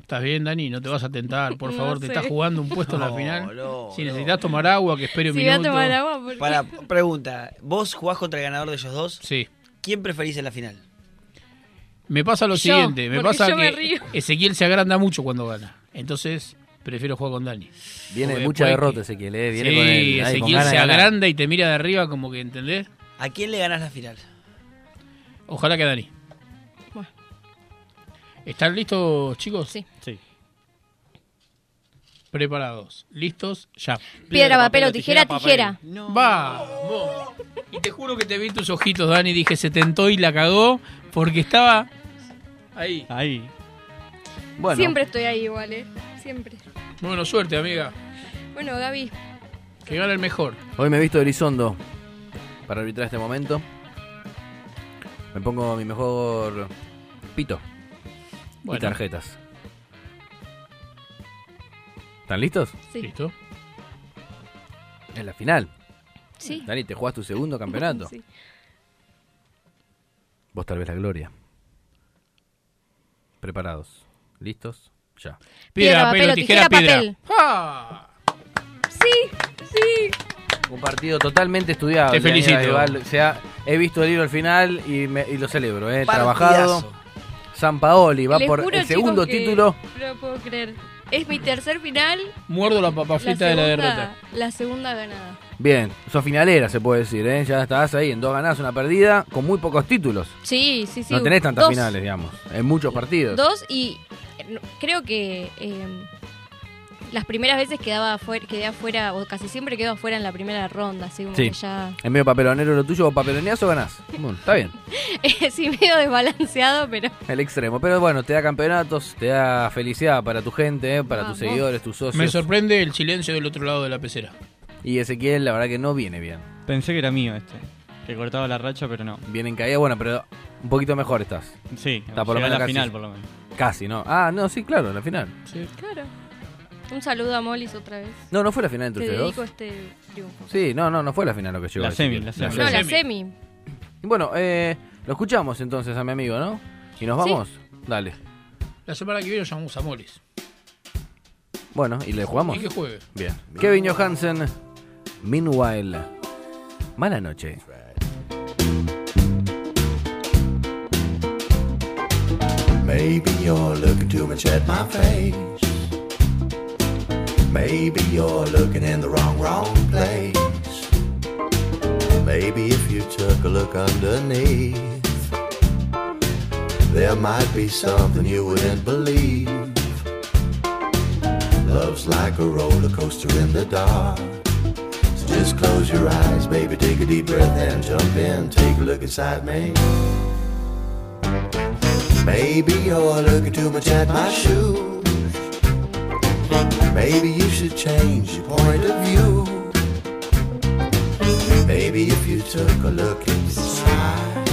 ¿Estás bien, Dani? No te vas a tentar, por [laughs] No favor. Te sé. estás jugando un puesto en la No, final. no, si no. necesitas tomar agua, que espere un Si voy a minuto. tomar agua, ¿por qué? Para, pregunta, ¿vos jugás contra el ganador de ellos dos? Sí. ¿Quién preferís en la final? Me pasa lo Yo, siguiente. Me pasa yo me que río. Ezequiel se agranda mucho cuando gana. Entonces, prefiero jugar con Dani. Viene de Porque mucha derrota que- Ezequiel, ¿eh? Viene sí, con el- con Ezequiel ganas se agranda y te mira de arriba como que, ¿entendés? ¿A quién le ganás la final? Ojalá que a Dani. Bueno. ¿Están listos, chicos? Sí. Sí. Preparados. ¿Listos? Ya. Piedra, papel o tijera, tijera. Vamos. Y te juro que te vi tus ojitos, Dani. Dije, se tentó y la cagó porque estaba ahí. Ahí. Bueno, Siempre estoy ahí igual, ¿eh? Siempre. Bueno, suerte, amiga. Bueno, Gaby, Que gane el mejor. hoy me he visto de Elizondo para arbitrar este momento. Me pongo mi mejor pito y Bueno. tarjetas. ¿Están listos? sí. ¿Listo? En la final. Sí. Dani, te jugás tu segundo campeonato. [laughs] Sí. Vos tal vez la gloria. Preparados. ¿Listos? Ya. Piedra, papel o tijera, papel. ¡Ah! Sí, sí. Un partido totalmente estudiado. Te felicito. O sea, he visto el libro al final y, me- y lo celebro. ¿eh? Partidazo. Trabajado. San Paoli va Les por juro, el segundo chicos, título. No lo puedo creer. Es mi tercer final. Muerdo la papa La frita de la derrota. la segunda ganada. Bien, sos finalera, se puede decir. ¿eh? Ya estás ahí en dos ganadas, una perdida, con muy pocos títulos. Sí, sí, sí. no tenés tantas Dos- finales, digamos. En muchos partidos. Dos y eh, creo que eh, las primeras veces quedaba afuera, quedé afuera, o casi siempre quedo afuera en la primera ronda, así como Sí. que ya... En medio papelonero lo tuyo, o papeloneás o ganás. Bueno, está bien. [laughs] sí, medio desbalanceado, pero... [laughs] El extremo. Pero bueno, te da campeonatos, te da felicidad para tu gente, ¿eh? para tus seguidores, tus socios. Me sorprende el silencio del otro lado de la pecera. Y Ezequiel, la verdad que no viene bien. Pensé que era mío este. Que cortaba la racha, pero no. Viene en caída, bueno, pero un poquito mejor estás. Sí, Está por lo a menos la casi. final, por lo menos. Casi, ¿no? Ah, no, sí, claro, la final. Claro. Un saludo a Molis otra vez. No, no fue la final entre Te ustedes dedico dos. este triunfo. Sí, no, no, no fue la final lo que llegó. La Ezequiel. semi, la semi. No, la semi. Y bueno, eh, lo escuchamos entonces a mi amigo, ¿no? Y nos Sí. vamos. Dale. La semana que viene llamamos a Moris. Bueno, y le jugamos. Y que juegue. Bien. Kevin Johansen, Meanwhile. Mala noche. Maybe you're looking too much at my face. Maybe you're looking in the wrong, wrong place. Maybe if you took a look underneath, there might be something you wouldn't believe. Love's like a roller coaster in the dark. Just close your eyes, baby, take a deep breath and jump in. Take a look inside me. Maybe you're looking too much at my shoes. Maybe you should change your point of view. Maybe if you took a look inside,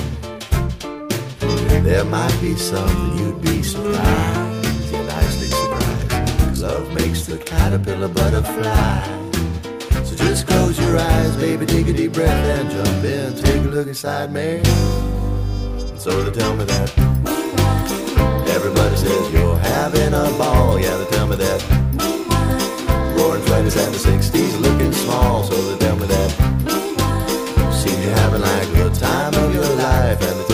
there might be something you'd be surprised. Yeah, nicely surprised. 'Cause love makes the caterpillar butterfly. Just close your eyes, baby, take a deep breath and jump in. Take a look inside me. So they tell me that Everybody says you're having a ball. Yeah, they tell me that. Roaring 20s and the 60s looking small. So they tell me that. Seem you're having like the time of your life. And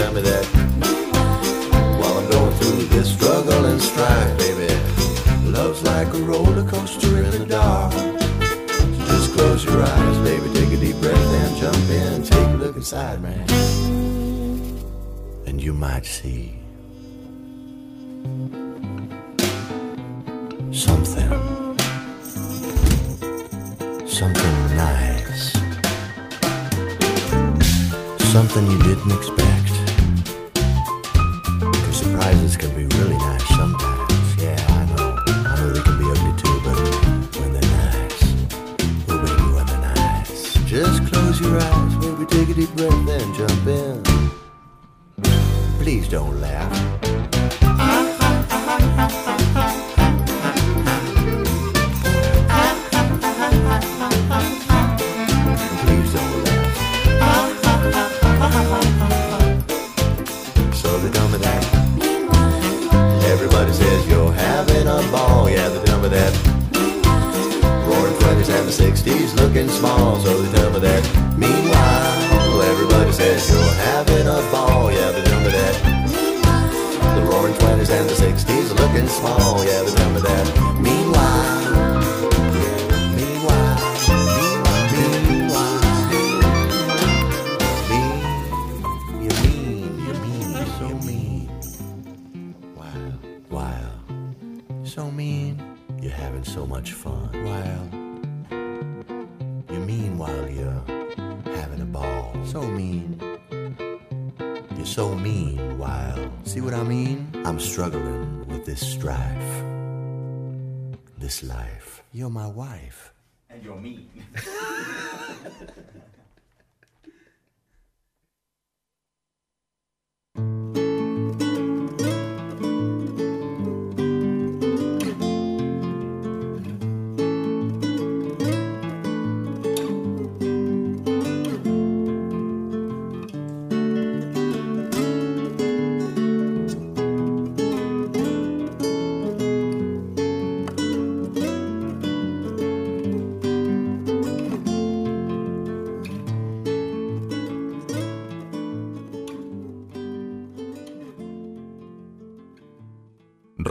your eyes, baby. Take a deep breath and jump in. Take a look inside, man. And you might see. something. Something nice. Something you didn't expect. Breath and jump in. Please don't laugh. Please don't laugh. So they tell me that. Everybody says you're having a ball. Yeah, they tell me that. Roaring 20s and the 60s looking small. So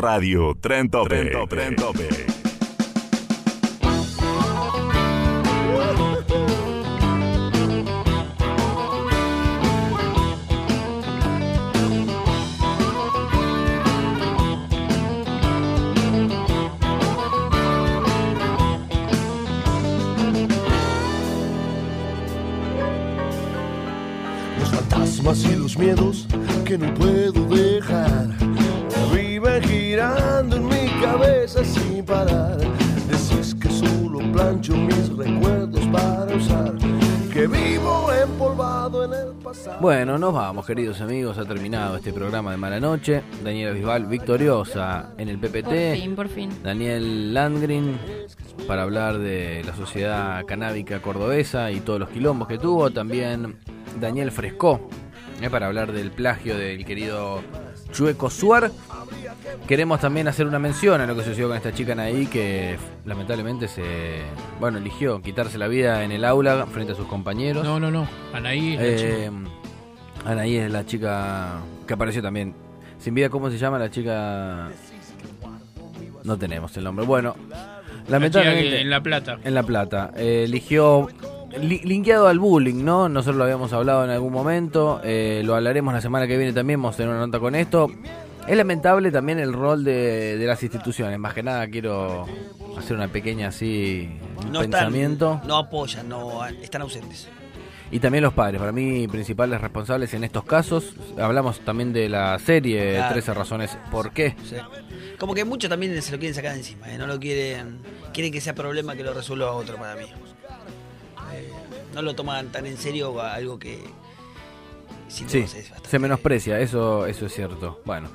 Radio Tren Tope. Tren Tope. Cabeza sin parar Decís que solo plancho mis recuerdos para usar Que vivo empolvado en el pasado Bueno, nos vamos, queridos amigos. Ha terminado este programa de Mala Noche. Daniela Bisbal victoriosa en el PPT. Por fin, por fin. Daniel Landgren para hablar de la sociedad canábica cordobesa y todos los quilombos que tuvo. También Daniel Frescó eh, para hablar del plagio del querido Chueco Suar. Queremos también hacer una mención a lo que sucedió con esta chica Anaí que lamentablemente se bueno eligió quitarse la vida en el aula frente a sus compañeros. No, no, no. Anaí es la Eh, chica. Anaí es la chica que apareció también. Sin vida, ¿cómo se llama la chica? No tenemos el nombre. Bueno, lamentablemente. en La Plata. En La Plata. Eh, eligió. Li- linkeado al bullying, ¿no? Nosotros lo habíamos hablado en algún momento. eh, lo hablaremos la semana que viene también. Vamos a tener una nota con esto. Es lamentable también el rol de, de las instituciones. Más que nada quiero hacer una pequeña así. un No están, pensamiento. no apoyan, no están ausentes. Y también los padres, para mí principales responsables en estos casos. Hablamos también de la serie Claro. 13 razones por qué. Sí. Como que muchos también se lo quieren sacar de encima, ¿eh? no lo quieren, quieren que sea problema que lo resuelva otro para mí. Eh, no lo toman tan en serio algo que Sí, se menosprecia, eso, eso es cierto. Bueno,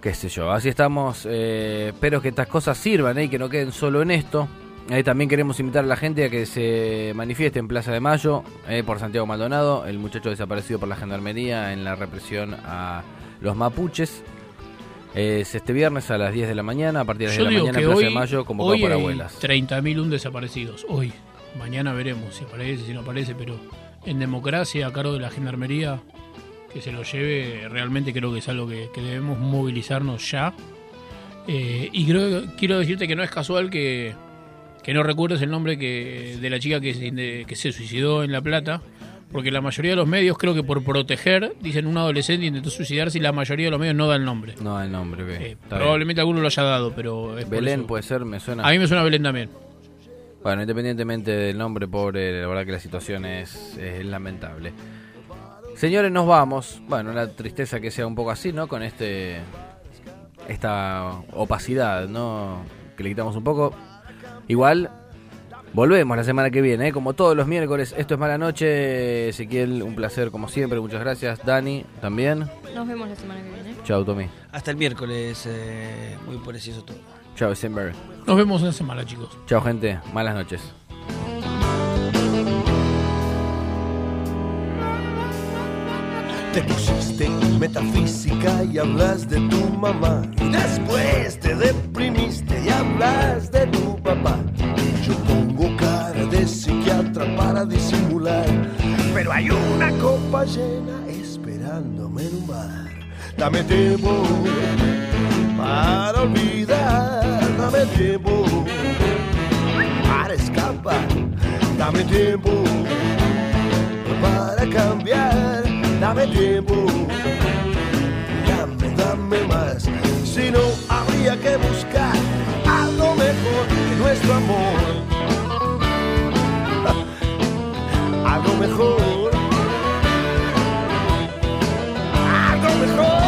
qué sé yo, así estamos. eh, espero que estas cosas sirvan eh, y que no queden solo en esto. Eh, también queremos invitar a la gente a que se manifieste en Plaza de Mayo eh, por Santiago Maldonado, el muchacho desaparecido por la gendarmería en la represión a los mapuches. Es este viernes a las 10 de la mañana, a partir de las Yo 10 de la mañana en Plaza hoy, de Mayo, convocado hoy por hay abuelas. 30.000 un desaparecidos. Hoy. Mañana veremos si aparece, si no aparece, pero en democracia, a cargo de la gendarmería, que se lo lleve, realmente creo que es algo que, que debemos movilizarnos ya. Eh, y creo, quiero decirte que no es casual que, que no recuerdes el nombre que, de la chica que se, de- que se suicidó en La Plata, porque la mayoría de los medios, creo que por proteger, dicen un adolescente intentó suicidarse y la mayoría de los medios no da el nombre. No da el nombre, bien. Probablemente alguno lo haya dado, pero es Belén puede ser, me suena. A mí me suena Belén también. Bueno, independientemente del nombre, pobre, la verdad que la situación es, es lamentable. Señores, nos vamos. Bueno, una tristeza que sea un poco así, ¿no? Con este esta opacidad, ¿no? Que le quitamos un poco. Igual, Volvemos la semana que viene, ¿eh? como todos los miércoles. Esto es Mala Noche. Ezequiel, un placer como siempre. Muchas gracias. Dani, también. Nos vemos la semana que viene. Chao, Tommy. Hasta el miércoles, eh, muy preciso todo. Chao, Stenberg. Nos vemos en la semana, chicos. Chao, gente. Malas noches. Te pusiste metafísica y hablas de tu mamá. Y después te deprimiste y hablas de tu papá. Yo pongo cara de psiquiatra para disimular. Pero hay una copa llena esperándome en un bar. Dame tiempo para olvidar. Dame tiempo para escapar. Dame tiempo para cambiar. Dame tiempo, dame, dame más. Si no, habría que buscar algo mejor que nuestro amor. [laughs] Algo mejor. Algo mejor.